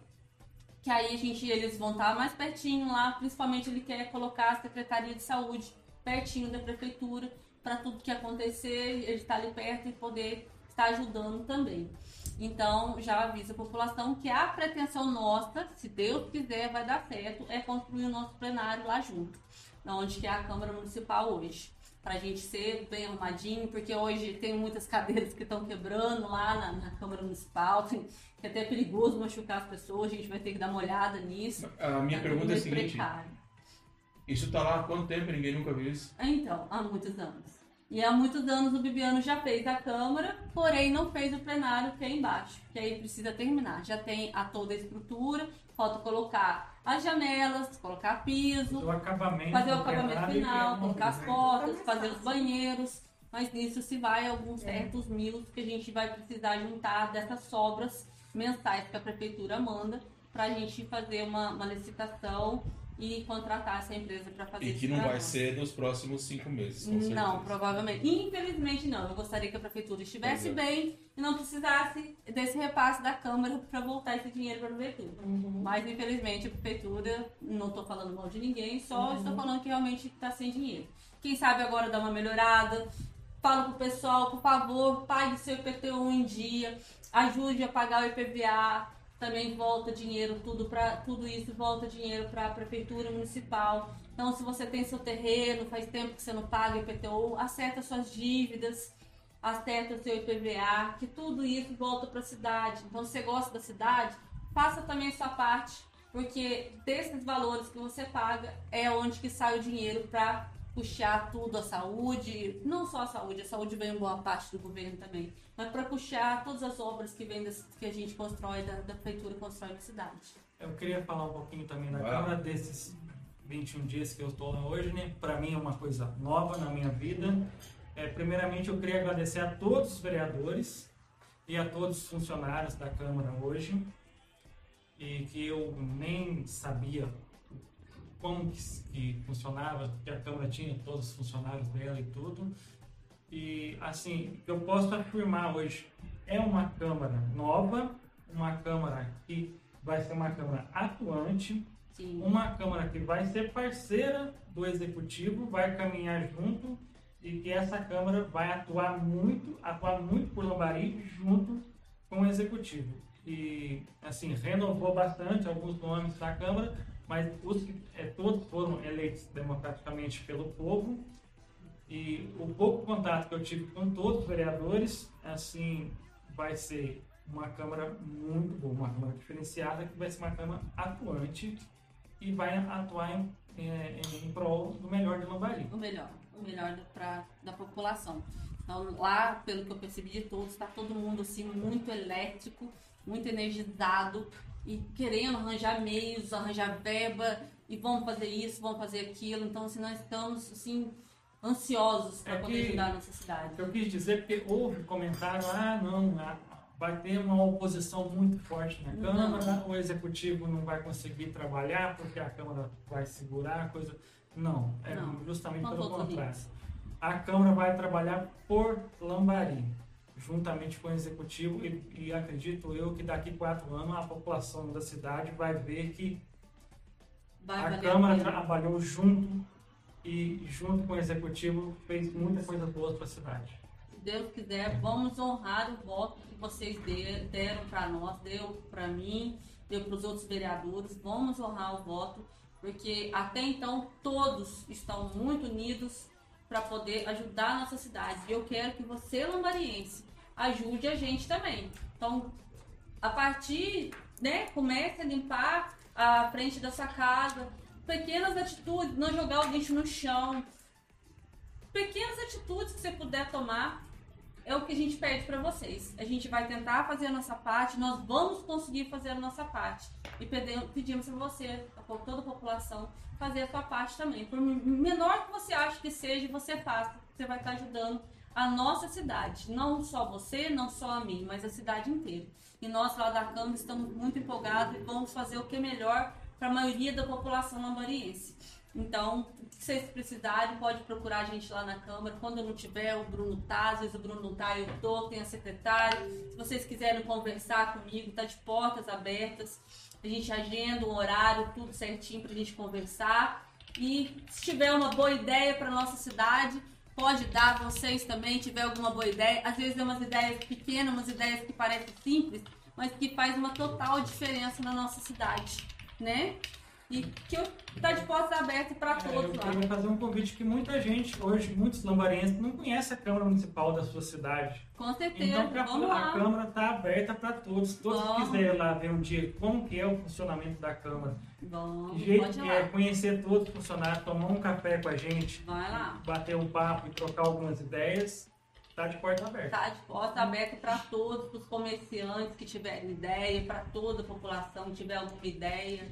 Que aí a gente, eles vão estar mais pertinho lá, principalmente ele quer colocar a Secretaria de Saúde pertinho da prefeitura para tudo que acontecer, ele estar ali perto e poder estar ajudando também. Então, já aviso a população que a pretensão nossa, se Deus quiser, vai dar certo, é construir o nosso plenário lá junto, onde que é a Câmara Municipal hoje. Para a gente ser bem arrumadinho, porque hoje tem muitas cadeiras que estão quebrando lá na, na Câmara Municipal, tem, que é até perigoso machucar as pessoas, a gente vai ter que dar uma olhada nisso. A minha Tá pergunta é a seguinte: precário. isso tá lá há quanto tempo? Ninguém nunca viu isso? Então, há muitos anos. E há muitos anos o Bibiano já fez a Câmara, porém não fez o plenário que é embaixo, que aí precisa terminar. Já tem a toda a estrutura, falta colocar as janelas, colocar piso, O acabamento. fazer o do acabamento é final, colocar as portas, fazer os banheiros. Mas nisso se vai alguns certos mil que a gente vai precisar juntar dessas sobras mensais que a prefeitura manda para a gente fazer uma, uma licitação e contratar essa empresa para fazer E que não vai nós. ser nos próximos cinco meses, com certeza. Não, provavelmente. Infelizmente não. Eu gostaria que a prefeitura estivesse é. bem e não precisasse desse repasse da Câmara para voltar esse dinheiro para a prefeitura. Mas infelizmente a prefeitura, não estou falando mal de ninguém, só estou falando que realmente está sem dinheiro. Quem sabe agora dar uma melhorada. Fala pro pessoal, por favor, pague seu IPTU em dia, ajude a pagar o IPVA, também volta dinheiro, tudo para tudo isso volta dinheiro para a prefeitura municipal. Então, se você tem seu terreno, faz tempo que você não paga IPTU, acerta suas dívidas, acerta seu IPVA, que tudo isso volta para a cidade. Então, se você gosta da cidade, faça também a sua parte, porque desses valores que você paga é onde que sai o dinheiro para puxar tudo a saúde, não só a saúde, a saúde vem em boa parte do governo também, mas para puxar todas as obras que vem das, que a gente constrói, da, da prefeitura constrói na cidade. Eu queria falar um pouquinho também da. Câmara desses 21 dias que eu estou lá hoje, né? Para mim é uma coisa nova na minha vida. É, primeiramente, eu queria agradecer a todos os vereadores e a todos os funcionários da Câmara hoje, e que eu nem sabia como que, funcionava, que a Câmara tinha todos os funcionários dela e tudo. E assim, eu posso afirmar hoje, é uma Câmara nova, uma Câmara que vai ser uma Câmara atuante, Sim. uma Câmara que vai ser parceira do Executivo, vai caminhar junto e que essa Câmara vai atuar muito, atuar muito por Lambari junto com o Executivo. E, assim, renovou bastante alguns nomes da Câmara, mas os que é, todos foram eleitos democraticamente pelo povo. E o pouco contato que eu tive com todos os vereadores, assim, vai ser uma Câmara muito boa, uma Câmara diferenciada, que vai ser uma Câmara atuante e vai atuar em, em, em prol do melhor de Lambari. o melhor, o melhor pra, da população. Então, lá, pelo que eu percebi de todos, está todo mundo assim muito elétrico, muito energizado e querendo arranjar meios, arranjar verba e vamos fazer isso, vamos fazer aquilo. Então, assim, nós estamos assim ansiosos para É poder que- ajudar a nossa cidade. Eu quis dizer porque houve comentário, ah, não, ah, vai ter uma oposição muito forte na Câmara, o Executivo não vai conseguir trabalhar porque a Câmara vai segurar a coisa. Não, é Não, justamente são pelo contrário. A Câmara vai trabalhar por Lambari, juntamente com o Executivo, e, e acredito eu que daqui quatro anos a população da cidade vai ver que Vai a Câmara trabalhou junto e junto com o Executivo fez muita coisa boa para a cidade. Se Deus quiser, vamos honrar o voto que vocês de- deram para nós, deu para mim, deu para os outros vereadores. Vamos honrar o voto, porque até então todos estão muito unidos para poder ajudar a nossa cidade. E eu quero que você, lambariense, ajude a gente também. Então, a partir, né, comece a limpar a frente da sua casa. Pequenas atitudes, não jogar o lixo no chão, pequenas atitudes que você puder tomar é o que a gente pede para vocês. A gente vai tentar fazer a nossa parte, nós vamos conseguir fazer a nossa parte. E pedimos para você, a po- toda a população, fazer a sua parte também. Por menor que você ache que seja, você faça. Você vai estar ajudando a nossa cidade. Não só você, não só a mim, mas a cidade inteira. E nós lá da Câmara estamos muito empolgados e vamos fazer o que é melhor para a maioria da população lambariense. Então, se vocês precisarem, pode procurar a gente lá na Câmara. Quando eu não tiver, o Bruno tá, às vezes o Bruno não tá, eu tô, tem a secretária. Se vocês quiserem conversar comigo, tá de portas abertas. A gente agenda um horário, tudo certinho pra gente conversar. E se tiver uma boa ideia para nossa cidade, pode dar, vocês também, tiver alguma boa ideia. Às vezes é umas ideias pequenas, umas ideias que parecem simples, mas que faz uma total diferença na nossa cidade, né? E que eu tá de portas abertas para É, todos eu lá. queria fazer um convite que muita gente, hoje, muitos lambarenses, não conhece a Câmara Municipal da sua cidade. Com certeza, Então pra- vamos a lá. Câmara está aberta para todos. Todos que Vamos. quiserem lá ver um dia como que é o funcionamento da Câmara, Vamos, jeito que é conhecer todos os funcionários, tomar um café com a gente, Vai lá. bater um papo e trocar algumas ideias, tá de porta aberta. Tá de porta aberta para todos, para os comerciantes que tiverem ideia, para toda a população que tiver alguma ideia,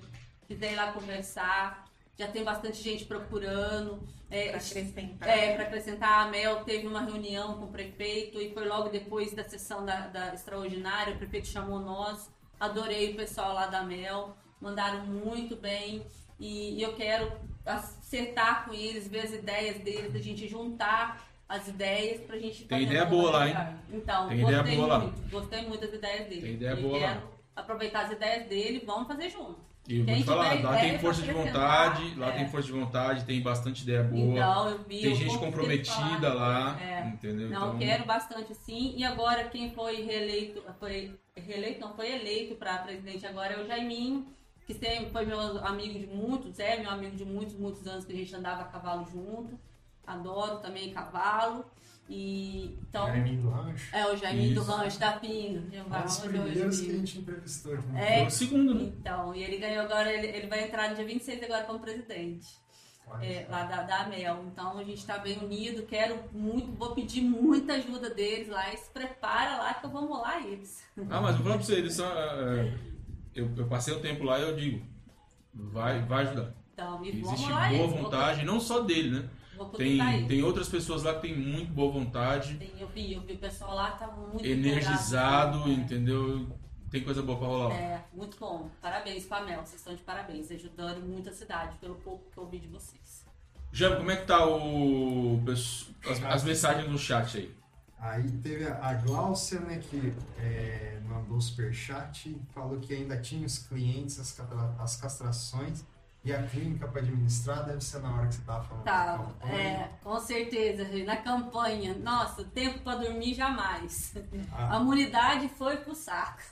quiser ir lá conversar. Já tem bastante gente procurando. É, Pra acrescentar. É, para acrescentar, a Mel teve uma reunião com o prefeito e foi logo depois da sessão da, da extraordinária, o prefeito chamou nós, adorei o pessoal lá da Mel, mandaram muito bem e, e eu quero acertar com eles, ver as ideias deles, a gente juntar as ideias pra gente Tem ideia boa lá, hein? Então, Tem ideia gostei boa lá. muito, gostei muito das ideias dele. Tem ideia E boa lá. quero aproveitar as ideias dele, vamos fazer junto. E eu vou Quem te falar, lá tem pra força de acrescentar, vontade, lá é. tem força de vontade, tem bastante ideia boa. Então, eu vi. tem gente comprometida lá, É. entendeu? Não, então, quero bastante sim. E agora quem foi reeleito, foi reeleito, não foi eleito para presidente agora é o Jaiminho, que sempre foi meu amigo de muitos, é meu amigo de muitos, muitos anos que a gente andava a cavalo junto. Adoro também cavalo. E então Jaiminho do Rancho. é o Jaiminho do. Rancho tá vindo. Já vai Um dos onde primeiros hoje. que a gente entrevistou aqui. no É. o segundo, né? Então, e ele ganhou agora, ele, ele vai entrar no dia 26 agora como presidente é, lá da, da AMEL. Então a gente está bem unido, quero muito, vou pedir muita ajuda deles lá e se prepara lá que eu vou molar eles. Ah, mas eu vou falar pra você, eles são. é, eu, eu passei o tempo lá e eu digo, vai, vai ajudar. Então, e vamos Existe boa eles. vontade, não só dele, né? Tem, tem outras pessoas lá que tem muito boa vontade, Tem- eu vi, eu vi o pessoal lá que tá muito energizado, empolgado, entendeu? Tem coisa boa pra rolar lá. É, muito bom. Parabéns, Pamela. Vocês estão de parabéns, ajudando muito a cidade, pelo pouco que eu ouvi de vocês. Jam, como é que tá o, as, as mensagens no chat aí? Aí teve a a Gláucia, né, que é, mandou o superchat, falou que ainda tinha os clientes, as, as castrações e a clínica para administrar, deve ser na hora que você tava falando Tá, campanha. é, com certeza, gente. Na campanha, nossa, tempo pra dormir jamais. A A, imunidade foi pro saco.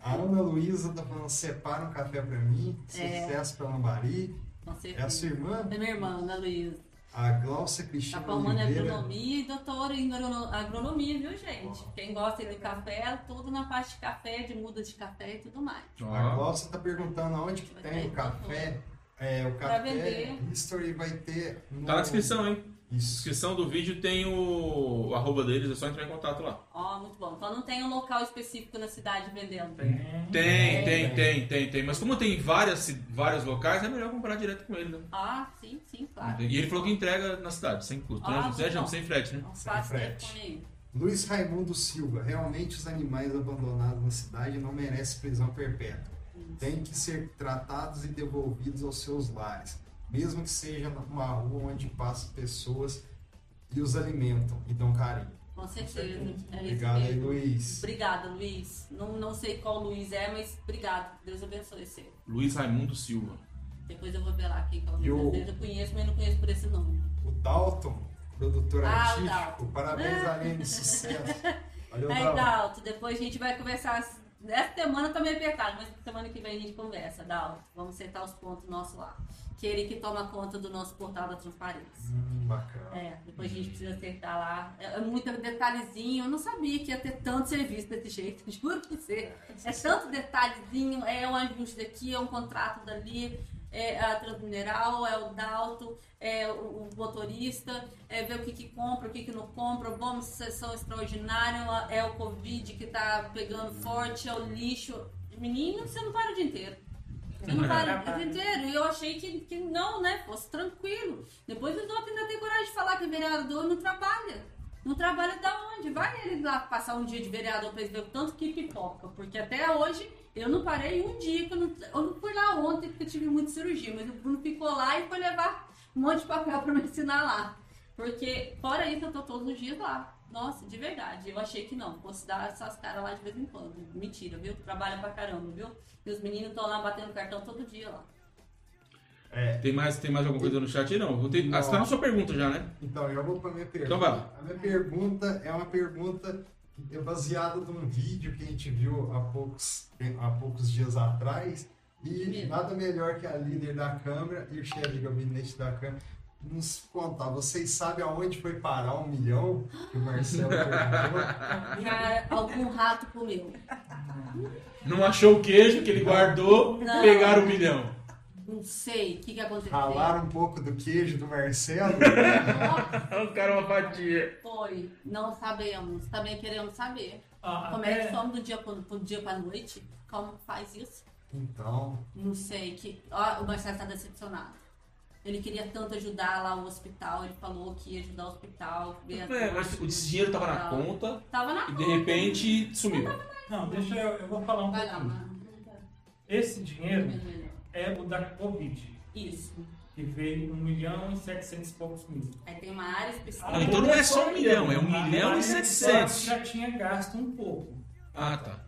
a Ana Luísa tá falando, separa um café para mim, É. sucesso para Lambari. Com É a certeza. sua irmã? É minha irmã, Ana Luísa. A Gláucia Tá Cristina formando em Oliveira. agronomia e doutora em agrono- agronomia, viu, gente? Quem gosta de café, tudo na parte de café, de mudas de café e tudo mais. A Ó, Gláucia tá perguntando aonde que Vai tem ter o café. É, o café vender. History vai ter no... tá na descrição, hein? Na Isso. descrição do vídeo tem o, o arroba deles, é só entrar em contato lá. Ó, muito bom. Então não tem um local específico na cidade vendendo. Tem. Tem, tem, tem, tem, tem. Mas como tem várias, vários locais, é melhor comprar direto com ele, né? Ah, sim, sim, claro. E ele falou que entrega na cidade, sem custo, né? Ah, José Jam, bom. sem frete, né? Então Sem frete. Luiz Raimundo Silva, realmente os animais abandonados na cidade não merecem prisão perpétua. Têm que ser tratados e devolvidos aos seus lares, mesmo que seja numa rua onde passam pessoas e os alimentam e dão carinho. Com certeza. É isso Obrigado aí. Luiz. Obrigada, Luiz. Não, não sei qual Luiz é, mas obrigado. Deus abençoe você. Luiz Raimundo Silva. Depois eu vou ver lá quem que é o E Luiz. Às vezes eu conheço, mas não conheço por esse nome. O Dalton, produtor Ah, o artístico, Dalton. parabéns, Aline, sucesso. Valeu, Aí, Dalton. Dalto, depois a gente vai conversar. Essa semana tá meio apertado, mas semana que vem a gente conversa, Dalto. Vamos sentar os pontos nossos lá. Que ele que toma conta do nosso portal da transparência. Hum, bacana. É, depois a gente precisa acertar lá. É, é muito detalhezinho. Eu não sabia que ia ter tanto serviço desse jeito, juro pra você. É tanto detalhezinho, é um ajuste daqui, é um contrato dali, é a Transmineral, é o Dalto, é o, o motorista, é ver o que, que compra, o que, que não compra, vamos sessão extraordinária, é o Covid que tá pegando forte, é o lixo. Menino, você não para o dia inteiro. Você não para o dia inteiro. E eu achei que, que não, né? Fosse tranquilo. Depois os outros ainda têm coragem de falar que vereador não trabalha. Não trabalha da onde? Vai ele lá passar um dia de vereador pra eles ver o tanto que pipoca. Porque até hoje eu não parei um dia, que eu não, eu não fui lá ontem porque eu tive muita cirurgia, mas o Bruno ficou lá e foi levar um monte de papel pra me ensinar lá. Porque, fora isso, eu tô todos os dias lá. Nossa, de verdade. Eu achei que não. Fosse dar essas caras lá de vez em quando. Mentira, viu? Trabalha pra caramba, viu? E os meninos estão lá batendo cartão todo dia lá. É. Tem mais, tem mais alguma coisa no chat aí? Não. Vou ter... Ah, você tá na sua pergunta já, né? Então, eu vou para minha pergunta. Então vai lá. A minha pergunta é uma pergunta é baseada num vídeo que a gente viu há poucos, há poucos dias atrás. E nada melhor que a líder da Câmara e o chefe de gabinete da Câmara nos contar. Vocês sabem aonde foi parar um milhão que o Marcelo? Cara, algum rato comeu. Não achou o queijo que ele guardou, Não. pegaram o milhão. Não sei o que, que aconteceu. Ralaram um pouco do queijo do Marcelo? O cara é uma fatia. Foi, não sabemos. Também queremos saber. Ah, Como é que somos do dia pro, do dia pra noite? Como faz isso? Então, Não sei. Que... Ó, o Marcelo tá decepcionado. Ele queria tanto ajudar lá o hospital, ele falou que ia ajudar o hospital. É, mas esse dinheiro tava na conta Tava na e de conta. repente sumiu. Não, deixa eu, eu vou falar um Vai lá, pouquinho. mano. Esse dinheiro. É o da Covid, Isso. que veio 1 milhão e 700 e poucos mil. Aí tem uma área específica. Ah, então não é só um milhão, é um A milhão e área setecentos. já tinha gasto um pouco. Ah, tá.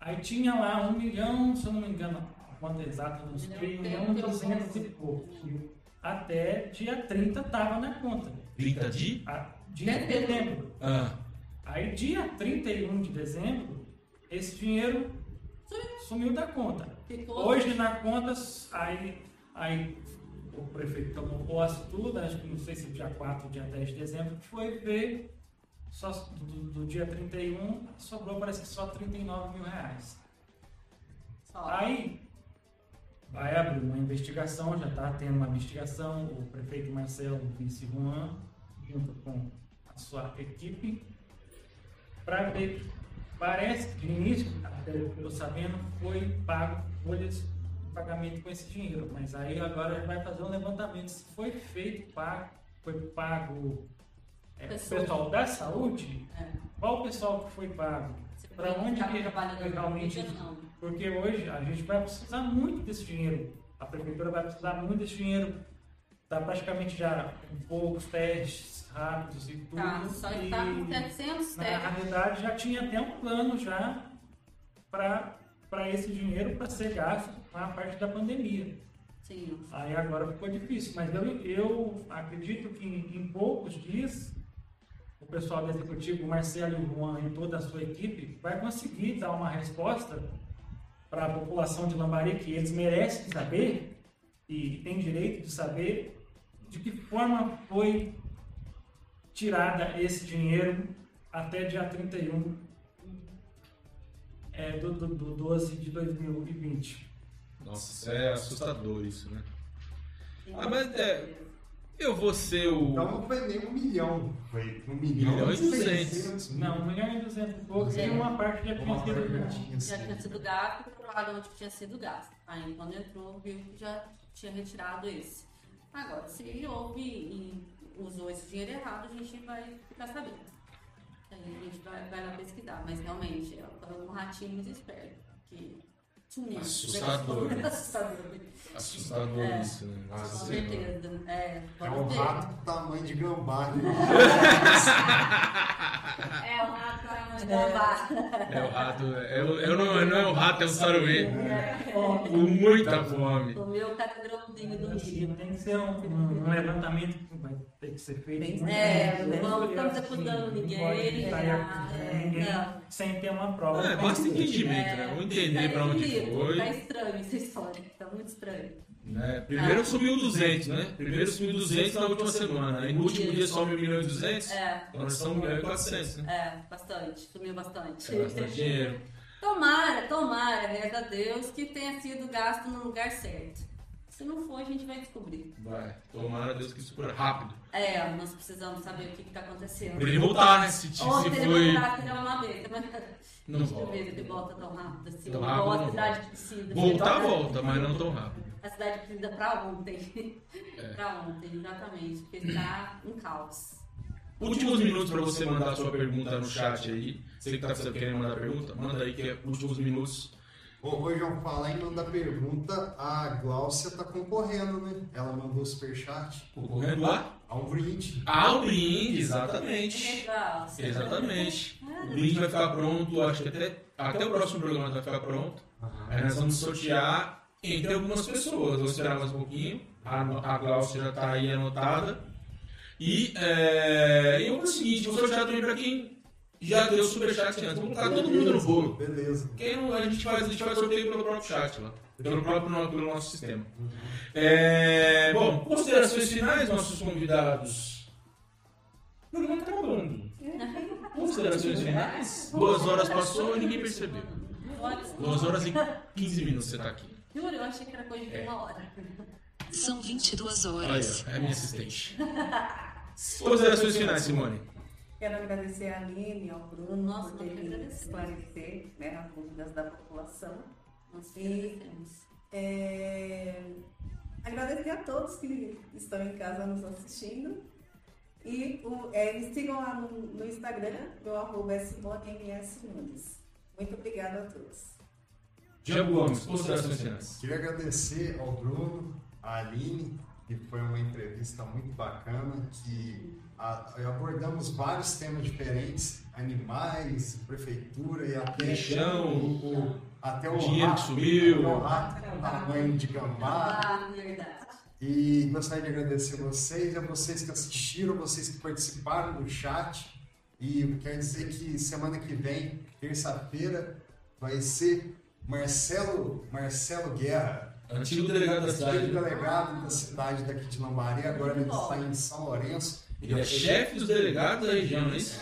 Aí tinha lá 1 milhão, se eu não me engano, a conta exata, Milhão 3 tem, milhões tem e um 200 e pouco. pouco. Até dia 30 estava na conta. 30 de? A- Dia de Dezembro. dezembro. Ah, Aí dia 31 de dezembro, esse dinheiro sumiu da conta. Hoje na conta, aí, aí o prefeito tomou posse tudo, acho que não sei se dia 4 ou dia 10 de dezembro, foi ver, só do, do dia 31 sobrou parece que só 39 mil reais. Só. Aí vai abrir uma investigação, já está tendo uma investigação, o prefeito Marcelo, vice Juan, junto com a sua equipe, para ver, parece que de início, tô sabendo, foi pago folhas de pagamento com esse dinheiro, mas aí agora vai fazer um levantamento se foi feito, pago, foi pago é, pessoal da saúde, É. qual o pessoal que foi pago? Foi- onde que realmente não. porque hoje a gente vai precisar muito desse dinheiro. A prefeitura vai precisar muito desse dinheiro. Está praticamente já com poucos testes rápidos e tudo. Tá, só e, está com 700 na testes. realidade já tinha até um plano já para esse dinheiro para ser gasto na parte da pandemia. Sim. Aí agora ficou difícil, mas eu, eu acredito que em, em poucos dias o pessoal do executivo, o Marcelo e o Juan e toda a sua equipe vai conseguir dar uma resposta para a população de Lambari que eles merecem saber e têm direito de saber de que forma foi tirada esse dinheiro até dia 31 é, do, do, do 12 de 2020. nossa, isso é assustador isso, né? Ah, mas é, eu vou ser o. Então não foi nem um milhão, foi um milhão, Milhão e duzentos. 600 mil. Não, 1 milhão e 200 e poucos e uma parte já tinha sido. tinha Já tinha sido. sido gasto, provavelmente tinha sido gasto. Aí quando entrou, viu que já tinha retirado esse. Agora, se houve e usou esse dinheiro errado, a gente vai ficar sabendo. A gente vai, vai lá pesquisar, mas realmente é um ratinho muito esperto. Que sumiu. Assustador. Assustador. Assustador É, isso, né? Com. É, É um ver. rato do tamanho de gambá. né? É o rato para onde bombar. É o rato. É, o- é, o- não, é o rato, é o saruê. Com muita fome. Comeu cada grãozinho do milho. Tem que ser um, um levantamento que vai ter que ser feito. É, muito não estamos acusando não ninguém, é, não. sem ter uma prova. É, basta entendimento, né? Vamos entender pra onde Tá foi. estranho essa história, tá muito estranho. Né? Primeiro sumiu 200, né? Primeiro sumiu 200 na última semana. Aí no último dia some 1 milhão e 200. É, nós somos 1 milhão e 400, né? é, bastante, sumiu bastante. É bastante dinheiro. Tomara, tomara, reza a Deus, que tenha sido gasto no lugar certo. Se não for, a gente vai descobrir. Vai. Tomara Deus que isso for rápido. É, nós precisamos saber o que, que tá acontecendo. Pra ele voltar, né? Se, se Ou se ele foi. voltar, uma vez. Mas... Não volta. ele volta tão rápido assim. Tão igual rápido a não cidade volta. precisa. Voltar, Igual- volta, mas não tão rápido. A cidade precisa pra ontem. É. pra ontem, exatamente. Porque está um caos. Últimos minutos pra você mandar a sua pergunta no chat aí. Você que tá querendo mandar pergunta, manda aí que é últimos minutos. Ô, ô, João, falar em mandar pergunta, a Gláucia tá concorrendo, né? Ela mandou superchat Concorrendo lá. A um brinde. Ah, o brinde, exatamente. Legal. Exatamente. O brinde vai ficar pronto, acho que até, até o próximo programa vai ficar pronto. Aí nós vamos sortear entre algumas pessoas. Vou esperar mais um pouquinho. A, a Glaucia já está aí anotada. E, é, e o seguinte, vou sortear também para quem já deu superchat antes. Vamos colocar todo mundo no bolo. Beleza. Quem não, a gente faz, a gente faz sorteio pelo próprio chat lá. Pelo próprio pelo nosso sistema. É, bom, considerações finais, nossos convidados. O programa está acabando. Considerações finais. Duas horas passou e ninguém percebeu. Duas horas e 15 minutos você está aqui. Juro, eu achei que era coisa de uma hora. São 22 Olha horas. ó, é a minha assistente. Considerações finais, Simone. Quero agradecer a Aline e ao Bruno Nossa, por terem esclarecer né, as dúvidas da população. Nós E agradecemos. é, agradecer a todos que estão em casa nos assistindo. E o, é, me sigam lá no, no Instagram, meu arroba é SimoneMS Nunes. Muito obrigada a todos. Diego Gomes, considerações finais. Queria agradecer ao Bruno, à Aline, que foi uma entrevista muito bacana, que a- abordamos vários temas diferentes, animais, prefeitura e até Lixão, o, o- até o dinheiro que rato, sumiu. o rato tamanho de gambá. Ah, verdade. E gostaria de agradecer vocês, a vocês que assistiram, vocês que participaram do chat. E quer dizer que semana que vem, terça-feira, vai ser Marcelo, Marcelo Guerra, Antigo delegado da antigo cidade. delegado da cidade daqui de Lambari, agora ele está em São Lourenço. Ele é chefe dos delegados da região, não é isso?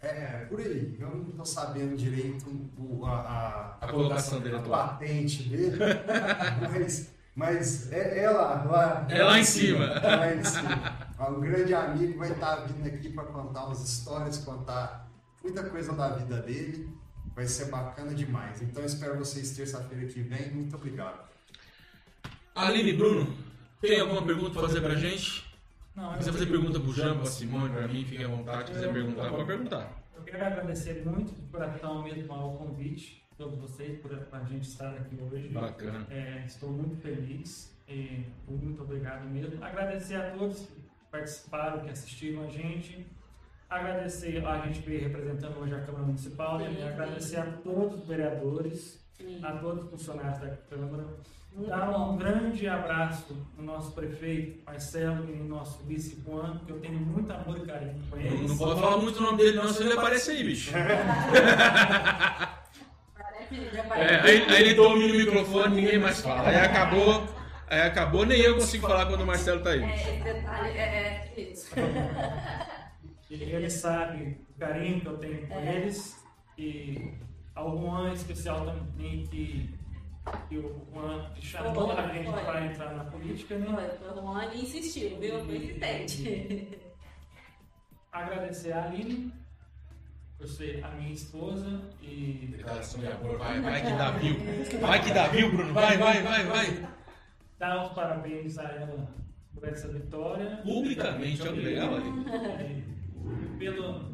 É, por aí. Eu não estou sabendo direito o- a, A colocação dele a patente dele, mas, mas é, é lá, lá. É lá em cima. É lá em cima. Um grande amigo vai estar vindo aqui para contar umas histórias, contar muita coisa da vida dele. Vai ser bacana demais. Então espero vocês terça-feira que vem. Muito obrigado. Aline Bruno, tem alguma pergunta pra fazer pra gente? Não, Se quiser fazer pergunta pro Jean, pra Simone, pra mim, fique à vontade. Se quiser perguntar, pode perguntar. Eu quero agradecer muito de coração mesmo ao convite, todos vocês, por a gente estar aqui hoje. Bacana. É, estou muito feliz e muito obrigado mesmo. Agradecer a todos que participaram, que assistiram a gente. Agradecer, a gente veio representando hoje a Câmara Municipal, né? Sim. agradecer a todos os vereadores, Sim. a todos os funcionários da Câmara. Dar um grande abraço no nosso prefeito Marcelo e no nosso vice Juan, que eu tenho muito amor e carinho com Não, eles. não pode falar muito o nome dele, não, senão ele aparece aí, bicho. É, aí, aí ele domina o microfone, ninguém mais fala. Aí acabou, aí acabou, nem eu consigo falar quando o Marcelo tá aí. É, detalhe é, é isso. Ele sabe o carinho que eu tenho com É. eles. E Juan em especial também, que, que o Juan chamou Foi, a gente para entrar na política, né? Foi, foi o Juan e insistiu, viu? Foi insistente. Agradecer a Aline por ser a minha esposa e Declaração de amor, vai, vai que dá view. Vai que dá view, Bruno, vai, vai, vai, vai. dar os parabéns a ela por essa vitória. Publicamente, olha que legal ali. E pela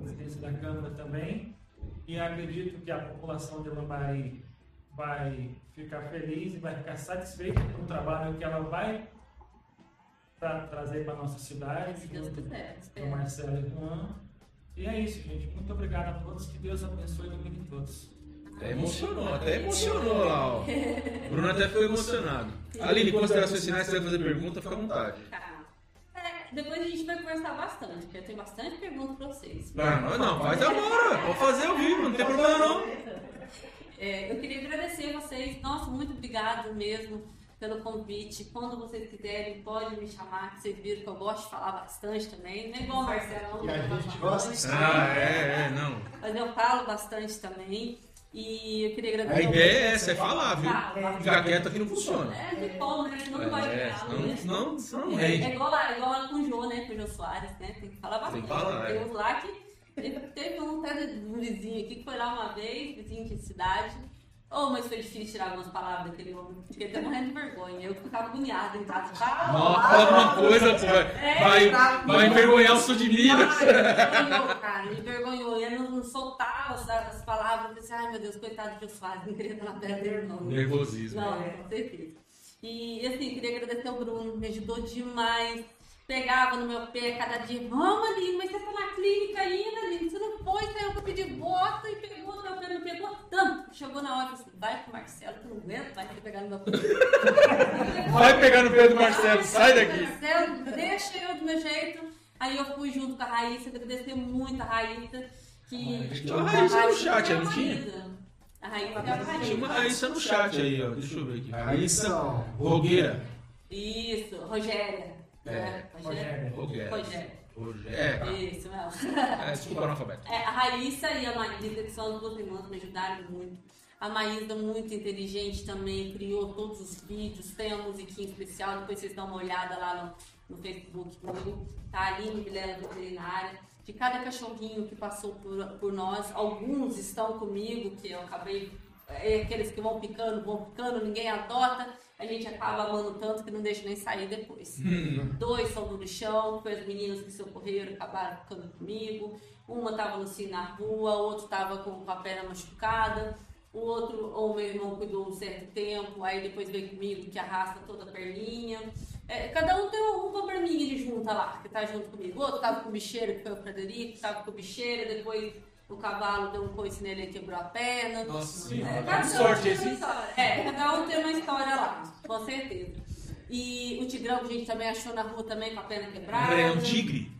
presidência da Câmara também. E acredito que a população de Lambari vai ficar feliz e vai ficar satisfeita com o trabalho que ela vai tra- trazer para a nossa cidade, Se Deus quiser. com Marcelo e Juan. E é isso, gente. Muito obrigado a todos. Que Deus abençoe e ilumine todos. Até emocionou, até emocionou lá, ó. O Bruno até ficou emocionado. Aline, considerações finais, se você vai fazer pergunta, fica à vontade. Tá. É, depois a gente vai conversar bastante, porque eu tenho bastante perguntas pra vocês. Não, não, não, faz agora. Pode fazer ao vivo, não tem problema não. É, eu queria agradecer vocês. Nossa, muito obrigado mesmo pelo convite. Quando vocês quiserem, pode me chamar, que vocês viram que eu gosto de falar bastante também. Não é igual o Marcelo, E a não gente gosta. Ah, é, é, não. Mas eu falo bastante também. E eu queria A agradecer. ideia é essa, é falar, viu? Fala. Ficar quieto aqui não funciona. É, de como, né? Senão não vai É, senão, né? senão, senão não É rende. igual lá, igual lá com o Jô, né? Com o Jô Soares, né? Tem que falar bastante. Tem que falar, Tem é. uns lá que. Teve, um, até um vizinho aqui que foi lá uma vez, vizinho de cidade. Oh, mas foi difícil tirar algumas palavras daquele homem. Fiquei até morrendo de vergonha. Eu ficava agoniada em casa. Fala, Nossa, fala uma coisa, pô. Vai, vai envergonhar o sul de Minas. Envergonhou, cara, me envergonhou. E eu não, soltava as, as palavras. Eu pensei, ai meu Deus, coitado de Soares, não queria estar na perna dele, não. Nervosismo. Não, com certeza. E assim, queria agradecer ao Bruno, me ajudou demais. Pegava no meu pé cada dia, vamos Aline, mas você tá na clínica ainda, Aline, você não foi, saiu pra pedir bota e pegou no meu pé, pegou tanto. Chegou na hora e assim, vai pro Marcelo, que eu não aguento, vai ter que pegar no meu pé. Vai pegar no pé do Marcelo, sai daqui. Marcelo, deixa eu do meu jeito. Aí eu fui junto com a Raíssa, agradecer muito a Raíssa. Que... Tinha uma Raíssa no chat, aí, não tinha? A Raíssa é a Tinha Raíssa. uma Raíssa no chat aí, ó. Deixa eu ver aqui. Raíssa Raíssa Rogueira. Isso, Rogéria. É, É. Rogéria. Rogueira. Rogéria. Rogéria. Isso, ela. É, desculpa, analfabeto. É, a Raíssa e a Maísa, que são as duas irmãs, me ajudaram muito. A Maísa, muito inteligente também, criou todos os vídeos, tem uma musiquinha especial, depois vocês dão uma olhada lá no, no Facebook comigo. Tá ali no Vilela Veterinária. De cada cachorrinho que passou por, por nós, alguns estão comigo, que eu acabei. É, aqueles que vão picando, vão picando, ninguém adota, a gente acaba amando tanto que não deixa nem sair depois. Dois são do lixão, foi as meninas que socorreram, acabaram ficando comigo. Uma estava no cio na rua, outro estava com a perna machucada. O outro, ou meu irmão cuidou um certo tempo, aí depois veio comigo que arrasta toda a perninha. É, cada um tem um, uma perninha de junta lá, que tá junto comigo. O outro tava com o bicheiro, que foi o Frederico, tava com o bicheiro, depois o cavalo deu um coice nele e quebrou a perna. Nossa É, senhora. cada Que um sorte esse. É, cada um tem uma história lá, com certeza. E o Tigrão que a gente também achou na rua também com a perna quebrada. É um tigre?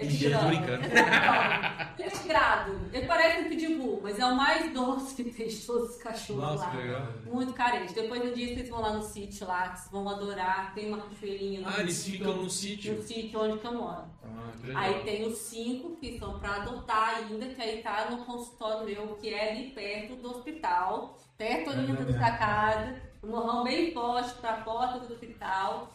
É Mentira, tô brincando. Ele é tigrado. Ele parece um pitbull, mas é o mais doce que tem de todos os cachorros Nossa, lá. que legal. Muito carente. Depois um dia vocês vão lá no sítio lá, que vocês vão adorar. Tem uma cachoeirinha lá Ah, no eles sítio- ficam no sítio. No sítio onde que eu moro. Ah, que legal. Aí tem os cinco que são para adotar ainda, que aí tá no consultório meu, que é ali perto do hospital, perto ainda da sua casa, um morrão bem forte para a porta do hospital.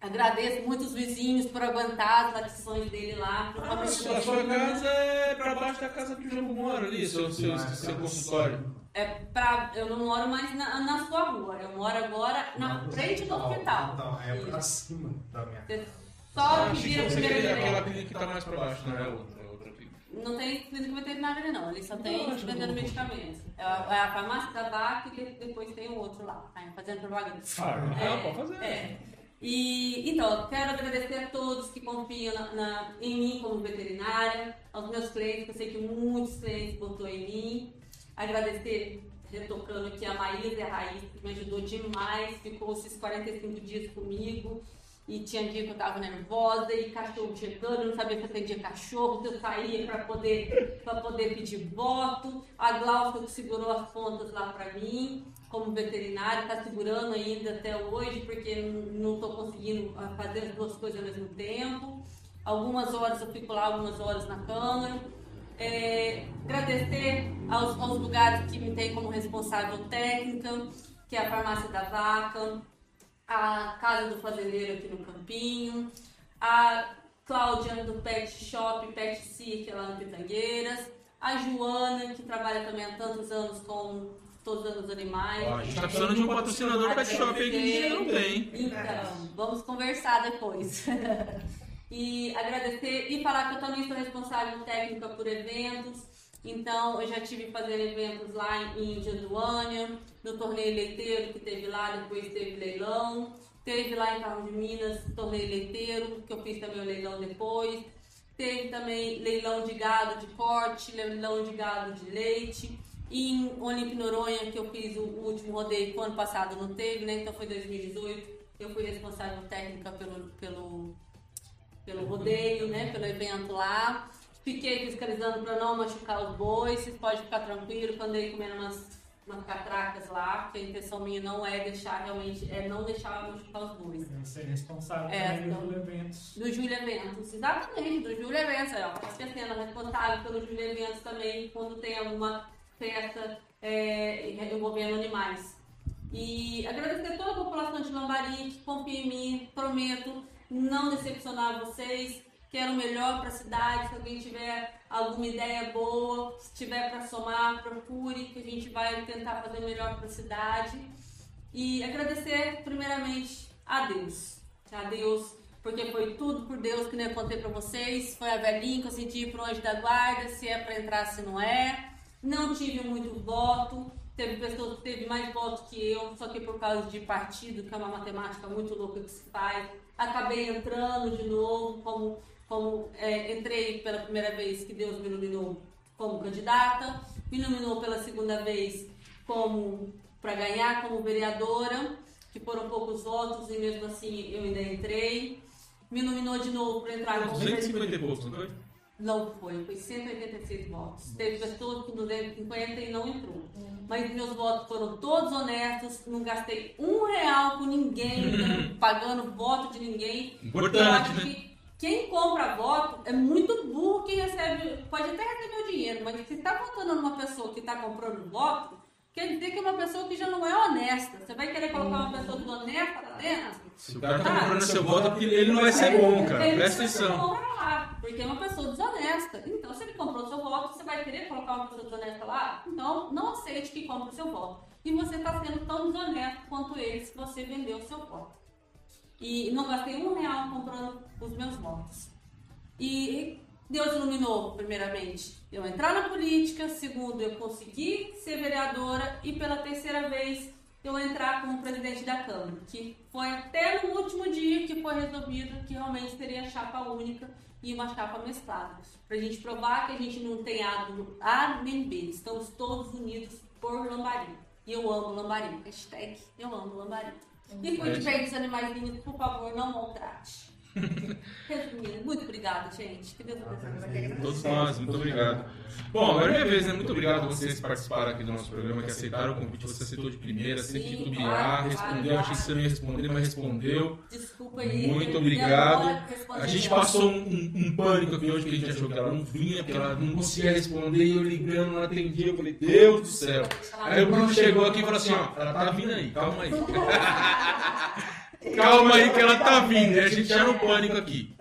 Agradeço muito os vizinhos por aguentar as latições dele lá. Ah, principalmente sua, sua casa é pra baixo da casa que o Jambo mora ali, seu, seu, seu consultório. É pra, eu não moro mais na, na sua rua, eu moro agora na frente do hospital. Então, é pra cima da minha Ah, Sobe, achei que vira aquele- aquela clínica que tá mais pra baixo, não é outra, é outra clínica. Não tem clínica veterinária ali não, ele só tem vendendo medicamentos. É a, é a farmácia da vaca e de- depois tem o outro lá, aí, fazendo propaganda. Ah, pode fazer. É. E então, quero agradecer a todos que confiam na- na- em mim como veterinária, aos meus clientes, que eu sei que muitos clientes botou em mim. Agradecer, retocando aqui a Maísa e a Raíssa, que me ajudou demais, ficou esses 45 dias comigo. E tinha dia que eu tava nervosa e cachorro chegando, eu não sabia se atendia cachorro, se eu saía para poder, poder pedir voto. A Glaucia que segurou as pontas lá para mim, como veterinária, está segurando ainda até hoje, porque não estou conseguindo ah, fazer as duas coisas ao mesmo tempo. Algumas horas eu fico lá, algumas horas na câmara. É, agradecer aos, aos lugares que me têm como responsável técnica, que é a Farmácia da Vaca, a Casa do Fazendeiro aqui no Campinho, a Cláudia do Pet Shop, Pet Cirque lá no Pitangueiras, a Joana, que trabalha também há tantos anos com todos os animais. Ó, a gente tá precisando de um patrocinador pet shop aí que gente não tem. Então, vamos conversar depois. e agradecer e falar que eu também sou responsável técnica por eventos. Então, eu já tive fazendo eventos lá em Janduânia, no torneio leiteiro que teve lá, depois teve leilão. Teve lá em Carro de Minas, torneio leiteiro, que eu fiz também o leilão depois. Teve também leilão de gado de corte, leilão de gado de leite. E em Olimpo Noronha, que eu fiz o último rodeio, que ano passado não teve, né? Então foi 2018. Eu fui responsável técnica pelo, pelo, pelo rodeio, né? Pelo evento lá. Fiquei fiscalizando para não machucar os bois. Vocês podem ficar tranquilos andei comendo umas, umas catracas lá, porque a intenção minha não é deixar realmente, é não deixar machucar os bois. É responsável É, também então. dos eventos. Do Júlio Eventos, exatamente, do Júlio Eventos. Aí, ó, tá esquecendo, responsável pelo Júlio Eventos também, quando tem alguma festa é, envolvendo animais. E agradecer a toda a população de Lambari que confia em mim, prometo não decepcionar vocês. Quero o melhor para a cidade. Se alguém tiver alguma ideia boa, se tiver para somar, procure, que a gente vai tentar fazer o melhor para a cidade. E agradecer primeiramente a Deus. A Deus, porque foi tudo por Deus que nem eu contei pra vocês. Foi a velhinha que eu senti pro anjo da guarda, se é pra entrar, se não é. Não tive muito voto. Teve pessoas que teve mais votos que eu, só que por causa de partido, que é uma matemática muito louca que se faz, acabei entrando de novo, como, como é, entrei pela primeira vez que Deus me iluminou como candidata, me nominou pela segunda vez como para ganhar como vereadora, que foram poucos votos e mesmo assim eu ainda entrei. Me nominou de novo para entrar como 250 e poucos, não foi? Não foi, foi 186 votos. Teve pessoas com 250 e não entrou. Mas meus votos foram todos honestos, não gastei um real com ninguém, né, pagando voto de ninguém. Importante, Eu acho né? Que quem compra voto é muito burro quem recebe, pode até receber o dinheiro, mas se está votando numa pessoa que está comprando voto, quer dizer que é uma pessoa que já não é honesta. Você vai querer colocar uma pessoa desonesta lá dentro? Se o cara tá comprando seu voto é porque ele não vai ser bom, cara. Ele Presta atenção. porque é uma pessoa desonesta. Então, se ele comprou seu voto, você vai querer colocar uma pessoa desonesta lá? Então, não aceite que compre o seu voto. E você está sendo tão desonesto quanto eles que você vendeu o seu voto. E não gastei um real comprando os meus votos. E Deus iluminou, primeiramente, eu entrar na política, segundo, eu consegui ser vereadora e pela terceira vez eu entrar como presidente da Câmara, que foi até no último dia que foi resolvido que realmente seria chapa única e uma chapa mesclada. Pra gente provar que a gente não tem A, A nem B, estamos todos unidos por Lambari. E eu amo Lambari. Hashtag eu amo Lambari. E cuide bem dos animaizinhos, por favor, não maltrate. Resumindo, muito obrigada, gente. Que Deus abençoe. Todos nós, muito obrigado. Bom, agora é minha vez, né? Muito obrigado a vocês que participaram aqui do nosso programa, que aceitaram o convite. Você aceitou de primeira, sem titubear, claro, respondeu. claro. Achei que você não ia responder, mas respondeu. Desculpa aí. Muito obrigado. A gente passou um, um- pânico aqui hoje, porque a gente achou que ela não vinha, porque ela não conseguia responder, e eu ligando, não atendia. Eu falei, Deus do céu. Aí o Bruno chegou aqui e falou assim: ó, ela tá vindo aí, calma aí. calma aí que ela tá vindo. E a gente já no pânico aqui.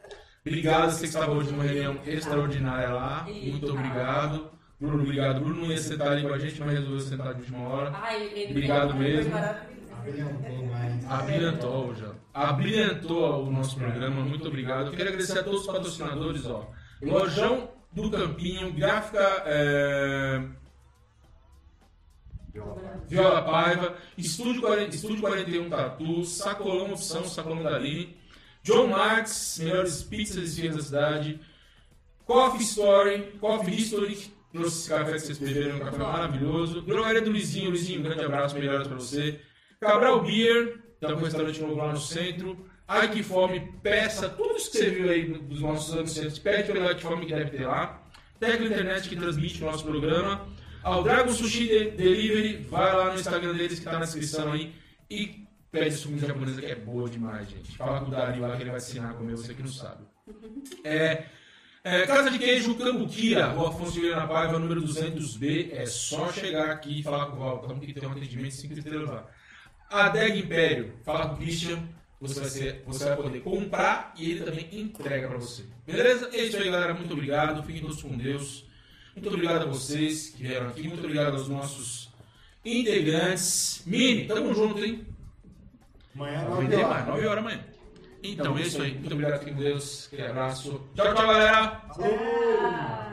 Obrigado, você que estava hoje numa reunião extraordinária lá. Muito obrigado. Bruno, obrigado. Bruno não ia sentar ali com a gente, mas resolveu sentar de última hora. Ele Obrigado mesmo. Abrilhantou já. Abrilhantou o nosso programa, muito obrigado. Eu quero agradecer a todos os patrocinadores, ó. Lojão do Campinho, Gráfica é, Viola Paiva, Estúdio, 40, Estúdio 41 Tatu, Sacolão Opção, Sacolão da Aline, John Marks, melhores pizzas e da cidade, Coffee Story, Coffee History, que trouxe esse café que vocês beberam, um café maravilhoso. Drogaria do Luizinho, Luizinho, um grande abraço, melhoras pra você. Cabral Beer, tá com um restaurante novo lá no centro. Ike Fome, peça, tudo isso que você viu aí dos nossos anunciantes, pede pelo Ike Fome que deve ter lá. Tecla Internet que transmite o nosso programa. Ao Dragon Sushi De- Delivery, vai lá no Instagram deles que tá na descrição aí e pede essa comida japonesa que é boa demais, gente. Fala com o Dari lá que ele vai te ensinar a comer, você que não sabe. É, é, Casa de Queijo Cambuquira, Rua Afonso de Paiva, número 200B. É só chegar aqui e falar com o Valcão que tem um atendimento 5 estrelas lá. A Deg Império, fala com o Christian, você vai, ser, você vai poder comprar e ele também entrega pra você. Beleza? É isso aí, galera. Muito obrigado. Fiquem todos com Deus. Muito obrigado a vocês que vieram aqui. Muito obrigado aos nossos integrantes. Mini, tamo junto, hein? Amanhã, Vai 9 vender horas. mais, 9 horas amanhã. Então, é isso aí. Muito obrigado, fiquem com Deus. Aquele abraço. Tchau, tchau, galera. Falou!